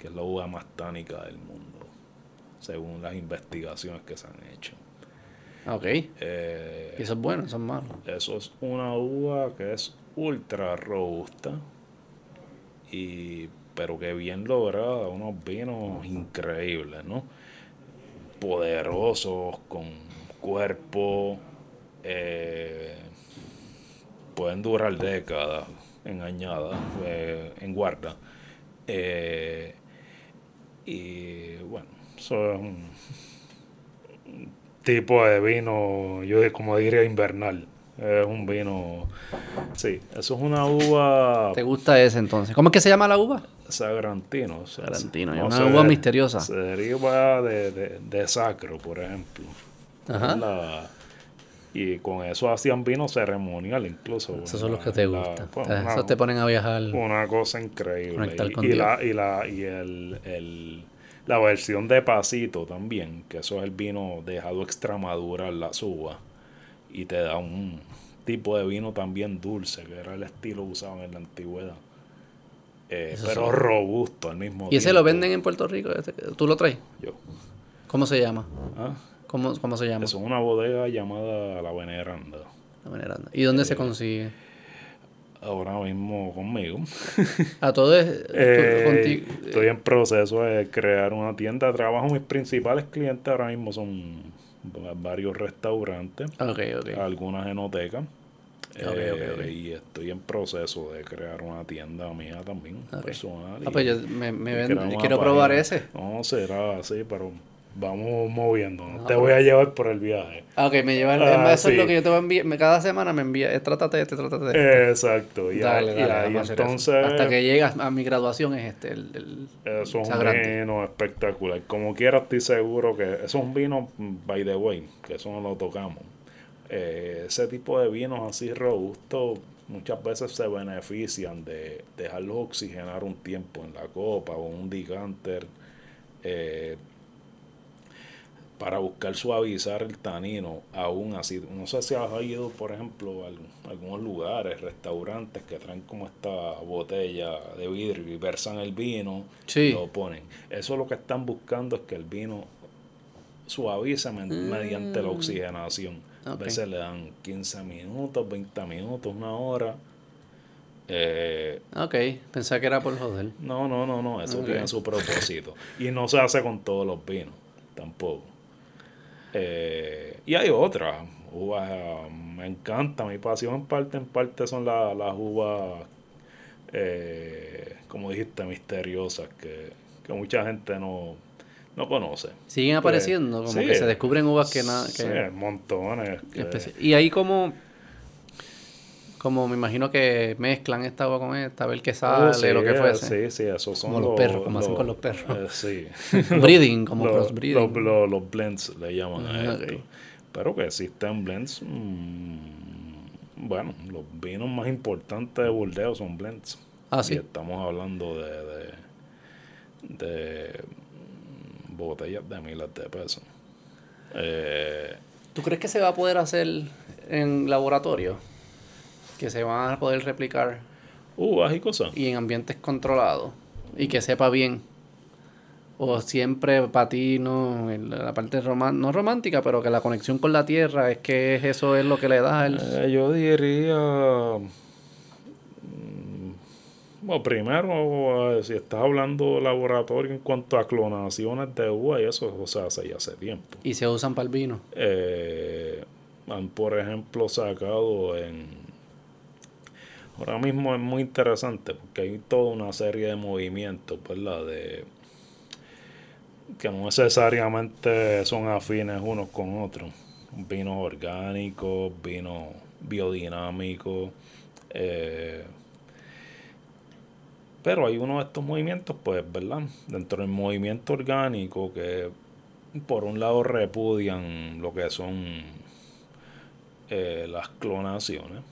que es la uva más tánica del mundo, según las investigaciones que se han hecho. Ok. Eh, ¿Y eso es bueno, eso es malo? Eso es una uva que es ultra robusta, y, pero que bien lograda, unos vinos increíbles, ¿no? Poderosos, con cuerpo, eh, pueden durar décadas en añada, eh, en guarda. Eh, y bueno, un tipo de vino, yo como diría invernal. Es un vino. Sí, eso es una uva. ¿Te gusta ese entonces? ¿Cómo es que se llama la uva? Sagrantino. Sagrantino, es una uva misteriosa. Se deriva de, de, sacro, por ejemplo. Ajá. Y con eso hacían vino ceremonial incluso. Esos son los que te gustan. Pues, Esos te ponen a viajar. Una cosa increíble. Y, y, la, y, la, y el, el, la versión de pasito también, que eso es el vino dejado extramadurar la suba. Y te da un tipo de vino también dulce, que era el estilo usado en la antigüedad. Eh, pero robusto al mismo tiempo. ¿Y ese lo venden en Puerto Rico? ¿Tú lo traes? Yo. ¿Cómo se llama? ¿Ah? ¿Cómo, ¿Cómo, se llama? Es una bodega llamada La Veneranda. La Veneranda. ¿Y dónde se eh, consigue? Ahora mismo conmigo. ¿A todo es, <laughs> eh, Estoy en proceso de crear una tienda de trabajo. Mis principales clientes ahora mismo son varios restaurantes, okay, okay. algunas enotecas. Eh, y estoy en proceso de crear una tienda mía también, personal. Ah, pues yo me, me quiero probar ese. No, será así, pero vamos moviendo. Ah, te voy a llevar por el viaje. Ah, ok, me lleva ah, eso es lo que yo te voy a enviar. Cada semana me envía, trátate este, trátate este. Exacto. Y, entonces. Hasta que llegas a mi graduación es este. El, el eso es un vino espectacular. Como quiera, estoy seguro que. Eso es un vino, by the way, que eso no lo tocamos. Eh, ese tipo de vinos así robustos muchas veces se benefician de dejarlos oxigenar un tiempo en la copa o un decanter. Eh, para buscar suavizar el tanino aún así. No sé si has ido, por ejemplo, a algunos lugares, restaurantes que traen como esta botella de vidrio y versan el vino y lo ponen. Eso lo que están buscando es que el vino suavice mediante la mm. oxigenación. A veces le dan 15 minutos, 20 minutos, una hora. Eh, ok, pensaba que era por joder. No, no, no, no, eso tiene su propósito. Y no se hace con todos los vinos, tampoco. Eh, y hay otras uvas, me encanta, mi pasión en parte, en parte son las uvas, eh, como dijiste, misteriosas, que, mucha gente no, no conoce. Siguen pues, apareciendo, como que se descubren uvas que nada. Sí, montones. Y ahí como como me imagino que mezclan esta agua con esta, a ver qué sale, oh, lo que fuese. Sí, sí, esos son como los, perros, como hacen con los perros. Eh, sí. <laughs> breeding, como crossbreeding. Los, blends le llaman a esto. Pero que existen blends, mm, bueno, los vinos más importantes de Burdeos son blends. Ah, sí. Y estamos hablando de, de, de botellas de miles de pesos. Eh, ¿Tú crees que se va a poder hacer en laboratorio? Que se van a poder replicar. Uh, y cosas. Y en ambientes controlados. Y que sepa bien. O siempre para ti, no, la parte no romántica, pero que la conexión con la tierra es que eso es lo que le da. El... Eh, yo diría. Mm, bueno, primero, eh, si estás hablando laboratorio en cuanto a clonaciones de uva, y eso o sea, hace ya hace tiempo. ¿Y se usan para el vino? Eh, han, por ejemplo, sacado en Ahora mismo es muy interesante porque hay toda una serie de movimientos, ¿verdad? De, que no necesariamente son afines unos con otros. Vinos orgánicos, vinos biodinámicos. Eh, pero hay uno de estos movimientos, pues, ¿verdad? Dentro del movimiento orgánico que por un lado repudian lo que son eh, las clonaciones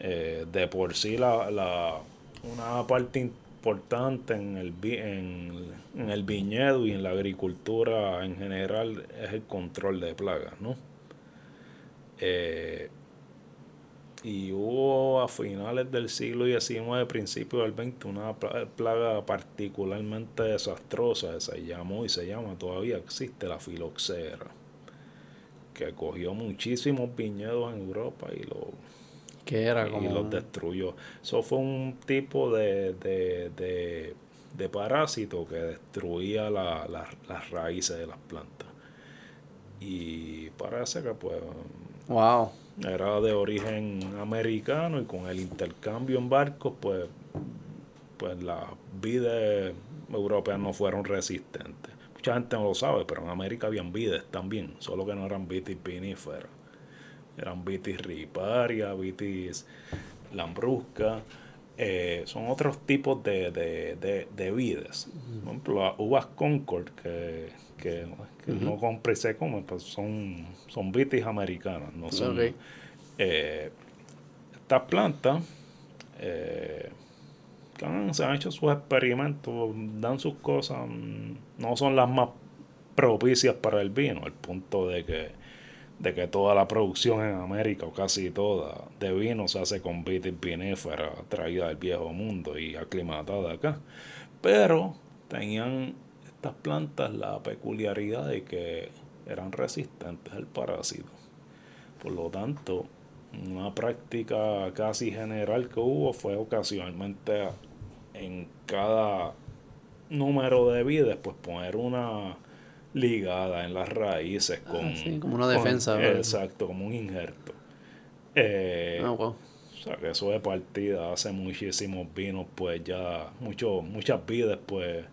eh, de por sí la, la, una parte importante en el, en, el viñedo y en la agricultura en general es el control de plagas, ¿no? Eh, y hubo a finales del siglo XIX, principios del XX, una plaga particularmente desastrosa, se llamó y se llama, todavía existe la filoxera, que cogió muchísimos viñedos en Europa y lo era y los destruyó. Eso fue un tipo de, de, parásito que destruía las raíces de las plantas. Y parece que pues... Wow. Era de origen americano y con el intercambio en barcos pues, pues las vides europeas no fueron resistentes. Mucha gente no lo sabe, pero en América habían vides también, solo que no eran vitis viníferas eran vitis riparia, vitis lambrusca, eh, son otros tipos de, de, de, vides. Por ejemplo, las uvas Concord, que, que, no compré se comen, pues son, son vitis americanas. No son, eh, estas plantas eh, se han hecho sus experimentos, dan sus cosas, mm, no son las más propicias para el vino, al punto de que de que toda la producción en América, o casi toda, de vino se hace con vitis vinífera traída del viejo mundo y aclimatada acá. Pero tenían estas plantas la peculiaridad de que eran resistentes al parásito. Por lo tanto, una práctica casi general que hubo fue ocasionalmente en cada número de vides, pues poner una ligada en las raíces ah, con... como una defensa. exacto, como un injerto. Eh, ah, O sea, que eso de partida hace muchísimos vinos, pues ya, mucho, muchas vidas, pues,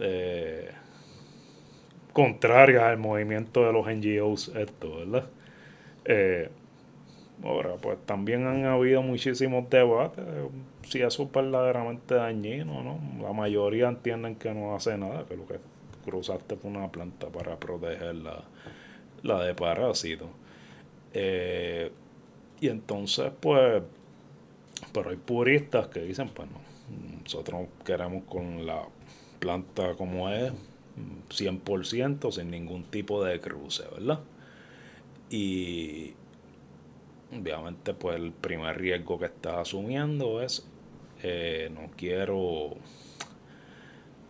eh, contrarias al movimiento de los NGOs, esto, ¿verdad? Eh, ahora, pues también han habido muchísimos debates si eso es verdaderamente dañino, ¿no? La mayoría entienden que no hace nada, que lo que cruzaste por una planta para protegerla la de parásito. Eh, y entonces, pues, pero hay puristas que dicen, pues no, nosotros queremos con la planta como es, 100%, sin ningún tipo de cruce, ¿verdad? Y obviamente, pues el primer riesgo que estás asumiendo es, eh, no quiero,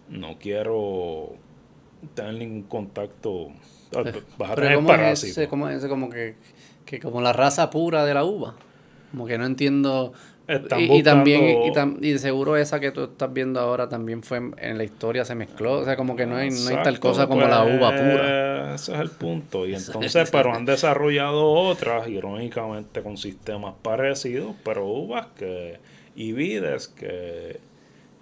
no quiero tener ningún contacto. Vas a tener parásito. como ese, como que, que como la raza pura de la uva. Como que no entiendo. y, también, y, y, seguro esa que tú estás viendo ahora también fue en, la historia, se mezcló. O sea, como que no hay, no hay tal cosa como la uva pues, pura. Ese es el punto. Y <laughs> entonces, pero han desarrollado otras, irónicamente, con sistemas parecidos, pero uvas que y vides que,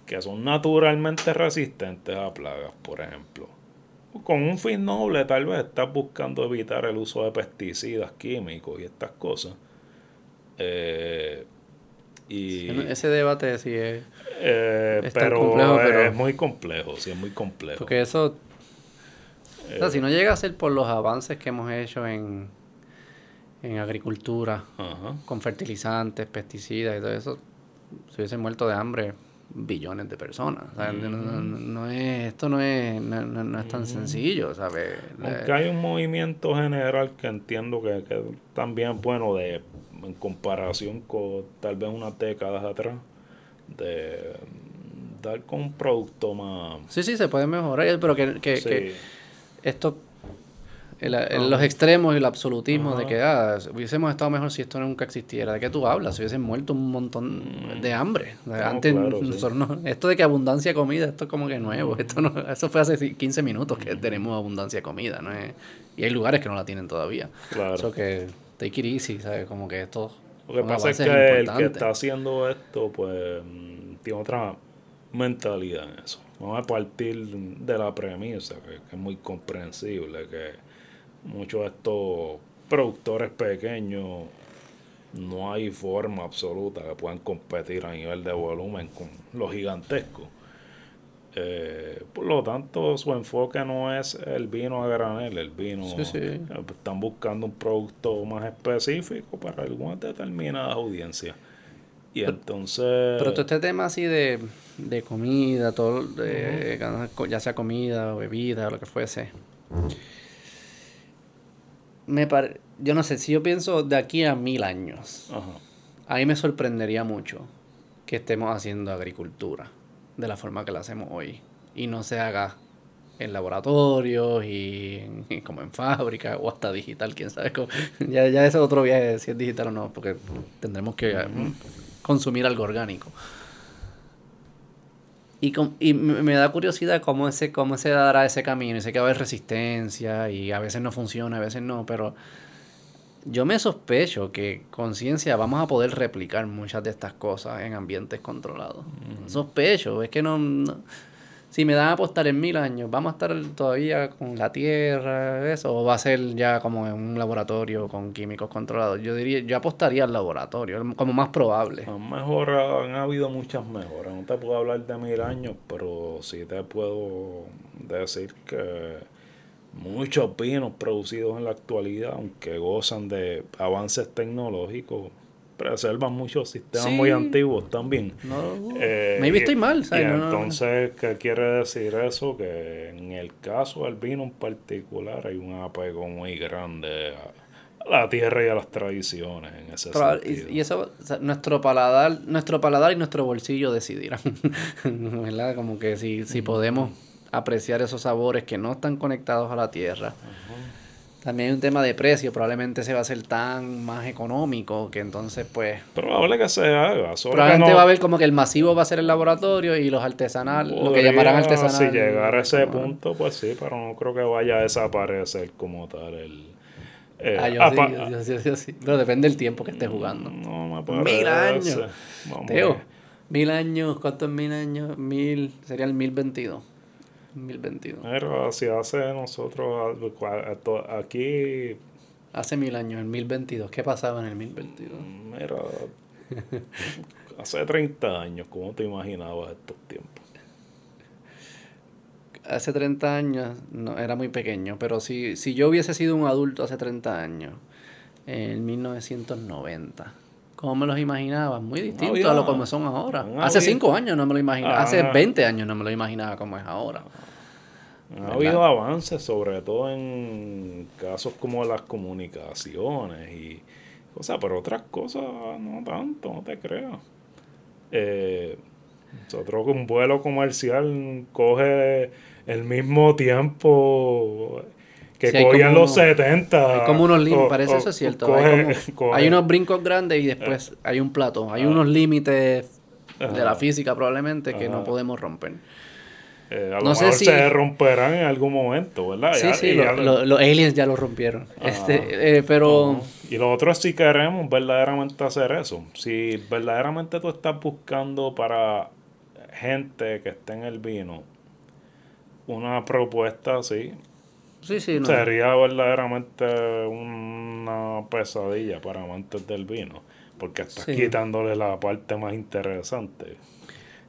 que son naturalmente resistentes a plagas, por ejemplo con un fin noble tal vez estás buscando evitar el uso de pesticidas químicos y estas cosas. Eh, y, ese debate sí es, eh, pero, complejo, pero, es muy complejo, sí es muy complejo. Porque eso, o sea, si no llega a ser por los avances que hemos hecho en, en agricultura, con fertilizantes, pesticidas y todo eso, se hubiesen muerto de hambre billones de personas. no, es, esto no es, no, es tan sencillo, ¿sabes? Aunque hay un movimiento general que entiendo que, que también bueno de en comparación con tal vez unas décadas atrás, de dar con un producto más... Sí, sí, se puede mejorar, pero que, que, que esto el, los extremos y el absolutismo de que ah, hubiésemos estado mejor si esto nunca existiera. ¿De qué tú hablas? Se hubiesen muerto un montón de hambre. Antes, <laughs> esto de que abundancia de comida, esto es como que nuevo. Esto no, eso fue hace 15 minutos que tenemos abundancia de comida. ¿no? Es, y hay lugares que no la tienen todavía. Claro. Eso que take it easy, ¿sabes? Como que esto. Lo que pasa es que el que está haciendo esto, pues, tiene otra mentalidad en eso. Vamos a partir de la premisa, que es muy comprensible, que muchos de estos productores pequeños no hay forma absoluta que puedan competir a nivel de volumen con los gigantescos. Eh, por lo tanto, su enfoque no es el vino a granel, el vino. Eh, están buscando un producto más específico para algunas determinadas audiencias. Y entonces. Pero todo este tema así de, de comida, todo, de, ya sea comida o bebida o lo que fuese me yo no sé, si yo pienso de aquí a mil años, a mí me sorprendería mucho que estemos haciendo agricultura de la forma que la hacemos hoy y no se haga en laboratorios y, como en fábrica o hasta digital, quién sabe. <laughs> ya, ya ese es otro viaje, si es digital o no, porque tendremos que consumir algo orgánico. Y, y me da curiosidad cómo, ese, cómo se dará ese camino. Y sé que va a haber resistencia y a veces no funciona, a veces no, pero yo me sospecho que conciencia vamos a poder replicar muchas de estas cosas en ambientes controlados. Sospecho, es que no, si me dan a apostar en mil años, ¿vamos a estar todavía con la tierra, eso? ¿O va a ser ya como en un laboratorio con químicos controlados? Yo diría, yo apostaría al laboratorio, como más probable. Han mejorado, han habido muchas mejoras. No te puedo hablar de mil años, pero sí te puedo decir que muchos vinos producidos en la actualidad, aunque gozan de avances tecnológicos, preservan muchos sistemas muy antiguos también. No, eh, maybe estoy mal. Y, entonces, ¿qué quiere decir eso? Que en el caso del vino en particular hay un apego muy grande a la tierra y a las tradiciones en ese sentido. Y, eso, nuestro paladar, nuestro paladar y nuestro bolsillo decidirán, <laughs> ¿verdad? Como que si, si podemos apreciar esos sabores que no están conectados a la tierra. También hay un tema de precio, probablemente se va a hacer tan más económico que entonces pues... Probable que se haga. Probablemente va a haber como que el masivo va a ser el laboratorio y los artesanales, lo que llamarán artesanal. Si llegar a ese punto, pues sí, pero no creo que vaya a desaparecer como tal el... Eh, ah, yo, sí, yo, sí, Pero depende del tiempo que estés jugando. No me parece. Mil años. Teo, mil años, ¿cuántos mil años? Mil, sería el mil veintidós. 2022. Pero si hace nosotros aquí... Hace mil años, en 1022. ¿Qué pasaba en el 1022? Mira, <laughs> hace 30 años, ¿cómo te imaginabas estos tiempos? Hace 30 años no, era muy pequeño, pero si, si yo hubiese sido un adulto hace 30 años, en 1990, ¿Cómo me los imaginaba? Muy distinto a lo como son ahora. Hace cinco años no me lo imaginaba. Hace 20 años no me lo imaginaba como es ahora. Ha habido avances, sobre todo en casos como las comunicaciones y cosas, pero otras cosas no tanto, no te creas. Eh, nosotros un vuelo comercial coge el mismo tiempo que cogían los 70. Hay como unos límites, parece eso es cierto. hay, unos brincos grandes y después eh. hay un plato. Hay unos límites de la física probablemente que no podemos romper. Eh, a lo no mejor sé si... se romperán en algún momento, ¿verdad? Sí, sí, los aliens ya lo rompieron. Este, eh, pero... Y lo otro es si queremos verdaderamente hacer eso. Si verdaderamente tú estás buscando para gente que esté en el vino una propuesta así, Sería verdaderamente una pesadilla para amantes del vino, porque estás quitándole la parte más interesante.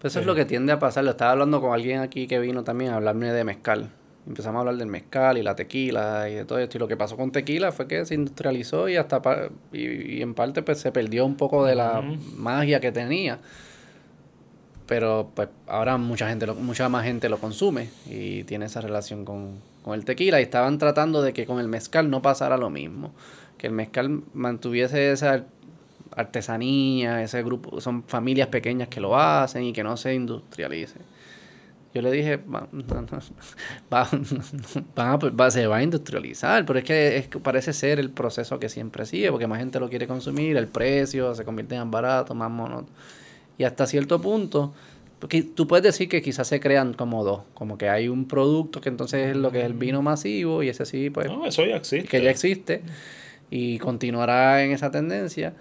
Pues eso es lo que tiende a pasar. Lo estaba hablando con alguien aquí que vino también a hablarme de mezcal. Empezamos a hablar del mezcal y la tequila y de todo esto. Y lo que pasó con tequila fue que se industrializó y hasta y, en parte pues se perdió un poco de la magia que tenía pero pues ahora mucha gente mucha más gente lo consume y tiene esa relación con, con, el tequila. Y estaban tratando de que con el mezcal no pasara lo mismo que el mezcal mantuviese esa artesanía ese grupo son familias pequeñas que lo hacen y que no se industrialice. Yo le dije va, <laughs> <laughs> va, se va a industrializar pero es que es, parece ser el proceso que siempre sigue porque más gente lo quiere consumir el precio se convierte en barato más monótono y hasta cierto punto, porque tú puedes decir que quizás se crean como dos, como que hay un producto que entonces es lo que es el vino masivo y ese sí, pues... No, eso ya existe. Que ya existe y continuará en esa tendencia.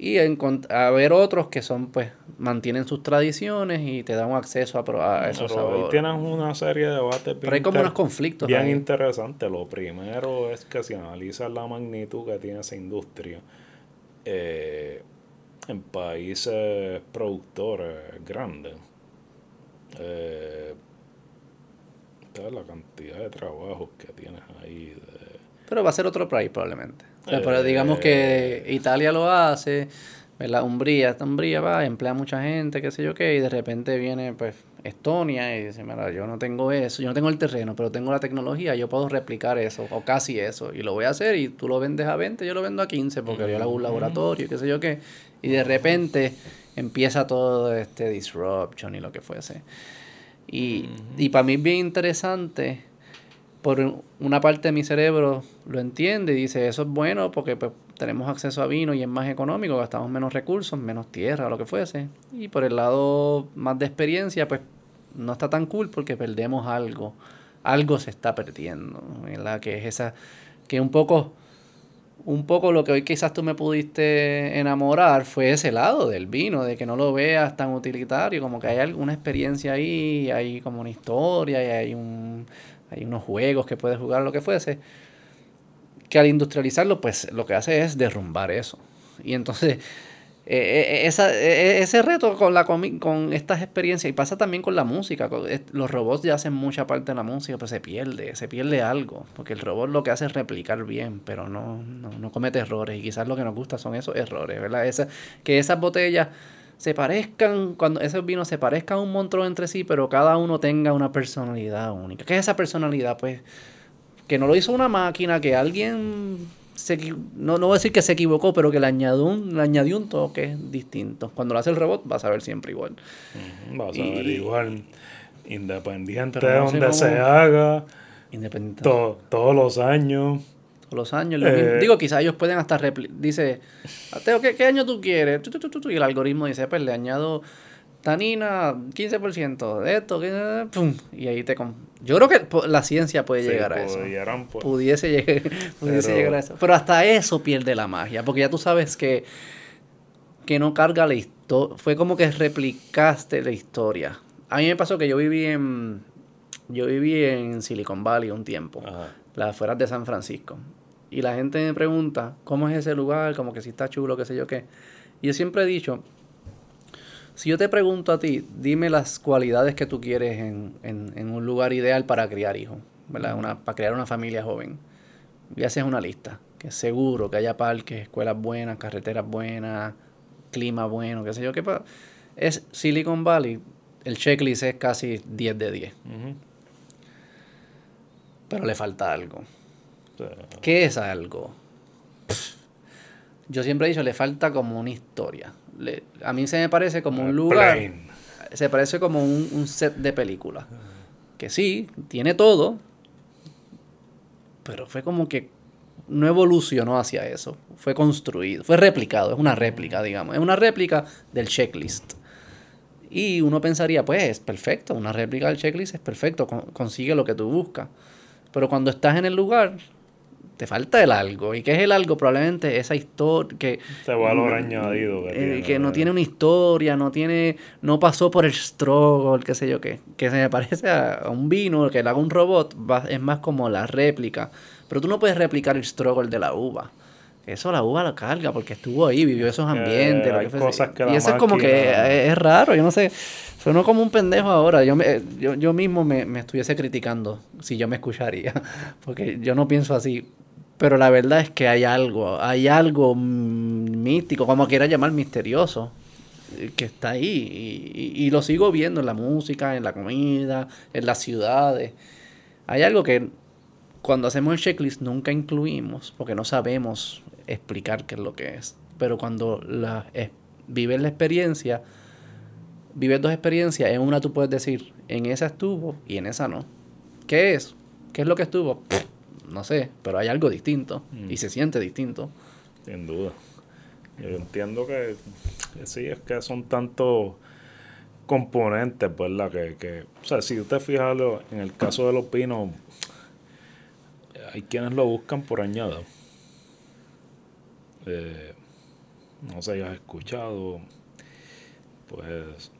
Y a ver otros que son, pues, mantienen sus tradiciones y te dan acceso a, a esos Pero ahí tienes una serie de debates Pero hay como unos conflictos bien interesantes. Lo primero es que si analizas la magnitud que tiene esa industria, eh, en países productores grandes. Eh, la cantidad de trabajos que tienes ahí. Pero va a ser otro país probablemente. pero digamos que eh, Italia lo hace, la Umbría, esta Umbría va, emplea mucha gente, qué sé yo qué, y de repente viene pues Estonia y dice, mira, yo no tengo eso, yo no tengo el terreno, pero tengo la tecnología, yo puedo replicar eso, o casi eso, y lo voy a hacer, y tú lo vendes a 20, yo lo vendo a 15, porque yo le hago un laboratorio, qué sé yo qué, y de repente empieza todo este disruption y lo que fuese. Y, y para mí es bien interesante, por una parte de mi cerebro lo entiende y dice, eso es bueno porque pues, tenemos acceso a vino y es más económico, gastamos menos recursos, menos tierra, lo que fuese. Y por el lado más de experiencia, pues no está tan cool porque perdemos algo. Algo se está perdiendo, ¿verdad? Que es esa, que un poco un poco lo que hoy quizás tú me pudiste enamorar fue ese lado del vino, de que no lo veas tan utilitario, como que hay alguna experiencia ahí, hay como una historia, y hay, un, hay unos juegos que puedes jugar, lo que fuese, que al industrializarlo, pues lo que hace es derrumbar eso. Y entonces eh, eh, esa, eh, ese reto con, la, con estas experiencias, y pasa también con la música, los robots ya hacen mucha parte de la música, pero se pierde, se pierde algo, porque el robot lo que hace es replicar bien, pero no, no, comete errores, y quizás lo que nos gusta son esos errores, ¿verdad? Esa, que esas botellas se parezcan, cuando esos vinos se parezcan un monstruo entre sí, pero cada uno tenga una personalidad única. ¿Qué es esa personalidad? Pues que no lo hizo una máquina, que alguien no, no voy a decir que se equivocó, pero que le añadió un, le añadió un toque distinto. Cuando lo hace el robot, vas a ver siempre igual. vas a ver igual, independiente de donde se haga, independiente. todos los años. Todos los años. Eh, Digo, quizás ellos pueden hasta dice, Ateo, ¿qué, ¿qué, año tú quieres? Y el algoritmo dice, pues le añado tanina, 15% de esto, pum, y ahí te... Yo creo que la ciencia puede llegar a eso. Pues. Pudiese, <laughs> llegar, pudiese llegar a eso. Pero hasta eso pierde la magia, porque ya tú sabes que, que no carga la historia. Fue como que replicaste la historia. A mí me pasó que yo viví en... Yo viví en Silicon Valley un tiempo, las afueras de San Francisco. Y la gente me pregunta, ¿cómo es ese lugar? Como que si está chulo, qué sé yo qué. Y yo siempre he dicho, si yo te pregunto a ti, dime las cualidades que tú quieres en, un lugar ideal para criar hijos, ¿verdad? Una, para crear una familia joven. Y haces una lista, que seguro que haya parques, escuelas buenas, carreteras buenas, clima bueno, qué sé yo, qué Es Silicon Valley, el checklist es casi 10 de 10. Pero le falta algo. ¿Qué es algo? Yo siempre he dicho, le falta como una historia a mí se me parece como un lugar. Se parece como un, set de película. Que sí, tiene todo. Pero fue como que no evolucionó hacia eso. Fue construido, fue replicado. Es una réplica, digamos. Es una réplica del checklist. Y uno pensaría, pues es perfecto. Una réplica del checklist es perfecto. consigue lo que tú buscas. Pero cuando estás en el lugar, te falta el algo. ¿Y qué es el algo? Probablemente esa historia que... Valor añadido que, eh, no tiene una historia, no tiene... No pasó por el struggle, qué sé yo qué. Que se me <laughs> parece a, un vino, que le haga un robot, es más como la réplica. Pero tú no puedes replicar el struggle de la uva. Eso la uva la carga porque estuvo ahí, vivió esos ambientes. y eso es como que es, raro, yo no sé. Sueno como un pendejo ahora. Yo, me, yo, yo mismo me, me estuviese criticando si yo me escucharía. <laughs> Porque yo no pienso así. Pero la verdad es que hay algo, hay algo místico, como quiera llamar misterioso, eh, que está ahí. Y, lo sigo viendo en la música, en la comida, en las ciudades. Hay algo que cuando hacemos el checklist nunca incluimos, porque no sabemos explicar qué es lo que es. Pero cuando vives la experiencia, vives dos experiencias, en una tú puedes decir, en esa estuvo y en esa no. ¿Qué es? ¿Qué es lo que estuvo? No sé, pero hay algo distinto y mm. se siente distinto. Sin duda. Yo entiendo que, sí, es que son tantos componentes, ¿verdad? Que, que, o sea, si usted fija en el caso de los pinos, hay quienes lo buscan por añado. Eh, no sé, has escuchado, pues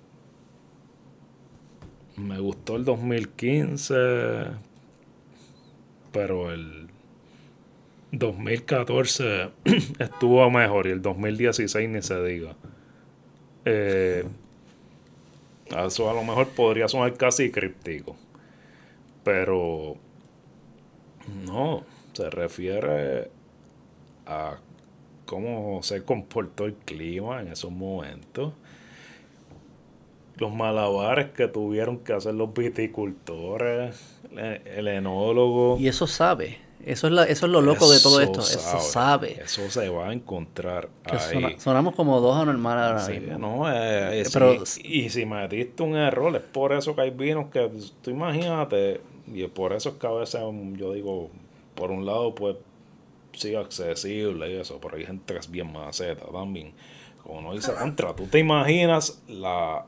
me gustó el 2015 pero el 2014 <clears throat> estuvo mejor y el 2016 ni se diga. Eh, eso a lo mejor podría sonar casi críptico, pero no, se refiere a cómo se comportó el clima en esos momentos los malabares que tuvieron que hacer los viticultores, el, enólogo. Y eso sabe. Eso es, eso es lo loco de todo esto. Eso sabe. Eso se va a encontrar ahí. sonamos como dos anormales ahora mismo. No, eh, Pero, y si me diste un error, es por eso que hay vinos que tú imagínate, y es por eso que a veces yo digo, por un lado, pues sí accesible y eso, pero hay gente que es bien maceta también. Como no dice contra, tú te imaginas la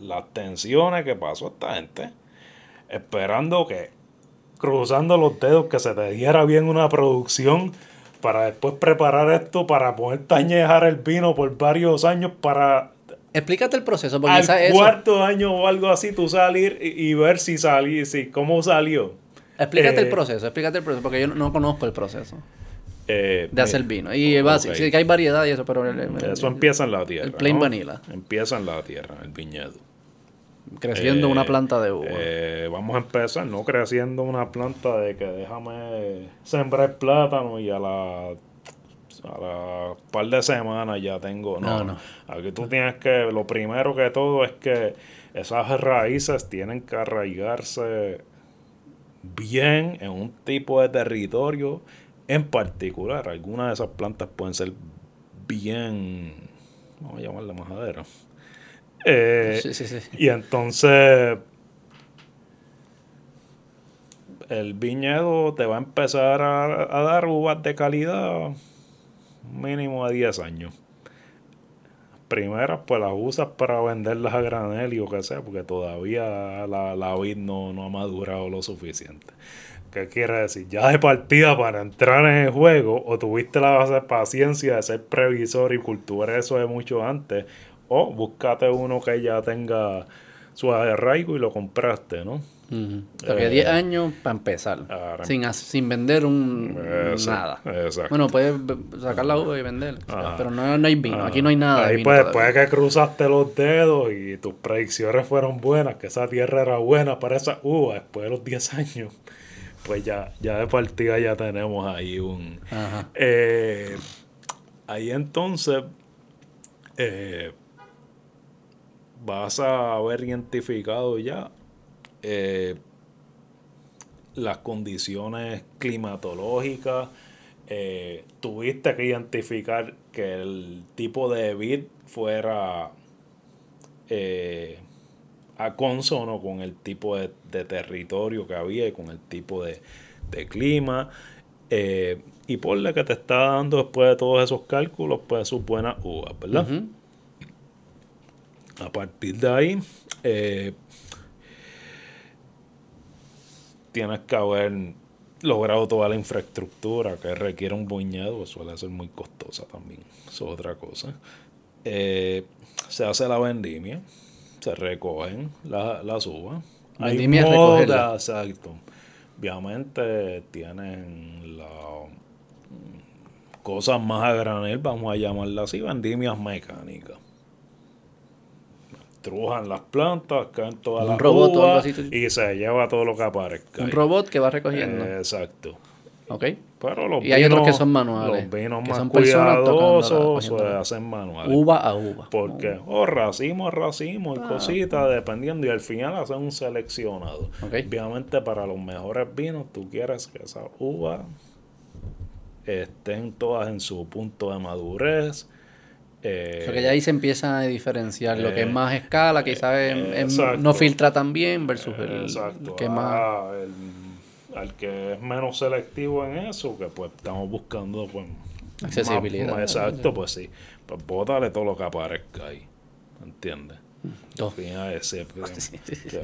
las tensiones que pasó esta gente, esperando que, cruzando los dedos, que se te diera bien una producción para después preparar esto para poder tañejar el vino por varios años para Explícate el proceso, porque al cuarto año o algo así tú salir y, ver si salí, si, cómo salió. Explícate el eh, proceso, explícate el proceso, porque yo no, conozco el proceso. Eh, de hacer vino. Y sí que hay variedad y eso, pero... eso empieza en la tierra. El plain vanilla. Empieza en la tierra, el viñedo. Creciendo una eh, planta de uva. vamos a empezar, no creciendo una planta de que déjame sembrar plátano y a la a la par de semanas ya tengo. No, no, Aquí tú tienes que, lo primero que todo es que esas raíces tienen que arraigarse bien en un tipo de territorio en particular. Algunas de esas plantas pueden ser bien, vamos a llamarla majadera. Eh, sí, sí, sí. Y entonces el viñedo te va a empezar a, a dar uvas de calidad mínimo de 10 años. Primeras, pues las usas para venderlas a granel y o que sea, porque todavía la, la vid no, no ha madurado lo suficiente. ¿Qué quiere decir? Ya de partida para entrar en el juego, o tuviste la base de paciencia de ser previsor y culturar eso de mucho antes, o búscate uno que ya tenga su arraigo y lo compraste, ¿no? Uh 10 años para empezar. sin, sin vender un nada. Bueno, puedes sacar la uva y vender. Pero no, hay vino. Aquí no hay nada. Ahí pues, después que cruzaste los dedos y tus predicciones fueron buenas, que esa tierra era buena para esa uva después de los 10 años, pues ya, ya de partida ya tenemos ahí un. Eh, ahí entonces. Eh, vas a haber identificado ya eh, las condiciones climatológicas. Eh, tuviste que identificar que el tipo de vid fuera eh, a consono con el tipo de, territorio que había y con el tipo de, clima. y por la que te está dando después de todos esos cálculos, pues sus buenas uvas, ¿verdad? A partir de ahí, tienes que haber logrado toda la infraestructura que requiere un viñedo, suele ser muy costosa también, eso es otra cosa. Eh, se hace la vendimia, se recogen las uvas. Vendimia Hay exacto. Obviamente tienen las cosas más a granel, vamos a llamarlas así, vendimias mecánicas trujan las plantas, caen todas las robot y se lleva todo lo que aparezca. Un robot que va recogiendo. exacto. Ok. Pero los y hay otros que son manuales. Los vinos más cuidadosos se hacen manuales. Uva a uva. Porque, o racimo racimo y ah, cositas, dependiendo. Y al final hacen un seleccionado. Obviamente, para los mejores vinos, tú quieres que esas uvas estén todas en su punto de madurez eh, que ya ahí se empieza a diferenciar lo que es eh, más escala, que eh, no filtra tan bien versus el, que más... Ah, al que es menos selectivo en eso, que pues estamos buscando pues accesibilidad. exacto, pues sí. Pues bótale todo lo que aparezca ahí. ¿Entiendes? Dos. Ese, <laughs> sí,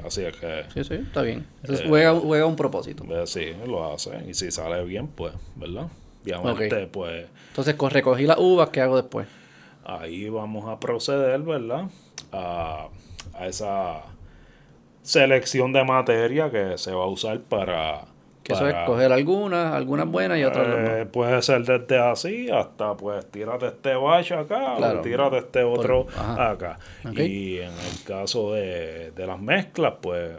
así es que... Sí, sí, está bien. Entonces juega, juega, un propósito. Sí, lo hace. Y si sale bien, pues, ¿verdad? Obviamente, pues... Entonces, recogí las uvas, ¿qué hago después? Ahí vamos a proceder, ¿verdad? A, esa selección de materia que se va a usar para... Que eso es coger algunas, algunas buenas y otras eh, Puede ser desde así hasta pues tírate este bache acá o tírate este otro acá. Y en el caso de, las mezclas, pues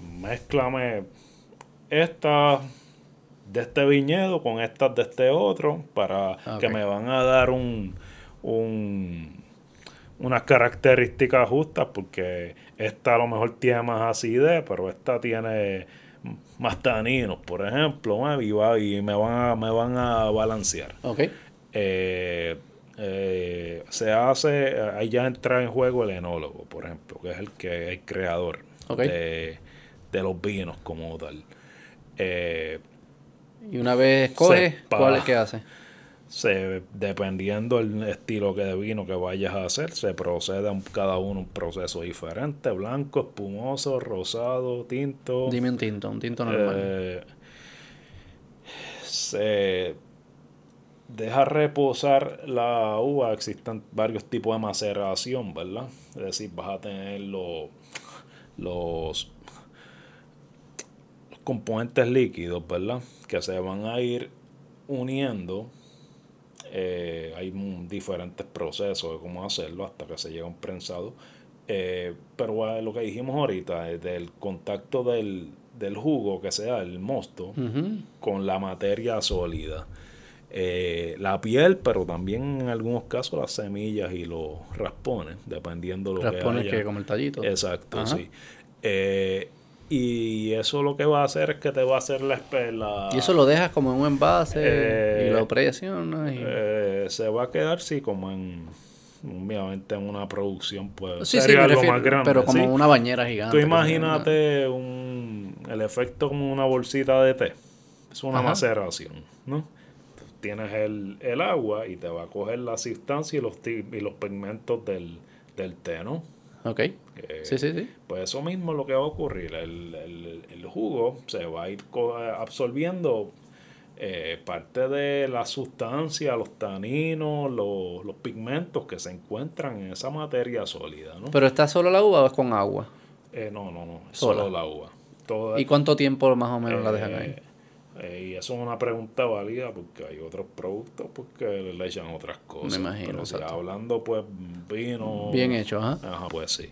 mezclame estas de este viñedo con estas de este otro para que me van a dar un, un, unas características justas porque esta a lo mejor tiene más acidez, pero esta tiene más taninos, por ejemplo, y, va, y me, van a, me van a balancear. Okay. Eh, eh, se hace, ahí ya entra en juego el enólogo, por ejemplo, que es el que el creador de, los vinos como tal. Eh, y una vez coge, ¿cuál es que hace? Se, dependiendo del estilo que de vino que vayas a hacer, se procede a cada uno un proceso diferente, blanco, espumoso, rosado, tinto. Dime un tinto, un tinto normal. Eh, se, deja reposar la uva, existen varios tipos de maceración, ¿verdad? Es decir, vas a tener los, los componentes líquidos, ¿verdad? Que se van a ir uniendo. Eh, hay diferentes procesos de cómo hacerlo hasta que se llega a un prensado. Eh, pero lo que dijimos ahorita, es del contacto del, del jugo que sea el mosto con la materia sólida. Eh, la piel, pero también en algunos casos las semillas y los raspones, dependiendo lo raspones que haya. que como el tallito. Exacto, sí. Eh, y eso lo que va a hacer es que te va a hacer la espela. Y eso lo dejas como en un envase y eh, lo presionas. se va a quedar, sí, como en. Obviamente en una producción, pues. sería lo más grande. Pero como una bañera gigante. Tú imagínate un, el efecto como una bolsita de té. Es una maceración, ¿no? tienes el, agua y te va a coger la sustancia y los, y los pigmentos del, té, ¿no? Ok. sí, sí, sí. Pues eso mismo es lo que va a ocurrir. El, jugo se va a ir absorbiendo eh, parte de la sustancia, los taninos, los, los, pigmentos que se encuentran en esa materia sólida, ¿no? ¿Pero está solo la uva o es con agua? Eh, no, no, no. Solo la uva. ¿Y cuánto tiempo más o menos la dejan ahí? Eh, eh, y eso es una pregunta válida porque hay otros productos porque le echan otras cosas. Me imagino. Pero hablando, pues, vino. Bien hecho, ¿ah? Ajá, pues sí.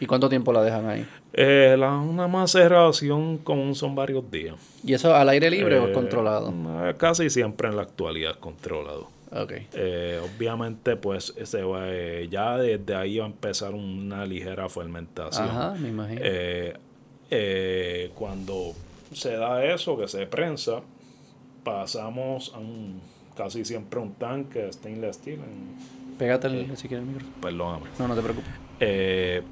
¿Y cuánto tiempo la dejan ahí? Eh, la, una maceración con son varios días. ¿Y eso al aire libre o eh, controlado? Eh, casi siempre en la actualidad controlado. Okay. obviamente, pues se va, ya desde ahí va a empezar una ligera fermentación. Ajá, me imagino. cuando se da eso, que se prensa, pasamos a un, casi siempre un tanque stainless steel. Pégate el, si quieres el micro. Perdóname. No, no te preocupes. Eh,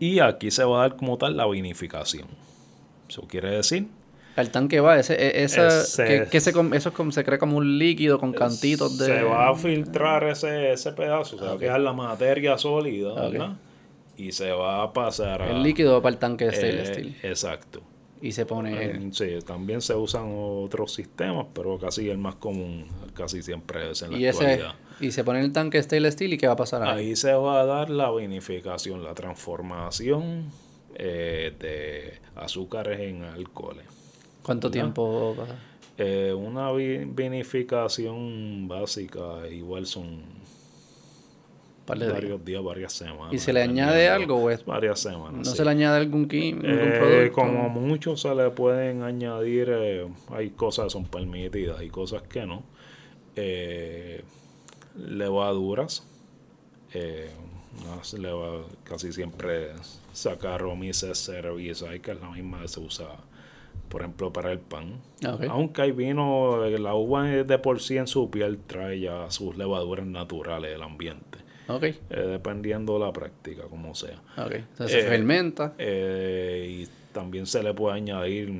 y aquí se va a dar como tal la vinificación. Eso quiere decir. El tanque va, ese, e, esa, que, se, eso se crea como un líquido con cantitos de. Se va a filtrar ese, ese pedazo, se va a quedar la materia sólida, ¿verdad? Y se va a pasar El líquido para el tanque de stainless steel. Exacto. Y se pone... Sí, también se usan otros sistemas, pero casi el más común casi siempre es en la y actualidad. y se pone el tanque stainless steel y ¿qué va a pasar ahí? Ahí se va a dar la vinificación, la transformación eh, de azúcares en alcoholes. ¿Cuánto tiempo pasa? Eh, una vinificación básica igual son varios días. varias semanas. ¿Y se le añade algo o es? Varias semanas. ¿No se le añade algún, químico, eh, producto? Como mucho se le pueden añadir, eh, hay cosas que son permitidas y cosas que no. Eh, levaduras. Eh, casi siempre Saccharomyces cerevisiae, que es la misma que se usa por ejemplo, para el pan. Aunque hay vino, la uva de por sí en su piel trae ya sus levaduras naturales del ambiente. Okay. Eh, dependiendo de la práctica, como sea. Okay. se eh, fermenta. Eh, y también se le puede añadir,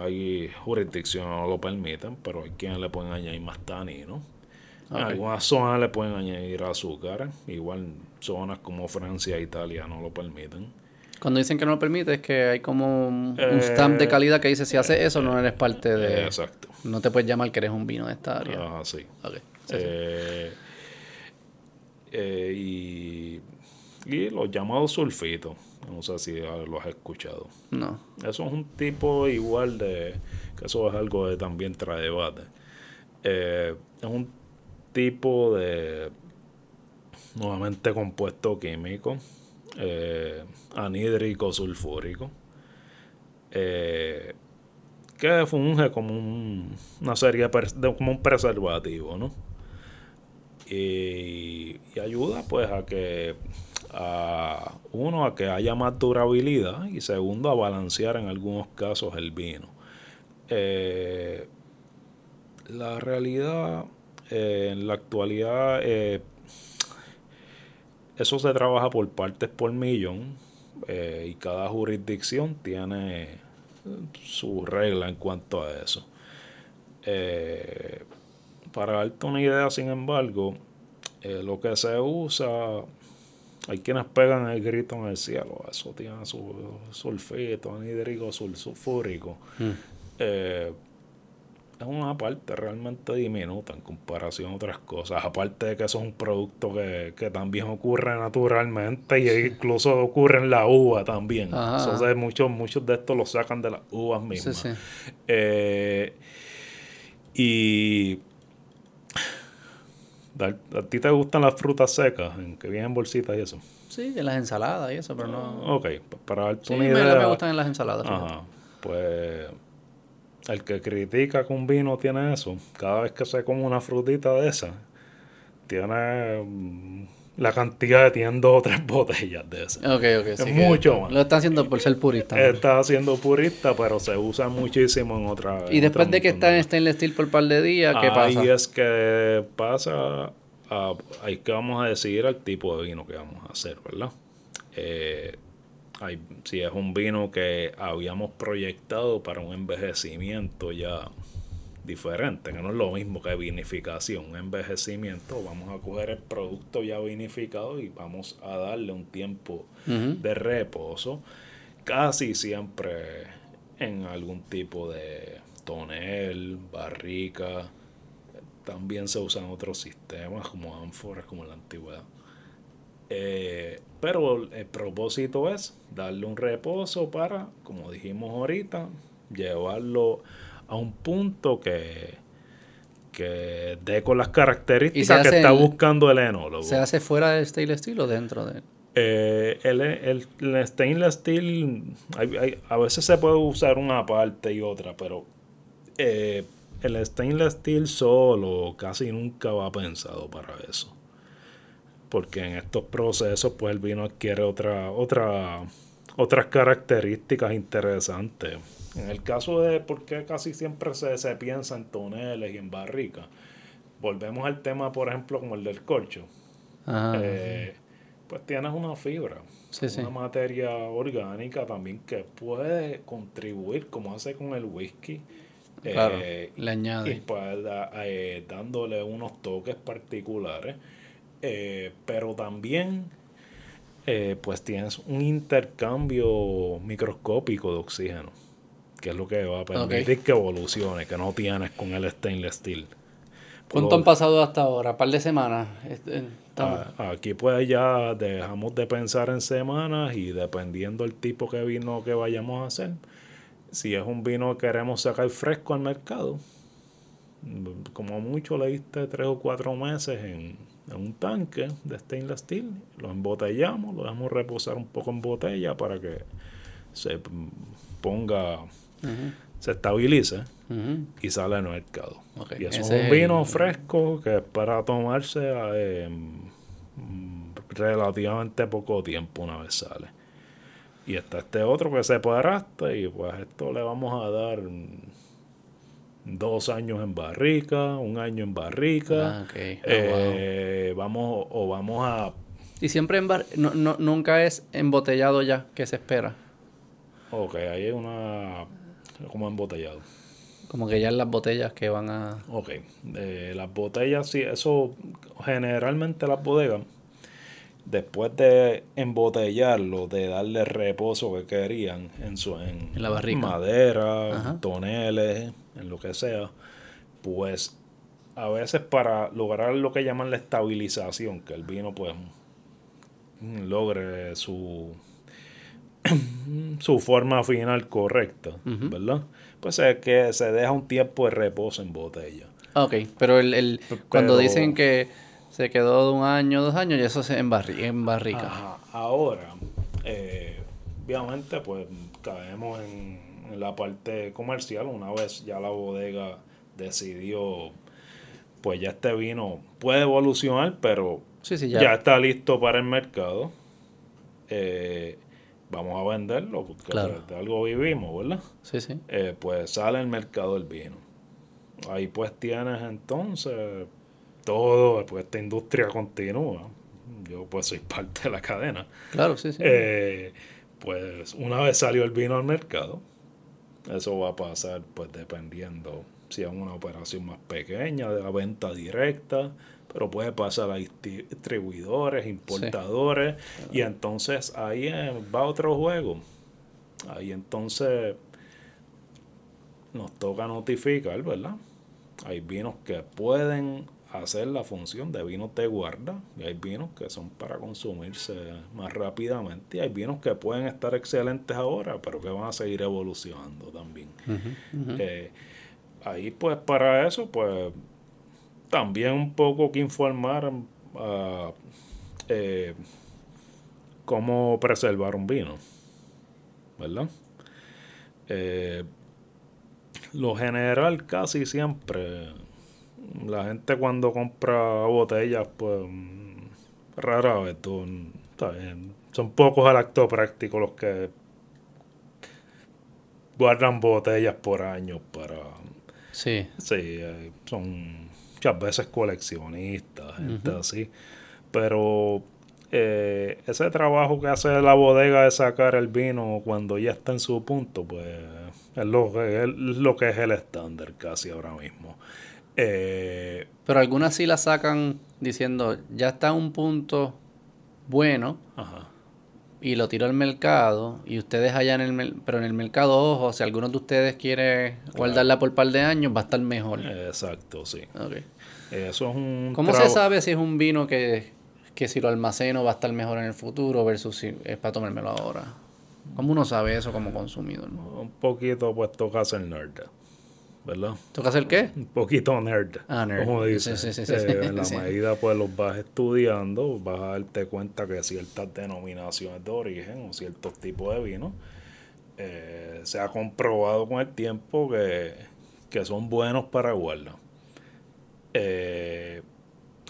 hay jurisdicciones no lo permiten, pero hay quienes le pueden añadir más tanino. En algunas zonas le pueden añadir azúcar, igual zonas como Francia e Italia no lo permiten. Cuando dicen que no lo permite es que hay como un, stamp de calidad que dice si hace eso no eres parte de... exacto. No te puedes llamar que eres un vino de esta área. Ah, sí. Okay. sí. Eh, y, y los llamados sulfitos. No sé si lo has escuchado. No. Eso es un tipo igual de. que eso es algo que también trae debate. Eh, es un tipo de. nuevamente compuesto químico. Eh, anhídrico sulfúrico. Eh, que funge como un, una serie de, como un preservativo, ¿no? Y, ayuda pues a que a uno a que haya más durabilidad y segundo a balancear en algunos casos el vino. Eh, la realidad eh, en la actualidad eh, eso se trabaja por partes por millón y cada jurisdicción tiene su regla en cuanto a eso. Para darte una idea, sin embargo, eh, lo que se usa, hay quienes pegan el grito en el cielo, eso tiene su sulfito, anhídrico sulfúrico. Mm. Eh, es una parte realmente diminuta en comparación a otras cosas. Aparte de que eso es un producto que, también ocurre naturalmente y incluso ocurre en la uva también. Entonces muchos, muchos de estos los sacan de las uvas mismas. Eh, y ¿A ti te gustan las frutas secas, en que vienen bolsitas y eso? Sí, en las ensaladas y eso, pero no... Ok, para darte sí, una idea... me gustan en las ensaladas. Ajá, pues... El que critica que un vino tiene eso, cada vez que se come una frutita de esa, tiene mm, la cantidad de tiene dos o tres <laughs> botellas de esas. Ok, ok. Es mucho más. Lo está haciendo por ser purista. Está haciendo purista, pero se usa muchísimo en otra. Y después de que está en stainless steel por un par de días, ¿qué pasa? Ahí es que pasa. ahí que vamos a decidir el tipo de vino que vamos a hacer, ¿verdad? Eh, si es un vino que habíamos proyectado para un envejecimiento ya diferente, que no es lo mismo que vinificación, envejecimiento, vamos a coger el producto ya vinificado y vamos a darle un tiempo de reposo, casi siempre en algún tipo de tonel, barrica, también se usan otros sistemas como ánforas, como en la antigüedad. Eh, pero el propósito es darle un reposo para, como dijimos ahorita, llevarlo a un punto que, que dé con las características que está buscando el enólogo. ¿Se hace fuera del stainless steel o dentro de eh, el, el, stainless steel, a veces se puede usar una parte y otra, pero eh, el stainless steel solo casi nunca va pensado para eso. Porque en estos procesos, pues el vino adquiere otra, otra, otras características interesantes. En el caso de por qué casi siempre se, se piensa en toneles y en barricas, volvemos al tema, por ejemplo, como el del corcho. Eh, pues tienes una fibra, una materia orgánica también que puede contribuir, como hace con el whisky. Eh, le añade. Y pues eh, dándole unos toques particulares. pero también pues tienes un intercambio microscópico de oxígeno que es lo que va a permitir que evolucione, que no tienes con el stainless steel. ¿Cuánto han pasado hasta ahora? ¿Un par de semanas? Este, ah, aquí pues ya dejamos de pensar en semanas y dependiendo del tipo de vino que vayamos a hacer, si es un vino que queremos sacar fresco al mercado, como mucho le diste tres o cuatro meses en, un tanque de stainless steel, lo embotellamos, lo dejamos reposar un poco en botella para que se ponga se estabiliza y sale al mercado. Y es un vino fresco que es para tomarse en relativamente poco tiempo una vez sale. Y está este otro que se puede arrastrar y pues esto le vamos a dar dos años en barrica, un año en barrica. Ah, eh, oh, vamos o vamos a... Y siempre en bar no, no, nunca es embotellado ya, que se espera. Ok, ahí hay una como embotellado. Como que ya en las botellas que van a... Ok, las botellas, sí, eso generalmente las bodegas, después de embotellarlo, de darle reposo que querían en su en, la barrica. madera, toneles, en lo que sea, pues a veces para lograr lo que llaman la estabilización, que el vino pues logre su <clears throat> su forma final correcta, ¿verdad? Pues es que se deja un tiempo de reposo en botella. Ok, pero el, cuando dicen que se quedó de un año, dos años, y eso se en, en barrica. Ahora, eh, obviamente, pues caemos en, la parte comercial. Una vez ya la bodega decidió, pues ya este vino puede evolucionar, pero ya. ya. está listo para el mercado. Eh, vamos a venderlo, porque de algo vivimos, ¿verdad? Sí, sí. Eh, pues sale el mercado del vino. Ahí pues tienes entonces todo, pues esta industria continúa. Yo pues soy parte de la cadena. Claro, sí, sí. Eh, pues una vez salió el vino al mercado, eso va a pasar pues dependiendo si es una operación más pequeña de la venta directa pero puede pasar a distribuidores, importadores, y entonces ahí va otro juego. Ahí entonces nos toca notificar, ¿verdad? Hay vinos que pueden hacer la función de vinos de guarda y hay vinos que son para consumirse más rápidamente y hay vinos que pueden estar excelentes ahora pero que van a seguir evolucionando también eh, ahí pues para eso pues también un poco que informar uh, eh, cómo preservar un vino verdad eh, lo general casi siempre la gente cuando compra botellas, pues rara vez, son pocos acto prácticos los que guardan botellas por años para... Sí. Sí, eh, son muchas veces coleccionistas, gente así. Pero eh, ese trabajo que hace la bodega de sacar el vino cuando ya está en su punto, pues es lo, es lo que es el estándar casi ahora mismo. Eh, Pero algunas sí la sacan diciendo, ya está un punto bueno y lo tiro al mercado y ustedes allá en el pero en el mercado, ojo, si alguno de ustedes quiere guardarla por un par de años, va a estar mejor. Exacto, sí. Eso es un... ¿Cómo se sabe si es un vino que, que si lo almaceno va a estar mejor en el futuro versus si es para tomármelo ahora? ¿Cómo uno sabe eso como consumidor? Un poquito pues toca hacer nerd. ¿Verdad? ¿Toca hacer qué? Un poquito nerd. Ah, nerd. Como dice. Eh, en la <laughs> medida pues los vas estudiando, vas a darte cuenta que ciertas denominaciones de origen o ciertos tipos de vino eh, se ha comprobado con el tiempo que, son buenos para guardar. Eh,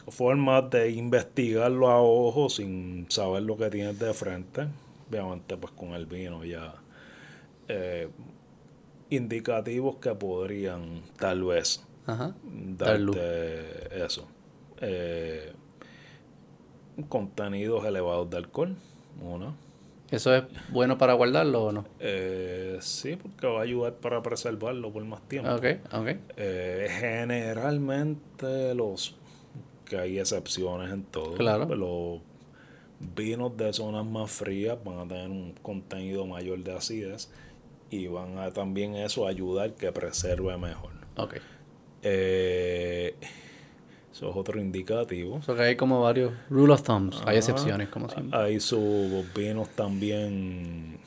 formas de investigarlo a ojo sin saber lo que tienes de frente. Obviamente pues con el vino ya indicativos que podrían tal vez darte eso. Eh, contenidos elevados de alcohol, uno. ¿Eso es bueno para guardarlo o no? Eh, sí, porque va a ayudar para preservarlo por más tiempo. Okay, okay. Eh, generalmente los, que hay excepciones en todo, claro. los vinos de zonas más frías van a tener un contenido mayor de acidez y van a también eso ayudar que preserve mejor. Ok. Eh, eso es otro indicativo. O que hay como varios rule of thumbs, hay excepciones como siempre. Hay sus vinos también,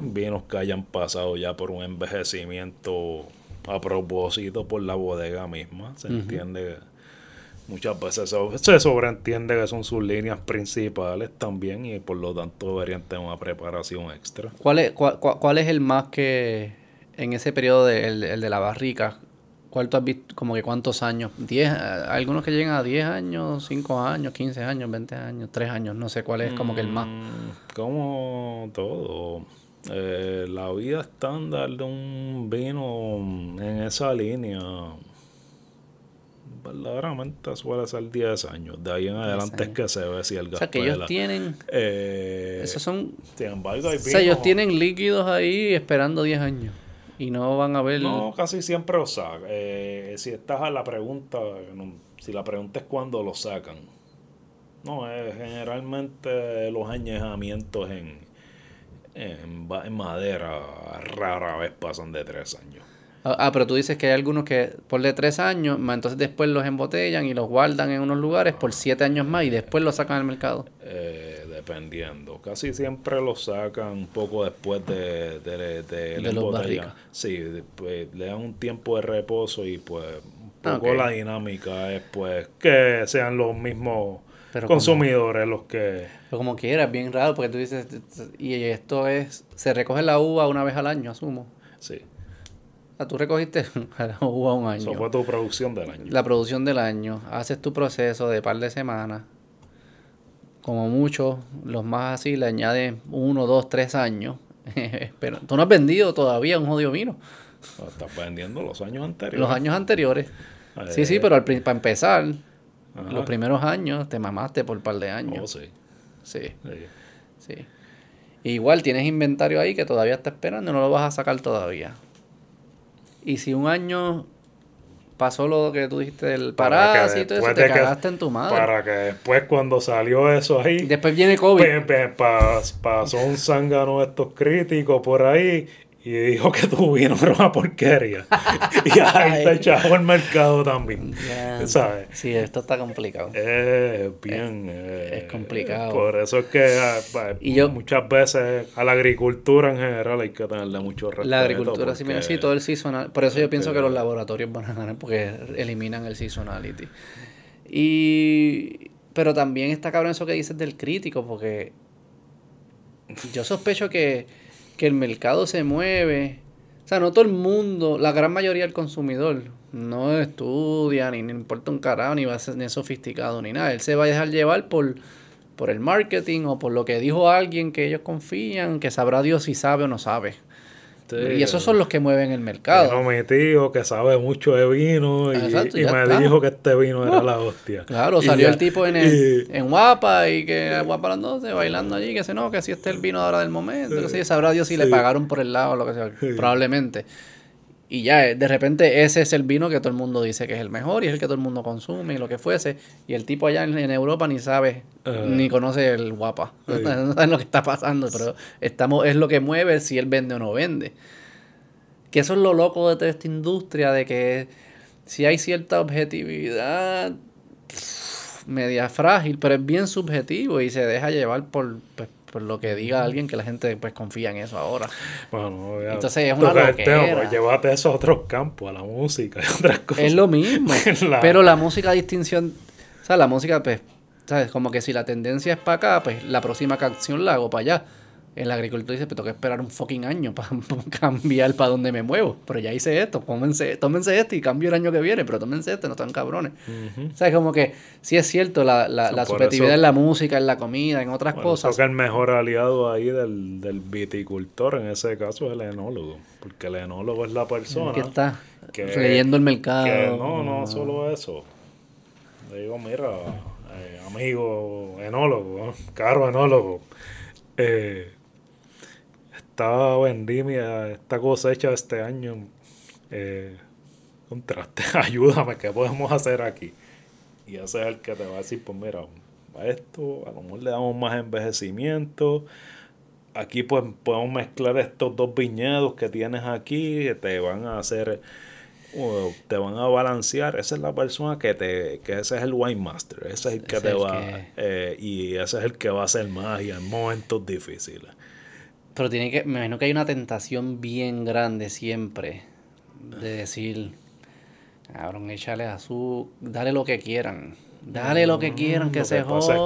vinos que hayan pasado ya por un envejecimiento a propósito por la bodega misma, se entiende muchas veces se, sobreentiende que son sus líneas principales también y por lo tanto deberían tener una preparación extra. ¿Cuál es, cuál, es el más que en ese periodo de, el, de la barrica? ¿Cuál tú has visto? Como que cuántos años? ¿10? Algunos que llegan a 10 años, 5 años, 15 años, 20 años, 3 años, no sé cuál es como que el más. Mm, como todo. Eh, la vida estándar de un vino en esa línea verdaderamente suele ser 10 años. De ahí en adelante es que se ve si el gas. O sea, que ellos tienen. Eh, esos son. Sin embargo, hay O sea, ellos tienen líquidos ahí esperando 10 años. Y no van a ver. No, casi siempre lo sacan. Eh, si estás a la pregunta, si la pregunta es cuándo lo sacan. No, es generalmente los añejamientos en, en, en madera rara vez pasan de 3 años. Ah, ah, pero tú dices que hay algunos que por de tres años, entonces después los embotellan y los guardan en unos lugares por siete años más y después los sacan al mercado. Eh, dependiendo. Casi siempre los sacan un poco después de, de, de, Sí, después le dan un tiempo de reposo y pues un ah, poco la dinámica es pues que sean los mismos consumidores los que... Pero como quiera, es bien raro porque tú dices, y esto es, se recoge la uva una vez al año, asumo. Sí. Ah, tú recogiste <laughs> la uva un año. Eso fue tu producción del año. La producción del año. Haces tu proceso de par de semanas. Como mucho, los más así le añades uno, dos, tres años. <laughs> Pero tú no has vendido todavía un jodido vino. estás vendiendo los años anteriores. Los años anteriores. sí, sí, pero para empezar, los primeros años te mamaste por un par de años. Oh, sí. Sí. sí. Igual tienes inventario ahí que todavía está esperando y no lo vas a sacar todavía. Y si un año pasó lo que tú dijiste del parásito, eso, te cagaste en tu madre. Para que después cuando salió eso ahí... Después viene COVID. pasó un zángano estos críticos por ahí y dijo que tu vino <laughs> era una porquería. y ahí está echado el mercado también. ¿Sabes? Sí, esto está complicado. Es bien. Es, eh, complicado. Por eso es que ah, y yo, muchas veces a la agricultura en general hay que tenerle mucho respeto. La agricultura, sí, sí, todo el seasonal. Por eso yo pienso que los laboratorios van a ganar porque eliminan el seasonality. Y. Pero también está cabrón eso que dices del crítico, porque yo sospecho que que el mercado se mueve. O sea, no todo el mundo, la gran mayoría del consumidor no estudia, ni, importa un carajo, ni va a ser ni sofisticado, ni nada. Él se va a dejar llevar por, por el marketing o por lo que dijo alguien que ellos confían, que sabrá Dios si sabe o no sabe y esos son los que mueven el mercado. Tengo mi tío que sabe mucho de vino y, me dijo que este vino era la hostia. Claro, salió el tipo en, en Guapa y que Guapa las bailando allí, que se no, que si este es el vino ahora del momento, que si sabrá Dios si le pagaron por el lado o lo que sea, probablemente. Y ya, eh, de repente ese es el vino que todo el mundo dice que es el mejor y es el que todo el mundo consume y lo que fuese. Y el tipo allá en, Europa ni sabe, ni conoce el guapa. <laughs> no sabe lo que está pasando, pero estamos, es lo que mueve si él vende o no vende. Que eso es lo loco de toda esta industria, de que si hay cierta objetividad media frágil, pero es bien subjetivo y se deja llevar por, pues, por lo que diga alguien que la gente pues confía en eso ahora. Bueno, entonces es una loquera. pues, llévate eso a otros campos, a la música <laughs> y otras cosas. Es lo mismo, <laughs> pero la música distinción, o sea, la música pues, sabes, como que si la tendencia es para acá, pues la próxima canción la hago para allá en la agricultura dice, pero tengo que esperar un fucking año para <laughs> cambiar para donde me muevo. Pero ya hice esto, tómense, tómense esto y cambio el año que viene, pero tómense esto, no están cabrones. O sea, es como que sí es cierto, la, la, la subjetividad en la música, en la comida, en otras cosas. Creo que el mejor aliado ahí del, del viticultor en ese caso es el enólogo, porque el enólogo es la persona que está leyendo el mercado. no, no, solo eso. Le digo, mira, eh, amigo enólogo, caro enólogo. Eh, esta vendimia, esta cosecha de este año, eh, contraste, <laughs> ayúdame, ¿qué podemos hacer aquí? Y ese es el que te va a decir, pues mira, a esto a lo mejor le damos más envejecimiento. Aquí pues podemos mezclar estos dos viñedos que tienes aquí, que te van a hacer, te van a balancear. Esa es la persona que te, que ese es el wine master, ese es el que te va, eh, y ese es el que va a hacer magia en momentos difíciles. Pero tiene que, me imagino que hay una tentación bien grande siempre de decir, cabrón, échale azúcar, dale lo que quieran. Dale lo que quieran, que se joda.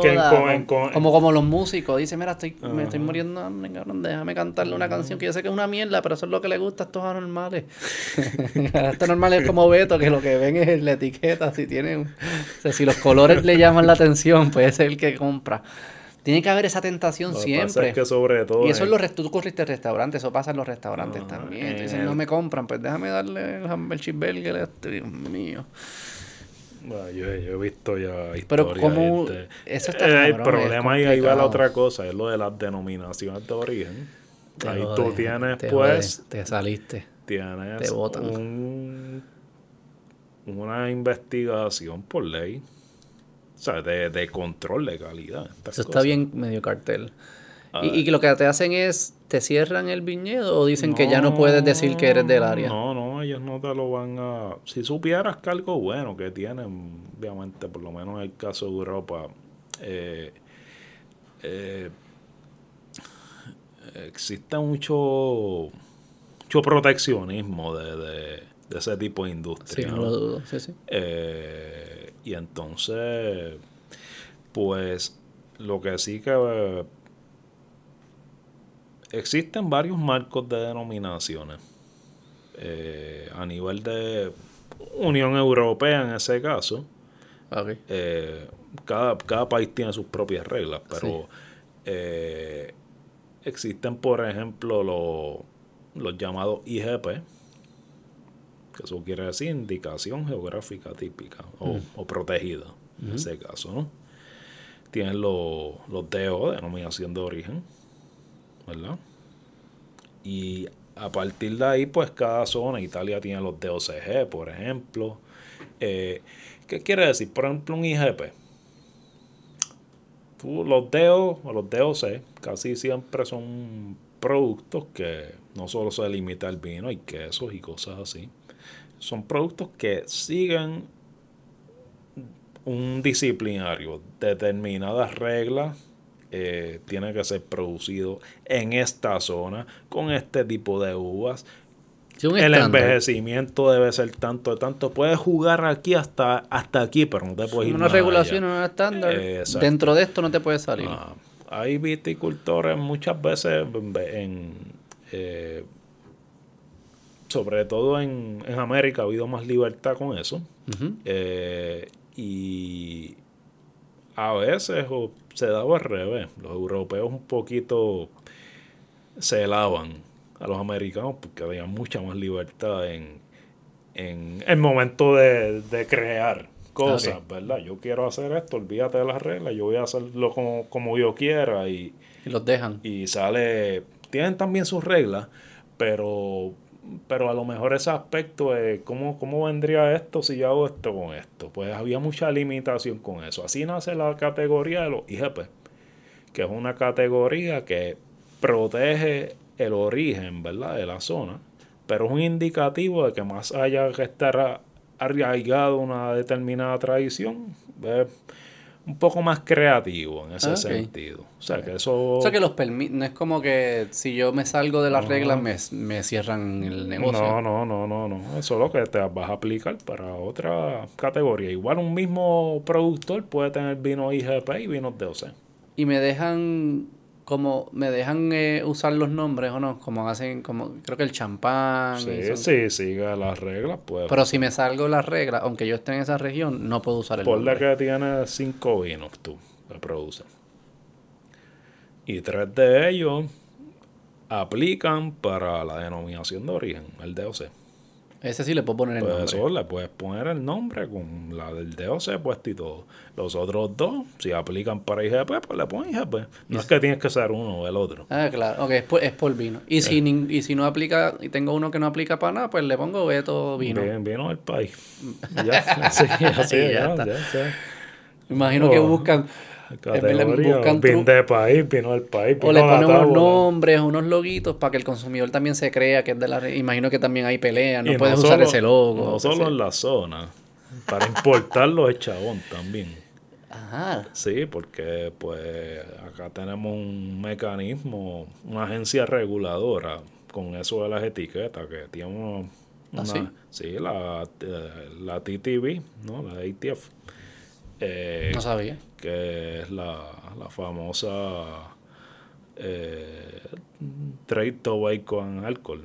como, como los músicos, dice, mira, estoy, me estoy muriendo hambre, cabrón, déjame cantarle una canción que yo sé que es una mierda, pero eso es lo que le gusta a estos anormales. <laughs> <laughs> estos anormales es como Beto, que lo que ven es la etiqueta, si tienen, o sea, si los colores le llaman la atención, pues es el que compra. Tiene que haber esa tentación siempre. que sobre todo y eso es los tú corriste restaurantes, eso pasa en los restaurantes también. Entonces, no me compran, pues déjame darle el cheeseburger este, Dios mío. Bueno, yo, yo, he visto ya historias. Pero como eso está eh, El problema ahí, ahí va la otra cosa, es lo de las denominaciones de origen. ahí tú tienes, pues... te saliste. Tienes te un, una investigación por ley o sea, de, de control de calidad. Eso está bien medio cartel. ¿Y, ¿Y, lo que te hacen es, te cierran el viñedo o dicen que ya no puedes decir que eres del área? No, no, ellos no te lo van a... Si supieras que algo bueno que tienen, obviamente, por lo menos en el caso de Europa, eh, eh, existe mucho, mucho proteccionismo de, de, ese tipo de industria. Sí, no, lo dudo, sí, sí. Eh, y entonces, pues lo que sí que existen varios marcos de denominaciones eh, a nivel de Unión Europea en ese caso. Eh, cada, cada, país tiene sus propias reglas, pero eh, existen, por ejemplo, los llamados IGP, que eso quiere decir indicación geográfica típica o, protegida, en ese caso, ¿no? Tienen los, los DO, denominación de origen, ¿verdad? Y a partir de ahí, pues cada zona, Italia tiene los DOCG, por ejemplo. Eh, ¿Qué quiere decir? Por ejemplo, un IGP. los DO o los DOC casi siempre son productos que No solo se limita al vino, hay quesos y cosas así. Son productos que siguen un disciplinario, determinadas reglas, eh, tiene que ser producido en esta zona, con este tipo de uvas. el envejecimiento debe ser tanto de tanto. Puedes jugar aquí hasta, hasta aquí, pero no te puedes ir Una regulación, un estándar. Dentro de esto no te puedes salir. Ah, hay viticultores muchas veces en... Eh, sobre todo en, América ha habido más libertad con eso. Eh, y a veces se daba al revés. Los europeos un poquito se helaban a los americanos porque había mucha más libertad en, en el momento de, crear cosas, ¿verdad? Yo quiero hacer esto, olvídate de las reglas, yo voy a hacerlo como, como yo quiera y, y los dejan. Y sale, tienen también sus reglas, pero pero a lo mejor ese aspecto es ¿cómo, cómo vendría esto si yo hago esto con esto. Pues había mucha limitación con eso. Así nace la categoría de los IGP, que es una categoría que protege el origen, ¿verdad?, de la zona, pero es un indicativo de que más allá que estar arraigado una determinada tradición, un poco más creativo en ese ah, sentido. O sea, que eso... O sea, que los no es como que si yo me salgo de las reglas me, me, cierran el negocio. No, no, no, no, no. Eso es lo que te vas a aplicar para otra categoría. Igual un mismo productor puede tener vino IGP y vinos DOC. Y me dejan como me dejan eh, usar los nombres o no, como hacen, como creo que el champán. Sí, sí, sigue las reglas, pues. Pero si me salgo las reglas, aunque yo esté en esa región, no puedo usar el Por la que tiene cinco vinos tú que produces. Y tres de ellos aplican para la denominación de origen, el DOC. Ese sí le puedo poner el pues nombre. Eso le puedes poner el nombre con la del DOC puesto y todo. Los otros dos, si aplican para IGP, pues le pones IGP. No es que tienes que ser uno o el otro. Ah, claro. Ok, es por, es por vino. Y, si, eh. y si no aplica, y tengo uno que no aplica para nada, pues le pongo Beto vino. Bien, vino del país. ya, <laughs> así, así, ya, ya, ya, Imagino que oh. Buscan vin de país, vino del país. O le ponen unos nombres, unos loguitos para que el consumidor también se crea que es de la... Imagino que también hay peleas, no puedes usar ese logo. No solo en la zona, para importarlo es chabón también. Ajá. Sí, porque pues acá tenemos un mecanismo, una agencia reguladora con eso de las etiquetas que tiene ¿Ah, sí? sí, la, eh, la TTV, ¿no? La ATF. Eh, no sabía que es la, la famosa eh, Trade Tobacco and Alcohol.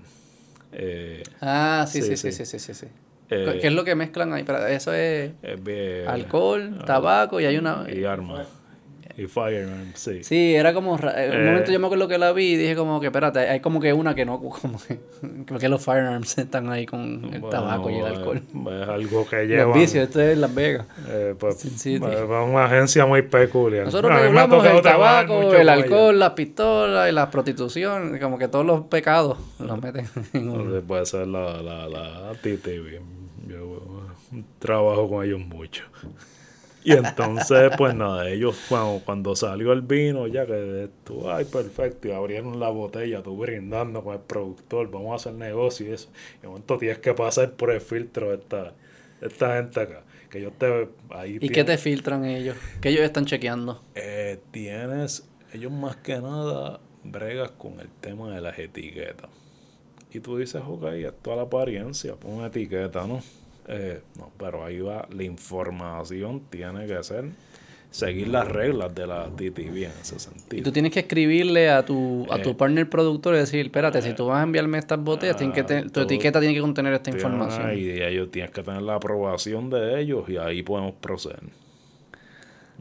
Eh, ah, sí, sí, sí, sí, sí, sí. sí. Eh, ¿Qué es lo que mezclan ahí? Eso es alcohol, ah, tabaco y hay una... Y armas. Y Firearm, sí. Sí, era como... En un momento yo me acuerdo que la vi y dije como que, espérate, hay como que una que no... <laughs> Como que, los Firearms están ahí con el tabaco y el alcohol. Es algo que lleva... Los vicios, esto es Las Vegas. Eh, pues, es una agencia muy peculiar. Nosotros regulamos el tabaco, el alcohol, las pistolas y la prostitución. Como que todos los pecados los meten <laughs> en uno. Puede ser la, la, la TTV. Yo trabajo con ellos mucho. Y entonces, pues nada, ellos cuando, cuando salió el vino, ya que esto, ay, perfecto, y abrieron la botella, tú brindando con el productor, vamos a hacer negocio y eso. Y de momento tienes que pasar por el filtro de esta, esta gente acá. Que ellos te, ahí ¿Y qué te filtran ellos? ¿Qué ellos están chequeando? Eh, tienes, ellos más que nada bregas con el tema de las etiquetas. Y tú dices, ok, esto a la apariencia, pon una etiqueta, ¿no? Eh, no, pero ahí va, la información tiene que ser seguir las reglas de la TTV en ese sentido. Y tú tienes que escribirle a tu, a tu eh, partner productor y decir, espérate, si tú vas a enviarme estas botellas, que tu etiqueta tiene que contener esta información. Y ellos tienes que tener la aprobación de ellos y ahí podemos proceder.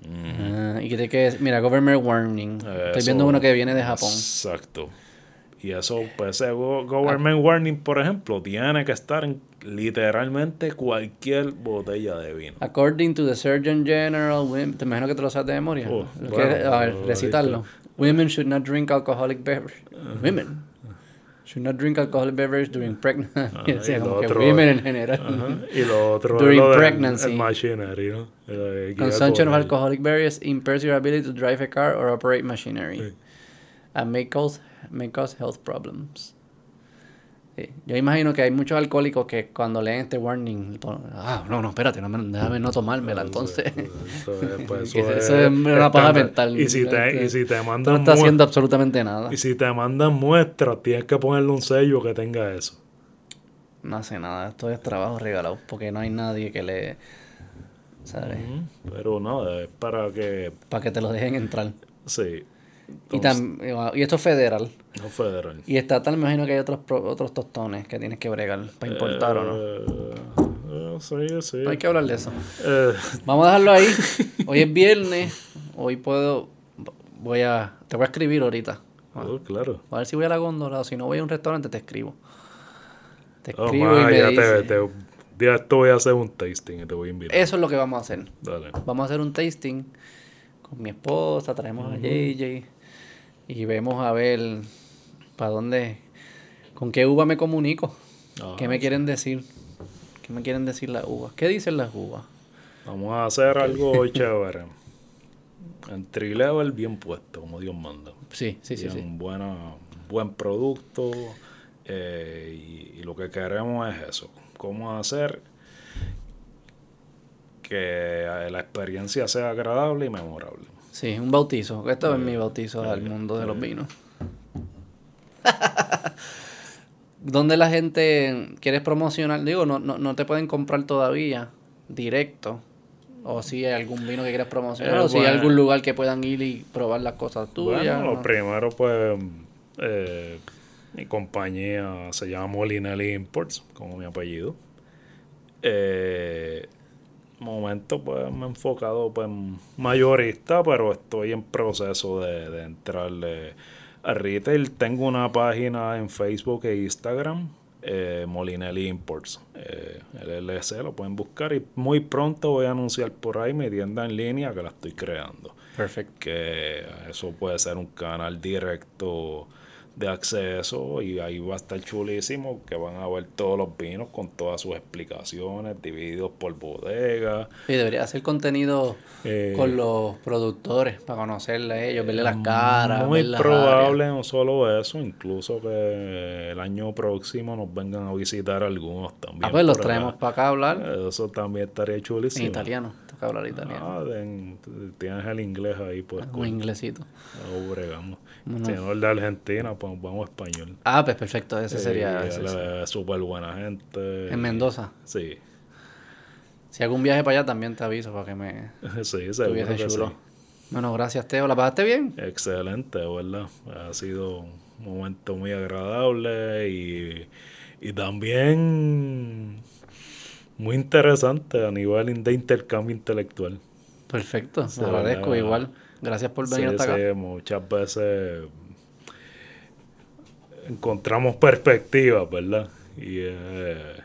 Ah, y que que, mira, government warning. Estoy viendo uno que viene de Japón. Exacto. Y eso, pues ese government warning, por ejemplo, tiene que estar en literalmente cualquier botella de vino. According to the Surgeon General, te imagino que te lo sabes de memoria. Oh, a ver, recitarlo. Women should not drink alcoholic beverage. Women should not drink alcoholic beverage during pregnancy. <laughs> women en general. Y lo otro during pregnancy. El machinery, ¿no? Consumption of alcoholic beverages impairs your ability to drive a car or operate machinery. And may cause, may cause health problems. Yo imagino que hay muchos alcohólicos que cuando leen este warning, ah, no, no, espérate, no, déjame no tomármela, entonces. <laughs> Eso, es, una paja mental. Y si te, y si te mandan. No está haciendo absolutamente nada. Y si te mandan muestras, tienes que ponerle un sello que tenga eso. No hace nada, esto es trabajo regalado, porque no hay nadie que le. ¿Sabes? Pero no, es para que. Para que te lo dejen entrar. Sí. Y, y esto es federal. No federal. Y estatal, me imagino que hay otros, otros tostones que tienes que bregar para importar o no. Eh, eh, sí, sí. hay que hablar de eso. Eh. Vamos a dejarlo ahí. <laughs> Hoy es viernes. Hoy puedo. Voy a. Te voy a escribir ahorita. Oh, claro. A ver si voy a la góndola o si no voy a un restaurante, te escribo. Te oh, escribo y me ya Te, te, voy a hacer un tasting y te voy a invitar. Eso es lo que vamos a hacer. Dale. Vamos a hacer un tasting con mi esposa, traemos a JJ y vemos a ver ¿Para dónde? ¿Con qué uva me comunico? Ah, ¿Qué me quieren decir? ¿Qué me quieren decir las uvas? ¿Qué dicen las uvas? Vamos a hacer algo <laughs> chévere. Entry level bien puesto, como Dios manda. Sí, sí, sí. Un buen producto. Eh, y, lo que queremos es eso. Cómo hacer que la experiencia sea agradable y memorable. Sí, un bautizo. Esto es mi bautizo al mundo de los vinos. <laughs> ¿Dónde la gente quieres promocionar? Digo, no, no, no te pueden comprar todavía directo. O si hay algún vino que quieras promocionar. o si hay algún lugar que puedan ir y probar las cosas tuyas. Bueno, lo primero, pues, eh, mi compañía se llama Molinelli Imports, como mi apellido. Eh, momento, pues, me he enfocado, pues, mayorista, pero estoy en proceso de, de entrarle a retail tengo una página en Facebook e Instagram, eh, Molinelli Imports, eh, LLC, lo pueden buscar y muy pronto voy a anunciar por ahí mi tienda en línea que la estoy creando. Perfecto. Que eso puede ser un canal directo de acceso y ahí va a estar chulísimo que van a ver todos los vinos con todas sus explicaciones divididos por bodega. Y debería hacer contenido eh, con los productores para conocerle a ellos, verle las caras. Muy probable no solo eso, incluso que el año próximo nos vengan a visitar algunos también. Ah, pues los traemos para acá a hablar. Eso también estaría chulísimo. En italiano, toca hablar italiano. Ah, tienes el inglés ahí pues. Un inglesito. bregamos. Si no el de Argentina, pues vamos a español. Ah, pues perfecto, ese sería. Ese, Súper buena gente. ¿En Mendoza? Sí. Si hago un viaje para allá, también te aviso para que me. <laughs> sí, seguro que chulo. Sí. Bueno, gracias, Teo. ¿La pasaste bien? Excelente, ¿verdad? Ha sido un momento muy agradable y, y también muy interesante a nivel de intercambio intelectual. Perfecto, te agradezco igual. Gracias por venir hasta acá. Sí, muchas veces encontramos perspectivas, ¿verdad? Y eh,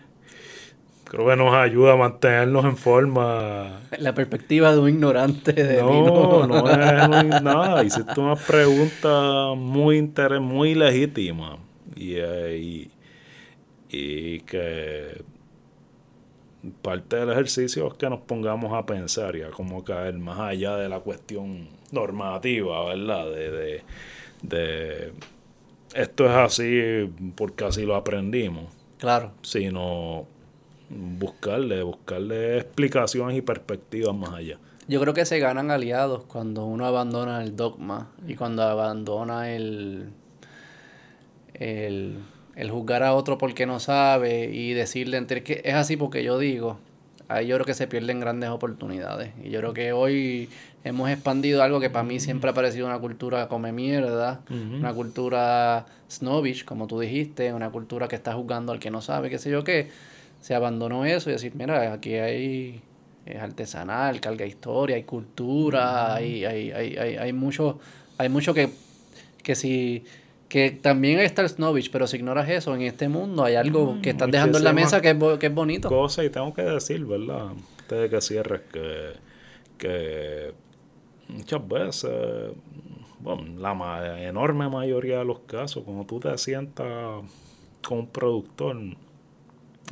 creo que nos ayuda a mantenernos en forma. <laughs> La perspectiva de un ignorante de No, no es nada. Hiciste una pregunta muy muy legítima. Y, eh, y, y que parte del ejercicio es que nos pongamos a pensar y a cómo caer más allá de la cuestión normativa, ¿verdad? De, de, esto es así porque así lo aprendimos. Claro. Sino buscarle, buscarle explicaciones y perspectivas más allá. Yo creo que se ganan aliados cuando uno abandona el dogma y cuando abandona el, el, el juzgar a otro porque no sabe y decirle que es así porque yo digo. Ahí yo creo que se pierden grandes oportunidades. Y yo creo que hoy hemos expandido algo que para mí siempre ha parecido una cultura come mierda, una cultura snobbish, como tú dijiste, una cultura que está juzgando al que no sabe, qué sé yo qué. Se abandonó eso y decir, mira, aquí hay es artesanal, carga historia, hay cultura, hay, hay, hay, hay, hay mucho, hay mucho que, que si que también está el snobbish, pero si ignoras eso, en este mundo hay algo que estás dejando en la mesa que es, que es bonito. Cosa y tengo que decir, ¿verdad? Antes de que cierres, que, que muchas veces, bueno, la enorme mayoría de los casos, cuando tú te sientas con un productor en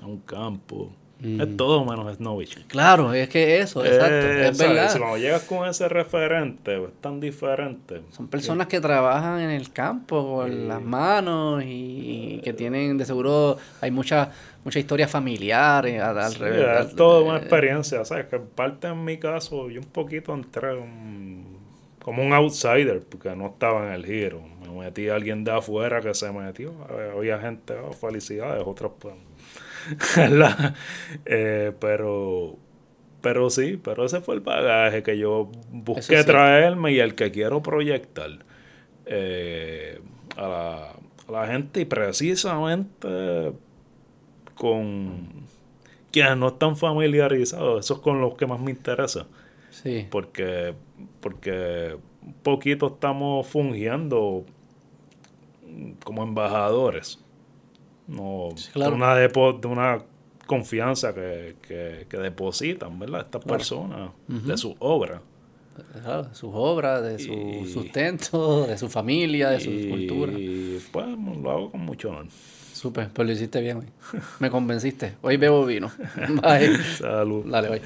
un campo Es todo menos Snovich. Claro, es que eso, exacto. Eh, es verdad. Si cuando llegas con ese referente, es tan diferente. Son personas que trabajan en el campo con las manos y, que tienen, de seguro, hay muchas mucha historias familiares alrededor. es toda una experiencia, ¿sabes? Que parte en mi caso, yo un poquito entré como un outsider, porque no estaba en el giro. Me metí a alguien de afuera que se metió. Había gente, oh, felicidades, otros pues <laughs> eh, pero, pero sí, pero ese fue el bagaje que yo busqué traerme y el que quiero proyectar eh, a, la, gente y precisamente con quienes no están familiarizados, eso es con los que más me interesa. Sí. Porque, porque un poquito estamos fungiendo como embajadores no, de, una de una confianza que, que, depositan, ¿verdad? Estas personas, de su obra. de sus obras, de su sustento, de su familia, de su cultura. Y pues lo hago con mucho honor. Súper, pues lo hiciste bien hoy. Me convenciste. Hoy bebo vino. <laughs> Bye. <laughs> Salud. Dale, hoy.